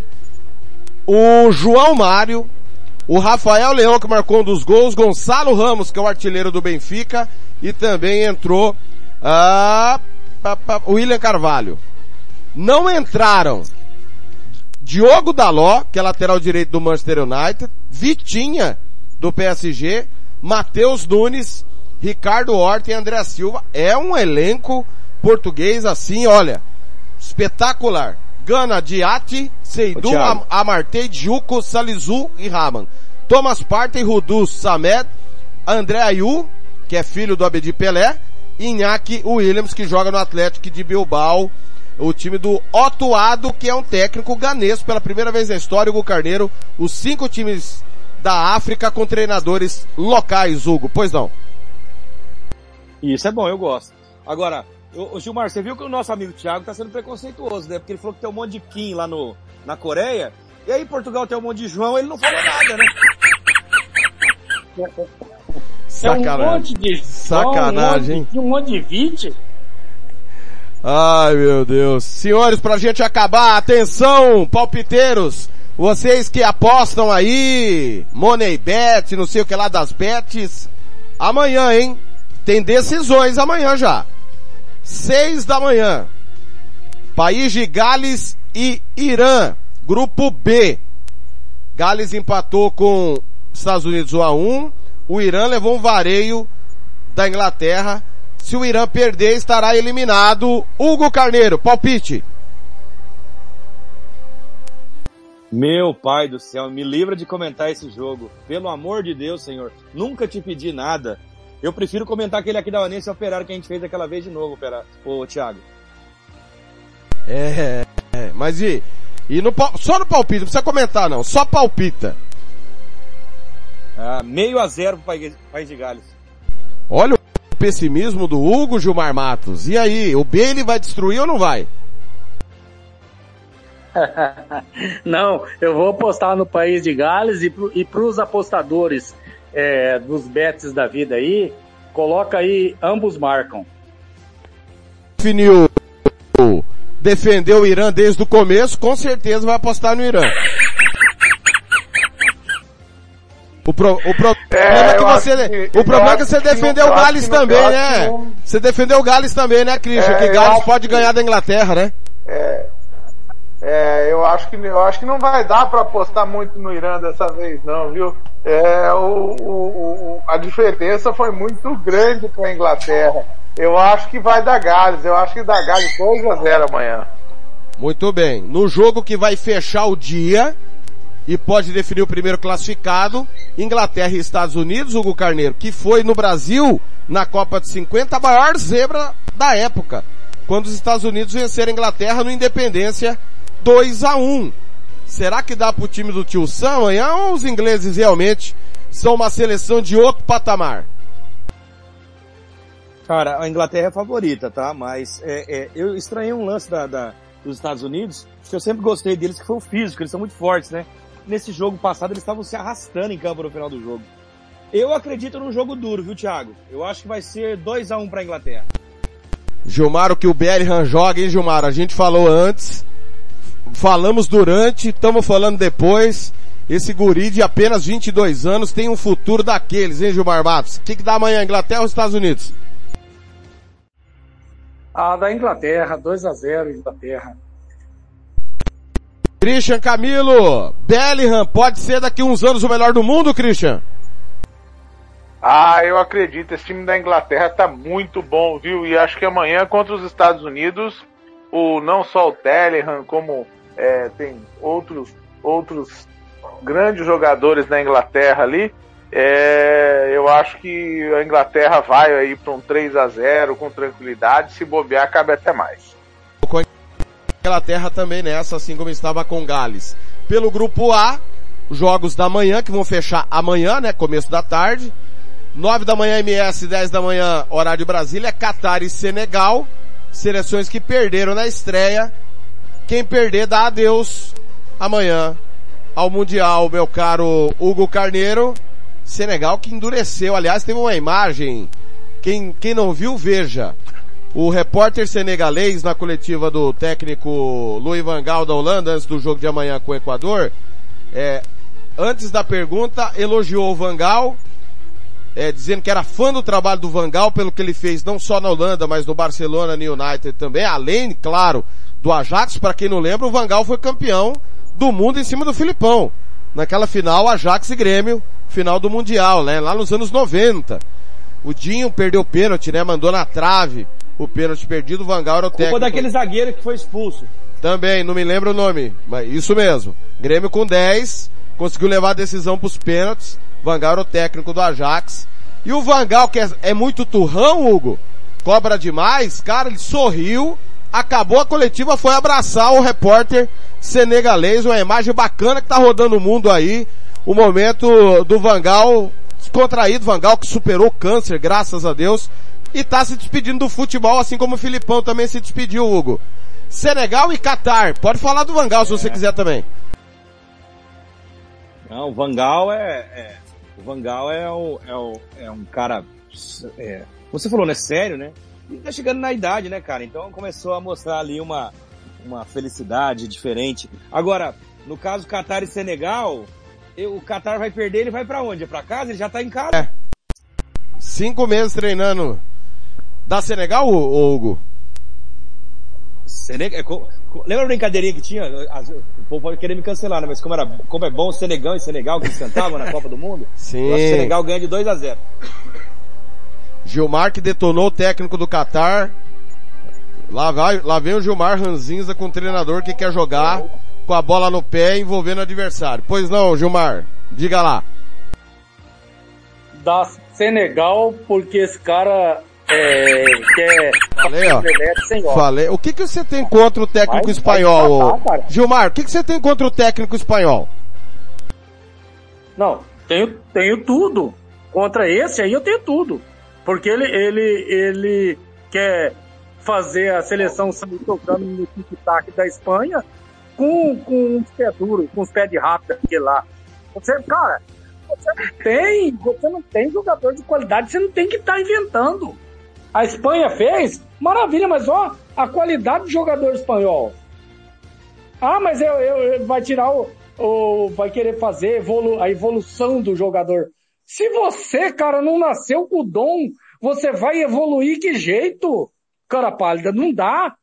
o João Mário, o Rafael Leão que marcou um dos gols, Gonçalo Ramos que é o artilheiro do Benfica e também entrou ah, o William Carvalho. Não entraram Diogo Daló, que é lateral direito do Manchester United, Vitinha do PSG, Matheus Nunes, Ricardo Horta e André Silva. É um elenco português assim, olha, espetacular. Gana, Diati, Seidu, Am Amartey, Juco, Salizu e Raman. Thomas Partey, Rudu, Samed, André Ayu, que é filho do Abedi Pelé, e Iñaki Williams, que joga no Atlético de Bilbao, o time do Otuado, que é um técnico ganês pela primeira vez na história, Hugo Carneiro, os cinco times da África com treinadores locais, Hugo, pois não? Isso é bom, eu gosto. Agora, Ô, Gilmar, você viu que o nosso amigo Thiago tá sendo preconceituoso, né? Porque ele falou que tem um monte de Kim lá no, na Coreia, e aí Portugal tem um monte de João, ele não falou nada, né? Sacanagem. É um monte de João, Sacanagem, um monte, um monte de 20. Ai meu Deus. Senhores, pra gente acabar, atenção, palpiteiros. Vocês que apostam aí, Money Bet, não sei o que lá das bets. Amanhã, hein? Tem decisões amanhã já. Seis da manhã. País de Gales e Irã. Grupo B. Gales empatou com Estados Unidos 1 a 1. O Irã levou um vareio da Inglaterra. Se o Irã perder, estará eliminado. Hugo Carneiro, palpite. Meu pai do céu, me livra de comentar esse jogo. Pelo amor de Deus, Senhor. Nunca te pedi nada. Eu prefiro comentar aquele aqui da Vanessa Operário que a gente fez aquela vez de novo, pera, ô Thiago. É, é, mas e, e no, só no palpite, não precisa comentar não, só palpita. Ah, meio a zero pro País de Gales. Olha o pessimismo do Hugo Gilmar Matos. E aí, o B ele vai destruir ou não vai? não, eu vou apostar no País de Gales e, pro, e pros apostadores é, dos bets da vida aí, coloca aí, ambos marcam. Definiu, defendeu o Irã desde o começo, com certeza vai apostar no Irã. O, pro, o problema É, é que você, que- o problema é que você que defendeu o Gales também, né? Você defendeu o Gales também, né, Christian? É, que Gales acho pode que- ganhar da Inglaterra, né? É, é, eu acho que eu acho que não vai dar para apostar muito no Irã dessa vez, não, viu? É, o, o- o- a diferença foi muito grande para a Inglaterra. Eu acho que vai dar Gales. Eu acho que dá Gales 2 a 0 amanhã. Muito bem. No jogo que vai fechar o dia e pode definir o primeiro classificado, Inglaterra e Estados Unidos, Hugo Carneiro, que foi no Brasil, na Copa de 50, a maior zebra da época, quando os Estados Unidos venceram a Inglaterra no Independência 2 a 1 Será que dá pro time do tio Sam amanhã ou os ingleses realmente são uma seleção de outro patamar? Cara, a Inglaterra é a favorita, tá? Mas é, é, eu estranhei um lance da, da- dos Estados Unidos, que eu sempre gostei deles, que foi o físico, eles são muito fortes, né? Nesse jogo passado eles estavam se arrastando em campo no final do jogo. Eu acredito num jogo duro, viu, Thiago? Eu acho que vai ser 2 a 1 pra Inglaterra. Gilmar, o que o Bellingham joga, hein, Gilmar? A gente falou antes, falamos durante, estamos falando depois. Esse guri de apenas 22 anos tem um futuro daqueles, hein, Gilmar Matos? O que, que dá amanhã, Inglaterra ou Estados Unidos? Ah, da Inglaterra, 2 a 0 Inglaterra. Christian Camilo, Bellingham pode ser daqui uns anos o melhor do mundo, Christian? Ah, eu acredito. Esse time da Inglaterra tá muito bom, viu? E acho que amanhã contra os Estados Unidos, o não só o Telegram, como é, tem outros outros grandes jogadores na Inglaterra ali. é, eu acho que a Inglaterra vai aí para um 3 a 0 com tranquilidade. Se bobear, cabe até mais. A Inglaterra também nessa, assim como estava com Gales. Pelo grupo A, jogos da manhã, que vão fechar amanhã, né? Começo da tarde. 9 da manhã MS, 10 da manhã, horário de Brasília, Catar e Senegal. Seleções que perderam na estreia. Quem perder dá adeus amanhã ao Mundial, meu caro Hugo Carneiro. Senegal que endureceu. Aliás, teve uma imagem. Quem, quem não viu, veja. O repórter senegalês na coletiva do técnico Louis Van Gaal da Holanda, antes do jogo de amanhã com o Equador, é, antes da pergunta, elogiou o Van Gaal, é, dizendo que era fã do trabalho do Van Gaal pelo que ele fez não só na Holanda, mas no Barcelona, no United também, além, claro, do Ajax. Para quem não lembra, o Van Gaal foi campeão do mundo em cima do Filipão. Naquela final, Ajax e Grêmio, final do Mundial, né? Lá nos anos 90. O Dinho perdeu o pênalti, né? Mandou na trave o pênalti perdido, o Van Gaal era o técnico. Culpa daquele zagueiro que foi expulso. Também, não me lembro o nome, mas isso mesmo. Grêmio com 10, conseguiu levar a decisão pros pênaltis. Van Gaal era o técnico do Ajax. E o Van Gaal, que é, é muito turrão, Hugo, cobra demais, cara, ele sorriu, acabou a coletiva, foi abraçar o repórter senegalês, uma imagem bacana que tá rodando o mundo aí. O momento do Van Gaal, descontraído, Van Gaal que superou o câncer, graças a Deus, e tá se despedindo do futebol, assim como o Filipão também se despediu, Hugo. Senegal e Catar. Pode falar do Van Gaal se você quiser também. Não, o Van Gaal é, é- o Van Gaal é, o, é, o, é um cara, é, você falou, né, sério, né? E tá chegando na idade, né, cara? Então começou a mostrar ali uma, uma felicidade diferente. Agora, no caso Catar e Senegal, eu- o Catar vai perder, ele vai pra onde? É pra casa? Ele já tá em casa? É. Cinco meses treinando. Da Senegal, Hugo? Seneg... é Lembra a brincadeirinha que tinha? O povo pode querer me cancelar, né? Mas como, era, como é bom Senegal e Senegal que eles cantavam na Copa do Mundo, Sim. eu acho que o Senegal ganha de 2 a 0 Gilmar que detonou o técnico do Catar. Lá, vai, lá vem o Gilmar Ranzinza com o treinador que quer jogar com a bola no pé envolvendo o adversário. Pois não, Gilmar. Diga lá. Da Senegal, porque esse cara é, quer Falei, ó. Falei. O que que você tem contra o técnico Vai- espanhol? vai cara. Gilmar, o que que você tem contra o técnico espanhol? Não, tenho, tenho tudo. Contra esse aí eu tenho tudo. Porque ele, ele, ele quer fazer a seleção sair tocando no tic-tac da Espanha com, com os pés duros, com os pés de rápido aqui lá. Você, cara, você não tem, você não tem jogador de qualidade, você não tem que estar inventando. A Espanha fez, maravilha, mas ó, a qualidade do jogador espanhol. Ah, mas eu, eu, eu- vai tirar o, vai querer fazer evolu a evolução do jogador. Se você, cara, não nasceu com o dom, você vai evoluir que jeito? Cara pálida, não dá.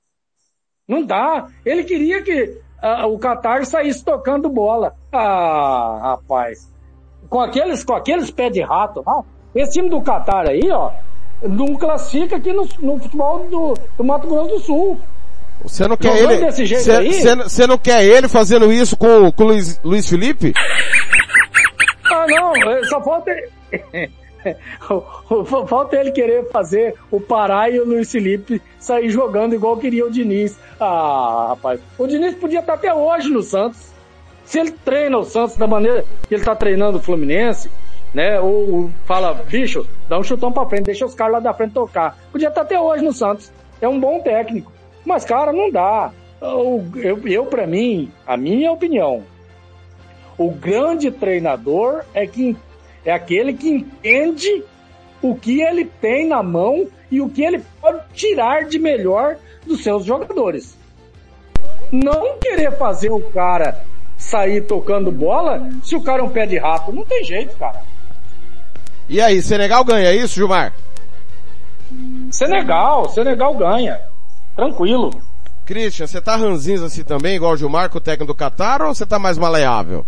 Não dá. Ele queria que uh, o Qatar saísse tocando bola. Ah, rapaz. Com aqueles, com aqueles pés de rato, não. Esse time do Qatar aí, ó, não classifica aqui no, no futebol do, do Mato Grosso do Sul. Você não quer ele. Você não quer ele fazendo isso com, com o Luiz, Luiz Felipe? Ah, não, só falta. Falta ele querer fazer o Pará e o Luiz Felipe sair jogando igual queria o Diniz. Ah, rapaz. O Diniz podia estar até hoje no Santos. Se ele treina o Santos da maneira que ele está treinando o Fluminense, né? Ou, ou, fala, bicho, dá um chutão pra frente, deixa os caras lá da frente tocar. Podia estar até hoje no Santos. É um bom técnico. Mas, cara, não dá. Eu, eu, eu para mim, a minha opinião, o grande treinador é que é aquele que entende o que ele tem na mão e o que ele pode tirar de melhor dos seus jogadores. Não querer fazer o cara sair tocando bola se o cara é um pé de rato. Não tem jeito, cara. E aí, Senegal ganha isso, Gilmar? Senegal, Senegal ganha. Tranquilo. Christian, você tá ranzinho assim também, igual o Gilmar, com o técnico do Qatar, ou você tá mais maleável?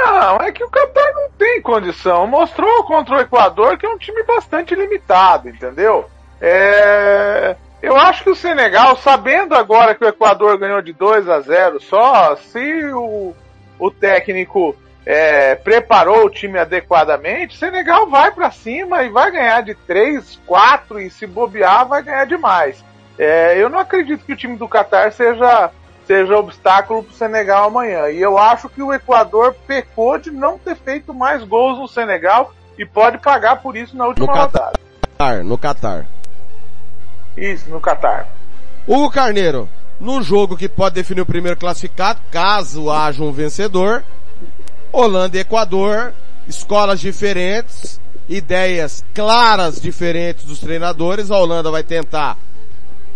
Não, é que o Qatar não tem condição. Mostrou contra o Equador que é um time bastante limitado, entendeu? É... Eu acho que o Senegal, sabendo agora que o Equador ganhou de 2 a 0 só, se o, o técnico é, preparou o time adequadamente, Senegal vai para cima e vai ganhar de 3, 4 e se bobear vai ganhar demais. É, eu não acredito que o time do Qatar seja seja obstáculo para o Senegal amanhã. E eu acho que o Equador pecou de não ter feito mais gols no Senegal e pode pagar por isso na última no rodada. No Qatar. Isso, no Qatar. Hugo Carneiro, no jogo que pode definir o primeiro classificado, caso haja um vencedor, Holanda e Equador, escolas diferentes, ideias claras diferentes dos treinadores. A Holanda vai tentar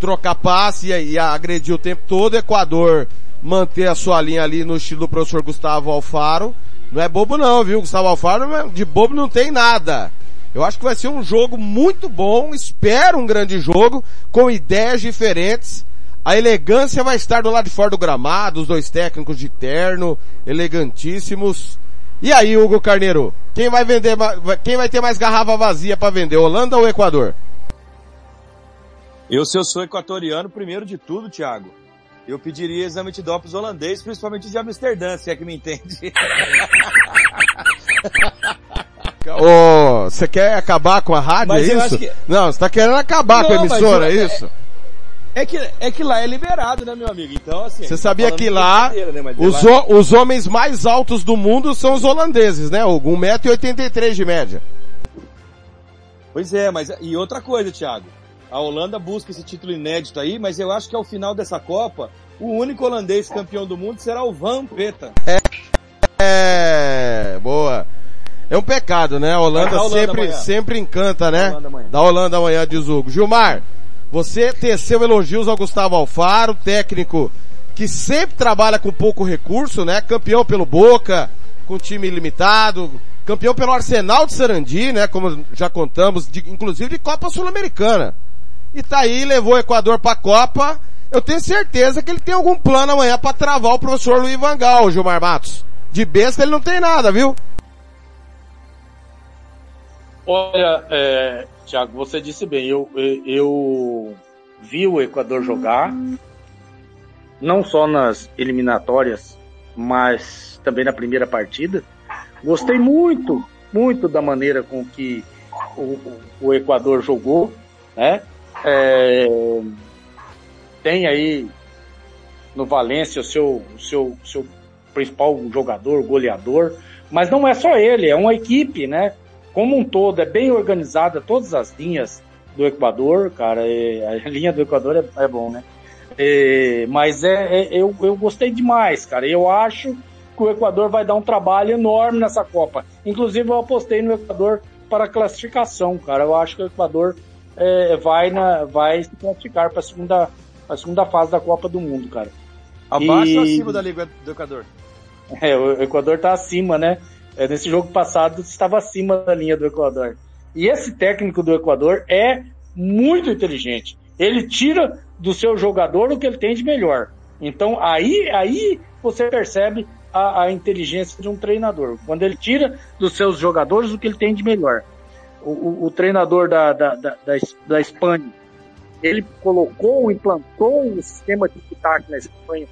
trocar passe e, e agredir o tempo todo. Equador manter a sua linha ali no estilo do professor Gustavo Alfaro. Não é bobo não, viu? Gustavo Alfaro de bobo não tem nada. Eu acho que vai ser um jogo muito bom, espero um grande jogo, com ideias diferentes. A elegância vai estar do lado de fora do gramado, os dois técnicos de terno, elegantíssimos. E aí, Hugo Carneiro, quem vai vender, quem vai ter mais garrafa vazia para vender, Holanda ou Equador? Eu, se eu sou equatoriano, primeiro de tudo, Thiago, eu pediria exame de dopes holandês, principalmente de Amsterdã, se é que me entende. Ô, você quer acabar com a rádio, mas é isso? Que... Não, você tá querendo acabar Não, com a emissora, é isso? É que, é que lá é liberado, né, meu amigo? Então, assim. Você sabia tá que lá, né? os, lá... os homens mais altos do mundo são os holandeses, né, Hugo? 1,83m de média. Pois é, mas, e outra coisa, Thiago. A Holanda busca esse título inédito aí, mas eu acho que ao final dessa Copa, o único holandês campeão do mundo será o Van Peta. É, é boa. É um pecado, né? A Holanda, Holanda sempre, sempre encanta, né? Da Holanda, da Holanda amanhã, diz Hugo. Gilmar, você teceu elogios ao Gustavo Alfaro, técnico que sempre trabalha com pouco recurso, né? Campeão pelo Boca, com time limitado, campeão pelo Arsenal de Sarandi, né? Como já contamos, de, inclusive de Copa Sul-Americana e tá aí, levou o Equador pra Copa. Eu tenho certeza que ele tem algum plano amanhã para travar o professor Luiz Vangal, Gilmar Matos. De besta ele não tem nada, viu? Olha, é, Thiago, você disse bem, eu, eu vi o Equador jogar, não só nas eliminatórias, mas também na primeira partida. Gostei muito, muito da maneira com que o, o Equador jogou, né? É, tem aí no Valência o seu, o seu, seu principal jogador, goleador, mas não é só ele, é uma equipe, né? Como um todo, é bem organizada, todas as linhas do Equador, cara, é, a linha do Equador é, é bom, né? É, mas é, é, eu, eu gostei demais, cara. Eu acho que o Equador vai dar um trabalho enorme nessa Copa. Inclusive, eu apostei no Equador para classificação, cara. Eu acho que o Equador é, vai, na, vai se classificar para a segunda, a segunda fase da Copa do Mundo, cara. Abaixo e... ou acima da Liga do Equador? É, o Equador tá acima, né? É, nesse jogo passado estava acima da linha do Equador. E esse técnico do Equador é muito inteligente. Ele tira do seu jogador o que ele tem de melhor. Então aí, aí você percebe a, a inteligência de um treinador. Quando ele tira dos seus jogadores o que ele tem de melhor. O, o, treinador da, da, da, da, da Espanha, ele colocou, implantou um sistema de tic na Espanha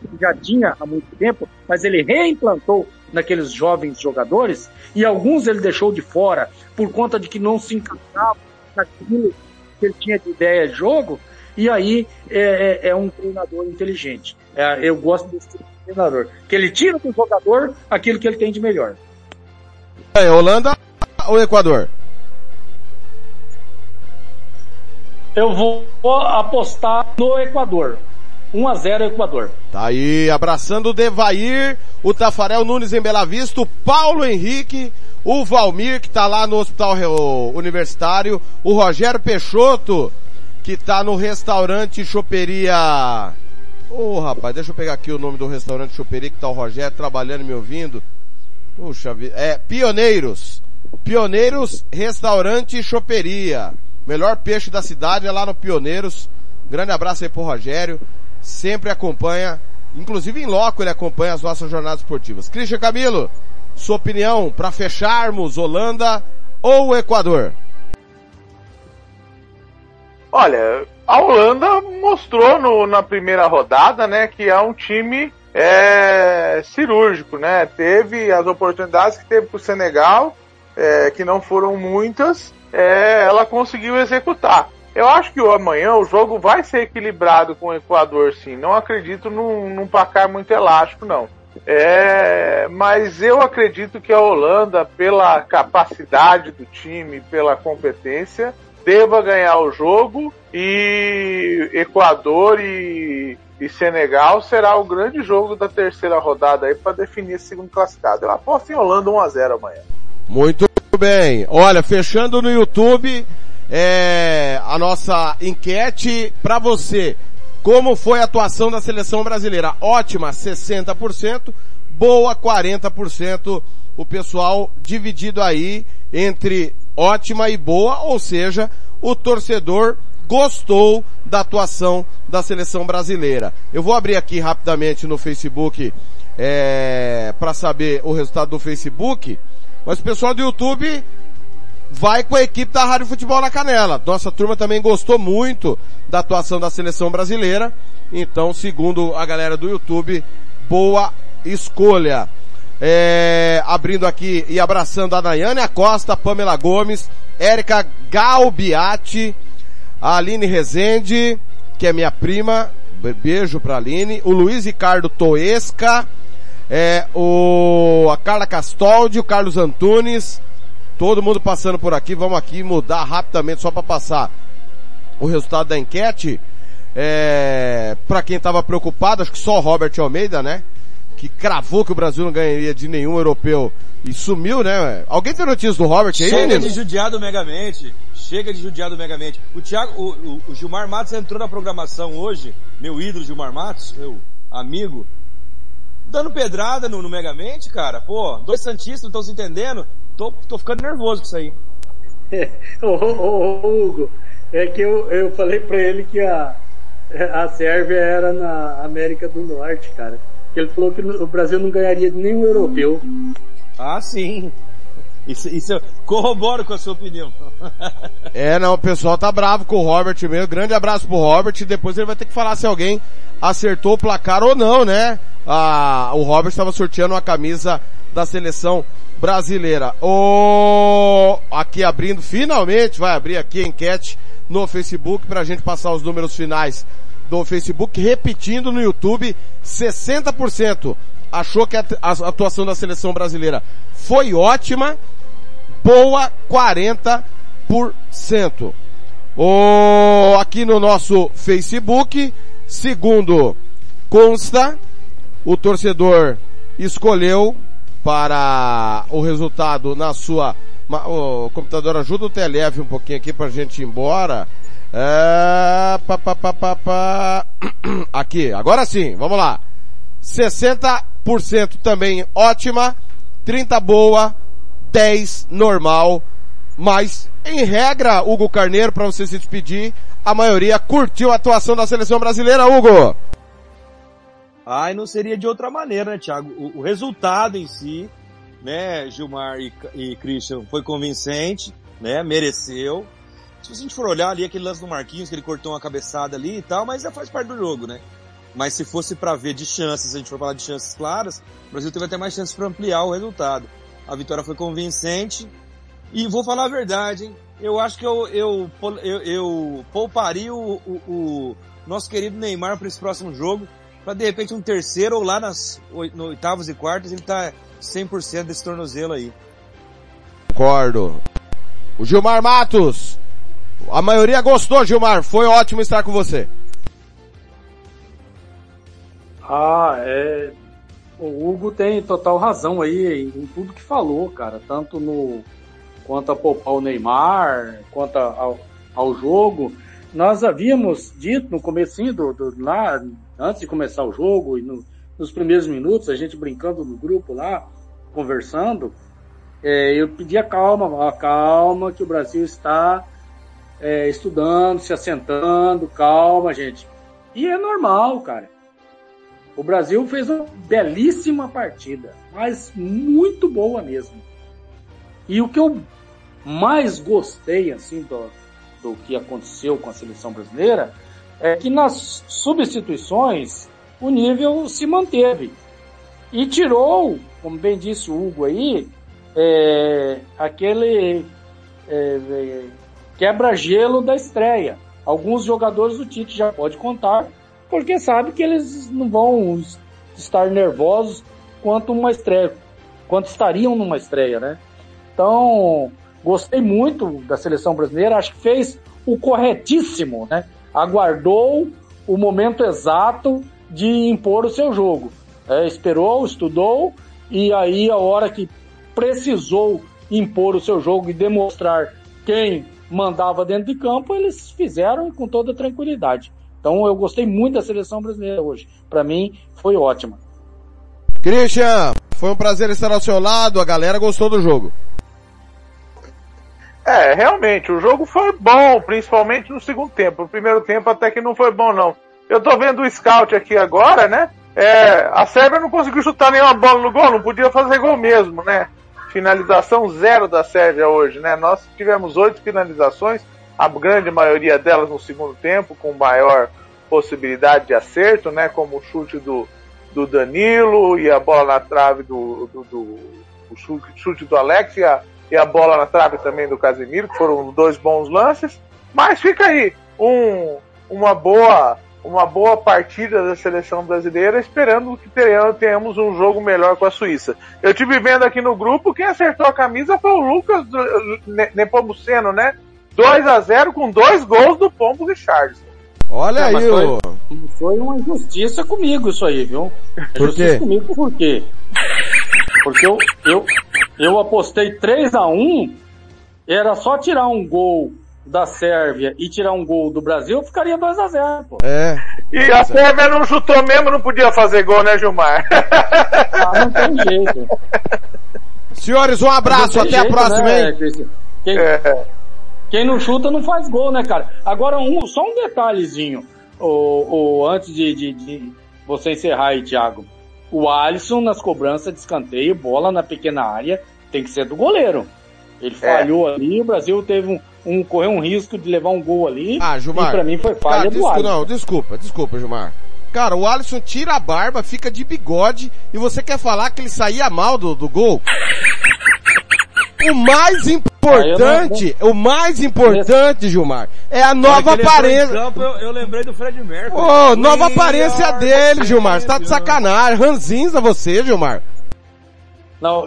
que já tinha há muito tempo, mas ele reimplantou naqueles jovens jogadores e alguns ele deixou de fora por conta de que não se encaixavam naquilo que ele tinha de ideia de jogo. E aí é, é, é um treinador inteligente. É, eu gosto desse tipo de treinador, que ele tira do jogador aquilo que ele tem de melhor. É, Holanda ou Equador? Eu vou apostar no Equador. 1 a 0 Equador. Tá aí, abraçando o Devair, o Tafarel Nunes em Bela Vista, o Paulo Henrique, o Valmir, que tá lá no Hospital Universitário, o Rogério Peixoto, que tá no restaurante Choperia. Ô oh, rapaz, deixa eu pegar aqui o nome do restaurante Choperia, que tá o Rogério trabalhando e me ouvindo. Puxa vida, é Pioneiros. Pioneiros Restaurante Choperia. Melhor peixe da cidade é lá no Pioneiros. Grande abraço aí pro Rogério sempre acompanha, inclusive em loco ele acompanha as nossas jornadas esportivas. Christian Camilo, sua opinião para fecharmos Holanda ou Equador? Olha, a Holanda mostrou no, na primeira rodada, né, que é um time é, cirúrgico, né? Teve as oportunidades que teve para o Senegal, é, que não foram muitas, é, ela conseguiu executar. Eu acho que amanhã o jogo vai ser equilibrado com o Equador, sim. Não acredito num, num placar muito elástico, não. É, mas eu acredito que a Holanda, pela capacidade do time, pela competência, deva ganhar o jogo e Equador e, e Senegal será o grande jogo da terceira rodada aí para definir esse segundo classificado. Eu aposto em Holanda 1 a 0 amanhã. Muito bem. Olha, fechando no YouTube, é, a nossa enquete para você. Como foi a atuação da seleção brasileira? Ótima, 60%, boa, 40%. O pessoal dividido aí entre ótima e boa, ou seja, o torcedor gostou da atuação da seleção brasileira. Eu vou abrir aqui rapidamente no Facebook é, para saber o resultado do Facebook, mas o pessoal do YouTube vai com a equipe da Rádio Futebol na Canela. Nossa turma também gostou muito da atuação da seleção brasileira. Então, segundo a galera do YouTube, boa escolha. É, abrindo aqui e abraçando a Nayane Acosta, Pamela Gomes, Érica Galbiati, a Aline Rezende, que é minha prima, beijo pra Aline, o Luiz Ricardo Toesca, é, o, a Carla Castoldi, o Carlos Antunes, Todo mundo passando por aqui, vamos aqui mudar rapidamente só para passar o resultado da enquete. É, para quem estava preocupado, acho que só o Robert Almeida, né? Que cravou que o Brasil não ganharia de nenhum europeu e sumiu, né? Alguém tem notícias do Robert aí, Chega menino? de judiar do Megamente. Chega de judiar do Megamente. O Thiago, o, o, o Gilmar Matos entrou na programação hoje, meu ídolo Gilmar Matos, meu amigo, dando pedrada no, no Megamente, cara. Pô, dois Santistas não estão se entendendo. Tô, tô ficando nervoso com isso aí. ô, ô, ô, Hugo, é que eu, eu falei pra ele que a, a Sérvia era na América do Norte, cara. Ele falou que o Brasil não ganharia de nenhum europeu. Ah, sim. Isso, isso corroboro com a sua opinião. é, não, o pessoal tá bravo com o Robert mesmo. Grande abraço pro Robert. Depois ele vai ter que falar se alguém acertou o placar ou não, né? Ah, o Robert estava sorteando uma camisa da seleção brasileira. O aqui abrindo, finalmente vai abrir aqui a enquete no Facebook para a gente passar os números finais do Facebook, repetindo no YouTube, 60% achou que a atuação da seleção brasileira foi ótima, boa 40%. O, aqui no nosso Facebook, segundo consta, o torcedor escolheu para o resultado na sua. O computador ajuda o TLF um pouquinho aqui para a gente ir embora. É, pá, pá, pá, pá, pá. Aqui, agora sim, vamos lá. 60 70% também ótima, 30 boa, 10 normal, mas em regra, Hugo Carneiro, para você se despedir, a maioria curtiu a atuação da seleção brasileira, Hugo. Ai, não seria de outra maneira, né, Thiago? O, o resultado em si, né, Gilmar e, e Christian, foi convincente, né, mereceu. Se a gente for olhar ali aquele lance do Marquinhos, que ele cortou uma cabeçada ali e tal, mas já faz parte do jogo, né? Mas se fosse para ver de chances, se a gente for falar de chances claras, o Brasil teve até mais chances para ampliar o resultado. A vitória foi convincente. E vou falar a verdade, hein? Eu acho que eu, eu, eu, eu pouparia o, o, o nosso querido Neymar para esse próximo jogo para de repente um terceiro ou lá nas no oitavos e quartos ele tá 100% desse tornozelo aí. Concordo. O Gilmar Matos. A maioria gostou, Gilmar. Foi ótimo estar com você. Ah, é. O Hugo tem total razão aí em tudo que falou, cara. Tanto no quanto a poupar o Neymar, quanto ao, ao jogo. Nós havíamos dito no comecinho do, do lá, antes de começar o jogo e no, nos primeiros minutos, a gente brincando no grupo lá, conversando, é, eu pedi a calma, calma que o Brasil está é, estudando, se assentando, calma, gente. E é normal, cara. O Brasil fez uma belíssima partida, mas muito boa mesmo. E o que eu mais gostei, assim, do, do que aconteceu com a seleção brasileira, é que nas substituições o nível se manteve. E tirou, como bem disse o Hugo aí, é, aquele é, é quebra-gelo da estreia. Alguns jogadores do Tite já pode contar, porque sabe que eles não vão estar nervosos quanto uma estreia, quanto estariam numa estreia, né? Então, gostei muito da seleção brasileira, acho que fez o corretíssimo, né? Aguardou o momento exato de impor o seu jogo. É, esperou, estudou e aí a hora que precisou impor o seu jogo e demonstrar quem mandava dentro de campo, eles fizeram com toda tranquilidade. Então eu gostei muito da seleção brasileira hoje. Para mim foi ótima. Christian, foi um prazer estar ao seu lado. A galera gostou do jogo. É, realmente, o jogo foi bom, principalmente no segundo tempo. O primeiro tempo até que não foi bom, não. Eu tô vendo o scout aqui agora, né? É, a Sérvia não conseguiu chutar nenhuma bola no gol, não podia fazer gol mesmo, né? Finalização zero da Sérvia hoje, né? Nós tivemos oito finalizações, a grande maioria delas no segundo tempo, com maior possibilidade de acerto, né? Como o chute do, do Danilo e a bola na trave do, do, do o chute, chute do Alex e a, e a bola na trave também do Casemiro, que foram dois bons lances. Mas fica aí um, uma boa uma boa partida da seleção brasileira, esperando que tenhamos um jogo melhor com a Suíça. Eu tive vendo aqui no grupo, quem acertou a camisa foi o Lucas Nepomuceno, né? 2 a 0 com dois gols do Pombo Richardson. Olha é, aí, foi, foi uma injustiça comigo isso aí, viu? Por quê? comigo por quê? Porque eu, eu, eu apostei 3 a 1 era só tirar um gol da Sérvia e tirar um gol do Brasil, ficaria 2 a 0 pô. É. E a Sérvia não chutou mesmo, não podia fazer gol, né, Gilmar? Ah, não tem jeito. Senhores, um abraço, até jeito, a próxima, né, hein? Quem, é. quem, não chuta não faz gol, né, cara? Agora, um, só um detalhezinho, o, o, antes de, de, de você encerrar aí, Thiago. O Alisson nas cobranças de escanteio, bola na pequena área, tem que ser do goleiro. Ele é. falhou ali, o Brasil teve um, um, correu um risco de levar um gol ali. Ah, Gilmar. E pra mim foi falha cara, do desculpa, Não, desculpa, desculpa, Gilmar. Cara, o Alisson tira a barba, fica de bigode e você quer falar que ele saía mal do, do gol? O mais importante, não, o mais importante, Gilmar, é a nova aparência. Campo, eu, eu, lembrei do Fred Mercury. Ô, oh, nova aparência dele, Gilmar. Você tá de sacanagem. Ranzinza você, Gilmar. Não,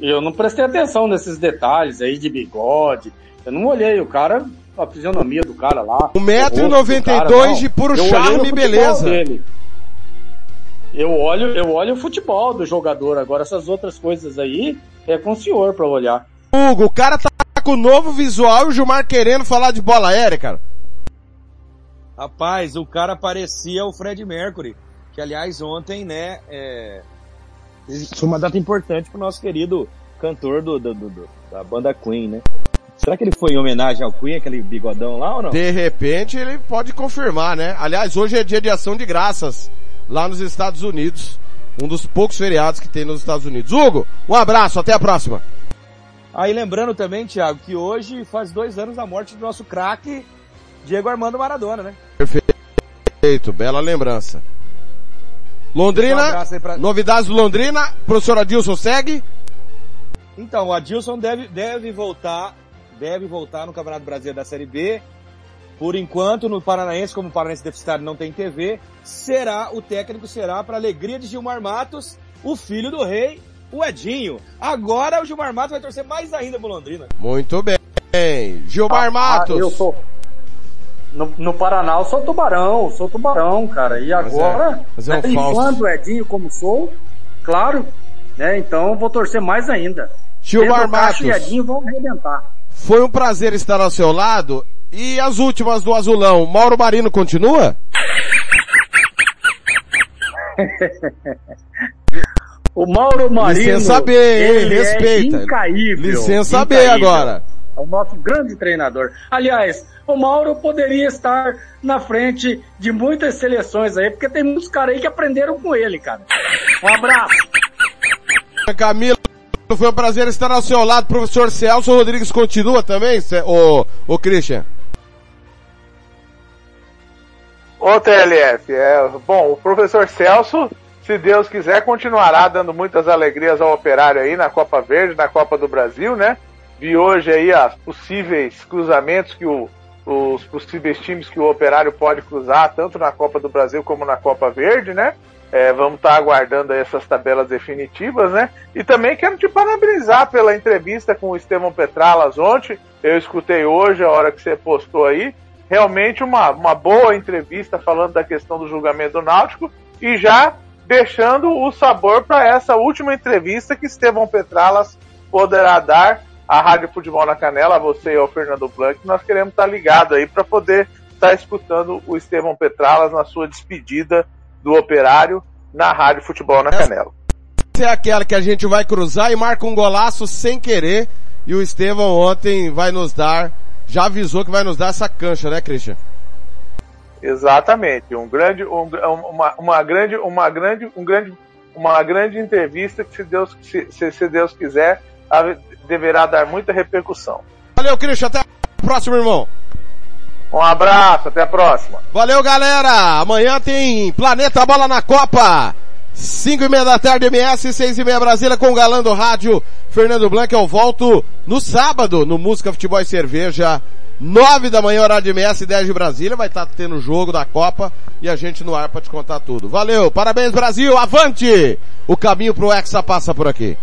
eu não prestei atenção nesses detalhes aí de bigode. Eu não olhei o cara, a fisionomia do cara lá. 1,92m de puro charme e beleza. Dele. Eu olho, eu olho o futebol do jogador. Agora essas outras coisas aí é com o senhor para olhar. Hugo, o cara tá com novo visual e o Gilmar querendo falar de bola aérea, cara. Rapaz, o cara parecia o Fred Mercury, que aliás ontem, né, é, foi uma data importante pro nosso querido cantor do, do, do, do, da banda Queen, né? Será que ele foi em homenagem ao Queen, aquele bigodão lá ou não? De repente ele pode confirmar, né? Aliás, hoje é dia de ação de graças lá nos Estados Unidos. Um dos poucos feriados que tem nos Estados Unidos. Hugo, um abraço, até a próxima. Aí lembrando também, Thiago, que hoje faz dois anos da morte do nosso craque Diego Armando Maradona, né? Perfeito, bela lembrança. Londrina, um pra... novidades do Londrina, professor Adilson segue? Então, o Adilson deve, deve voltar, deve voltar no Campeonato Brasileiro da Série B. Por enquanto, no Paranaense, como o Paranaense deficitário não tem TV, será, o técnico será, para alegria de Gilmar Matos, o filho do rei, o Edinho. Agora o Gilmar Matos vai torcer mais ainda pro Londrina. Muito bem. Gilmar ah, Matos. Ah, eu sou, no, no Paraná eu sou tubarão, sou tubarão, cara. E agora, mas é, mas é um enquanto o Edinho como sou, claro, né? Então vou torcer mais ainda. Gilmar Matos. e Edinho vão arrebentar. Foi um prazer estar ao seu lado. E as últimas do Azulão, Mauro Marino continua? o Mauro Marino. Licença B, ele é respeita. É incaível. Licença B agora. É o nosso grande treinador. Aliás, o Mauro poderia estar na frente de muitas seleções aí, porque tem muitos caras aí que aprenderam com ele, cara. Um abraço. Camilo, foi um prazer estar ao seu lado. Professor Celso Rodrigues continua também, o, o Christian? Ô TLF, é, bom, o professor Celso, se Deus quiser, continuará dando muitas alegrias ao operário aí na Copa Verde, na Copa do Brasil, né? Vi hoje aí as possíveis cruzamentos que o, os possíveis times que o Operário pode cruzar, tanto na Copa do Brasil como na Copa Verde, né? É, vamos estar tá aguardando essas tabelas definitivas, né? E também quero te parabenizar pela entrevista com o Estevão Petralas ontem. Eu escutei hoje, a hora que você postou aí. Realmente uma, uma boa entrevista falando da questão do julgamento do Náutico e já deixando o sabor para essa última entrevista que Estevão Petralas poderá dar a Rádio Futebol na Canela, a você e ao Fernando Blanc, nós queremos estar ligado aí para poder estar escutando o Estevão Petralas na sua despedida do operário na Rádio Futebol na Canela. Essa é aquela que a gente vai cruzar e marca um golaço sem querer e o Estevão ontem vai nos dar, já avisou que vai nos dar essa cancha, né, Christian? Exatamente, um grande, um, uma, uma grande, uma grande, um grande, uma grande entrevista que se Deus, se, se Deus quiser, deverá dar muita repercussão. Valeu, Christian. Até a próxima, irmão. Um abraço, até a próxima. Valeu, galera. Amanhã tem Planeta Bola na Copa. 5 e meia da tarde, MS, 6 e meia Brasília, com o galã do rádio, Fernando Blanc. Eu volto no sábado, no Música, Futebol e Cerveja, 9 da manhã, horário de MS, 10 de Brasília. Vai estar tendo o jogo da Copa e a gente no ar para te contar tudo. Valeu, parabéns Brasil, avante! O caminho pro Hexa passa por aqui.